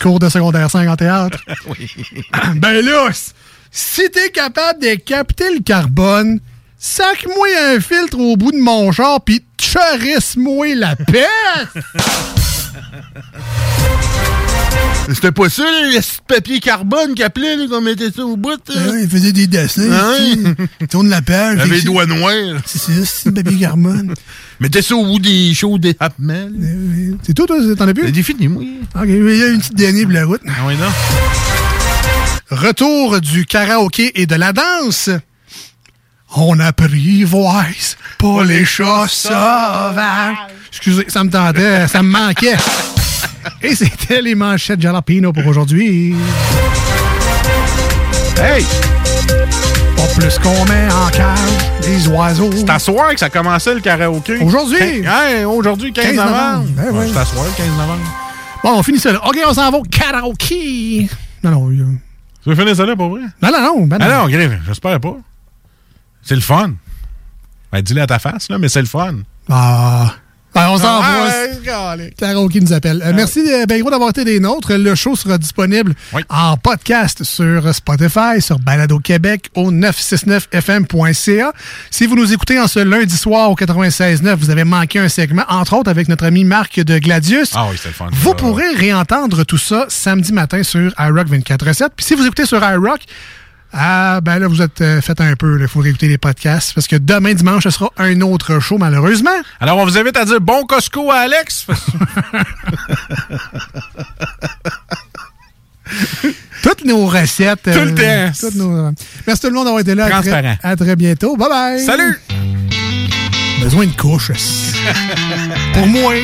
Speaker 6: Cours de secondaire 5 en théâtre.
Speaker 7: oui.
Speaker 6: Ben là, si t'es capable de capter le carbone, sac-moi un filtre au bout de mon char pis charisse-moi la peste!
Speaker 43: C'était pas ça, là, le petit papier carbone qu'il appelait, là, qu'on mettait ça au bout. là.
Speaker 6: Ah, il faisait des dessins.
Speaker 43: Ah
Speaker 6: ici.
Speaker 43: oui.
Speaker 6: Il tourne la page.
Speaker 43: Il avait les doigts noirs.
Speaker 6: C'est ça, c'est le papier carbone.
Speaker 43: Mettez ça au bout des shows des Hapmel.
Speaker 6: C'est tout, toi? T'en as plus?
Speaker 43: C'est fini, moi.
Speaker 6: Ok, il y a une petite dernière pour la route.
Speaker 7: Ah oui, non?
Speaker 6: Retour du karaoké et de la danse. On apprivoise pas les chats sauvages. Excusez, ça me tentait, ça me manquait. Et c'était les manchettes Jalapino pour aujourd'hui.
Speaker 7: Hey!
Speaker 6: Pas plus qu'on met en cage des oiseaux.
Speaker 7: C'est à soir que ça commençait le karaoké.
Speaker 6: Aujourd'hui?
Speaker 7: Hey, aujourd'hui, 15,
Speaker 6: 15
Speaker 7: novembre.
Speaker 6: novembre. Ben
Speaker 7: Ouais. C'est à soir, 15 novembre.
Speaker 6: Bon, on finit ça là. OK, on s'en va au karaoké. Non, non.
Speaker 7: Tu veux finir ça là, pour vrai?
Speaker 6: Non, non, non. Ben non.
Speaker 7: Ah non, Griff, j'espère pas. C'est le fun. Ben, dis-le à ta face, là, mais c'est le fun.
Speaker 6: Ah. Ben, on s'en
Speaker 7: Ah,
Speaker 6: va.
Speaker 7: ouais,
Speaker 6: Karaoké nous appelle. Euh, merci euh, ben gros d'avoir été des nôtres. Le show sera disponible en podcast sur Spotify, sur Balado Québec au 969fm.ca. Si vous nous écoutez en ce lundi soir au 96.9, vous avez manqué un segment, entre autres avec notre ami Marc de Gladius.
Speaker 7: Ah oui, c'est le fun.
Speaker 6: Vous pourrez réentendre tout ça samedi matin sur iRock 24.7. Puis si vous écoutez sur iRock, ah, ben là, vous êtes euh, fait un peu. Il faut réécouter les podcasts parce que demain, dimanche, ce sera un autre show, malheureusement.
Speaker 7: Alors, on vous invite à dire bon Costco à Alex.
Speaker 6: Toutes nos recettes.
Speaker 7: Tout le temps.
Speaker 6: toutes nos- Merci tout le monde d'avoir été là. À très,
Speaker 7: Transparent.
Speaker 6: à très bientôt. Bye bye.
Speaker 7: Salut!
Speaker 6: Besoin de couches. Pour moi.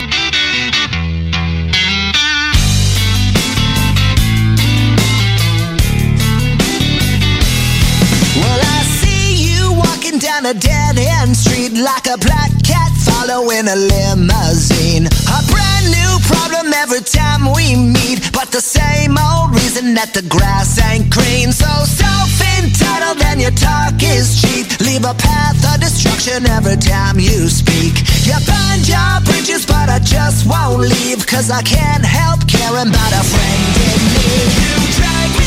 Speaker 4: Down a dead end street like a black cat following a limousine. A brand new problem every time we meet, but the same old reason that the grass ain't green. So self entitled and your talk is cheap. Leave a path of destruction every time you speak. You burn your bridges, but I just won't leave, cause I can't help caring about a friend in need. You drag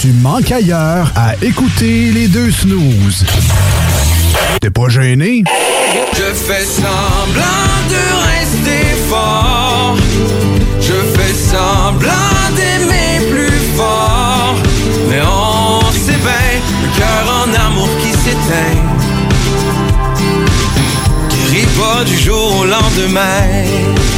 Speaker 44: tu manques ailleurs à écouter les deux snooze. T'es pas gêné?
Speaker 16: Je fais semblant de rester fort. Je fais semblant d'aimer plus fort. Mais on bien, le cœur en amour qui s'éteint. Guérit pas du jour au lendemain.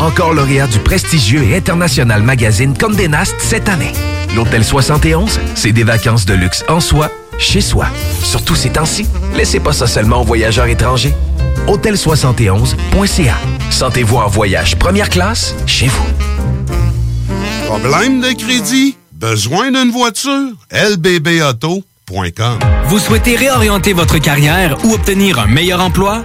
Speaker 3: Encore lauréat du prestigieux et international magazine Condé Nast cette année. L'Hôtel 71, c'est des vacances de luxe en soi, chez soi. Surtout ces temps-ci, laissez pas ça seulement aux voyageurs étrangers. Hôtel71.ca. Sentez-vous en voyage première classe chez vous.
Speaker 14: Problème de crédit? Besoin d'une voiture? lbbauto.com
Speaker 12: Vous souhaitez réorienter votre carrière ou obtenir un meilleur emploi?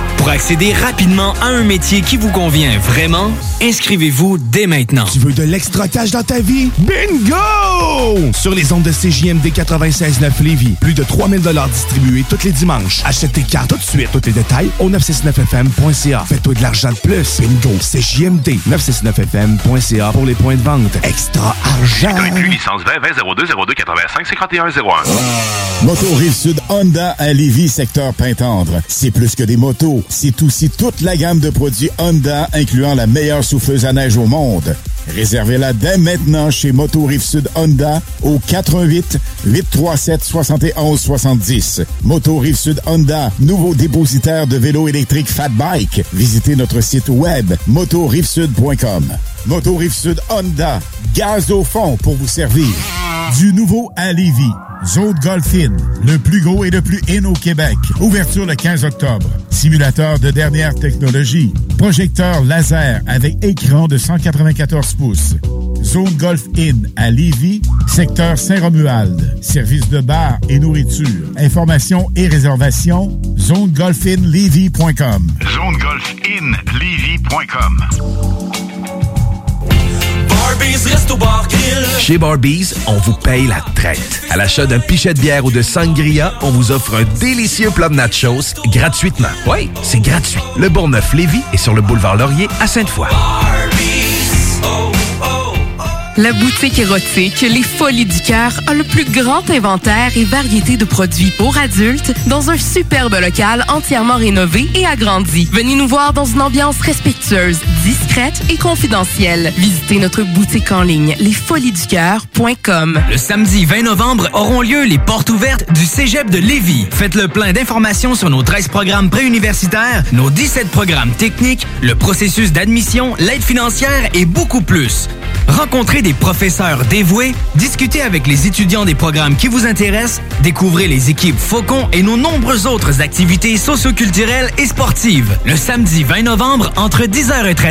Speaker 12: Pour accéder rapidement à un métier qui vous convient vraiment, inscrivez-vous dès maintenant.
Speaker 45: Tu veux de l'extra cash dans ta vie? Bingo! Sur les ondes de CJMD 96.9 Lévis, plus de 3000 distribués tous les dimanches. Achète tes cartes tout de suite. Tous les détails au 969FM.ca. Fais-toi de l'argent de plus. Bingo! CJMD 969FM.ca pour les points de vente. Extra argent!
Speaker 10: Inclus licence 20 20 02 02 85 51 01.
Speaker 9: Moto Rive-Sud Honda à Lévis, secteur Pintendre. C'est plus que des motos, c'est aussi toute la gamme de produits Honda, incluant la meilleure souffleuse à neige au monde. Réservez-la dès maintenant chez Moto Rive-Sud Honda au 88 837 71 70. Moto Rive-Sud Honda, nouveau dépositaire de vélos électriques Fat Bike. Visitez notre site web motorivesud.com. Moto Rive-Sud Honda, gaz au fond pour vous servir. Du nouveau à Lévis. Zone Golf In, le plus gros et le plus in au Québec. Ouverture le 15 octobre. Simulateur de dernière technologie. Projecteur laser avec écran de 194 pouces. Zone Golf In à Lévis, secteur Saint-Romuald. Service de bar et nourriture. Informations et réservations, zonegolfinlevy.com.
Speaker 10: zonegolfinlevy.com
Speaker 3: Chez Barbies, on vous paye la traite. À l'achat d'un pichet de bière ou de sangria, on vous offre un délicieux plat de nachos gratuitement. Oui, c'est gratuit. Le Bourgneuf-Lévis est sur le boulevard Laurier à Sainte-Foy.
Speaker 40: La boutique érotique Les Folies du Cœur a le plus grand inventaire et variété de produits pour adultes dans un superbe local entièrement rénové et agrandi. Venez nous voir dans une ambiance respectueuse, discrète et confidentielle. Visitez notre boutique en ligne lesfoliesducoeur.com.
Speaker 12: Le samedi 20 novembre auront lieu les portes ouvertes du Cégep de Lévis. Faites le plein d'informations sur nos 13 programmes préuniversitaires, nos 17 programmes techniques, le processus d'admission, l'aide financière et beaucoup plus. Rencontrez des professeurs dévoués, discutez avec les étudiants des programmes qui vous intéressent, découvrez les équipes Faucon et nos nombreuses autres activités socioculturelles et sportives. Le samedi 20 novembre, entre 10h et 13h,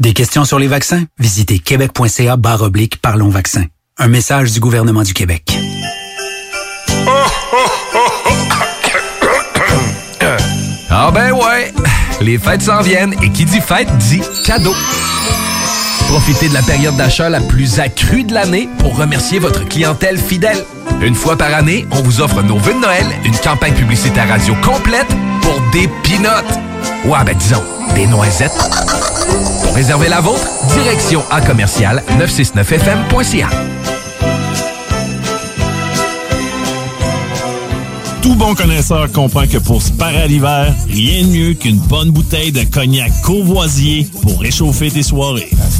Speaker 46: Des questions sur les vaccins? Visitez québec.ca barre oblique Parlons vaccins. Un message du gouvernement du Québec.
Speaker 3: Ah ben ouais, les fêtes s'en viennent et qui dit fête dit cadeau. Profitez de la période d'achat la plus accrue de l'année pour remercier votre clientèle fidèle. Une fois par année, on vous offre nos vœux de Noël, une campagne publicitaire radio complète pour des pinottes. Ouais, ben disons, des noisettes. Pour réserver la vôtre, direction à commercial 969fm.ca.
Speaker 47: Tout bon connaisseur comprend que pour se parer à l'hiver, rien de mieux qu'une bonne bouteille de cognac courvoisier pour réchauffer tes soirées.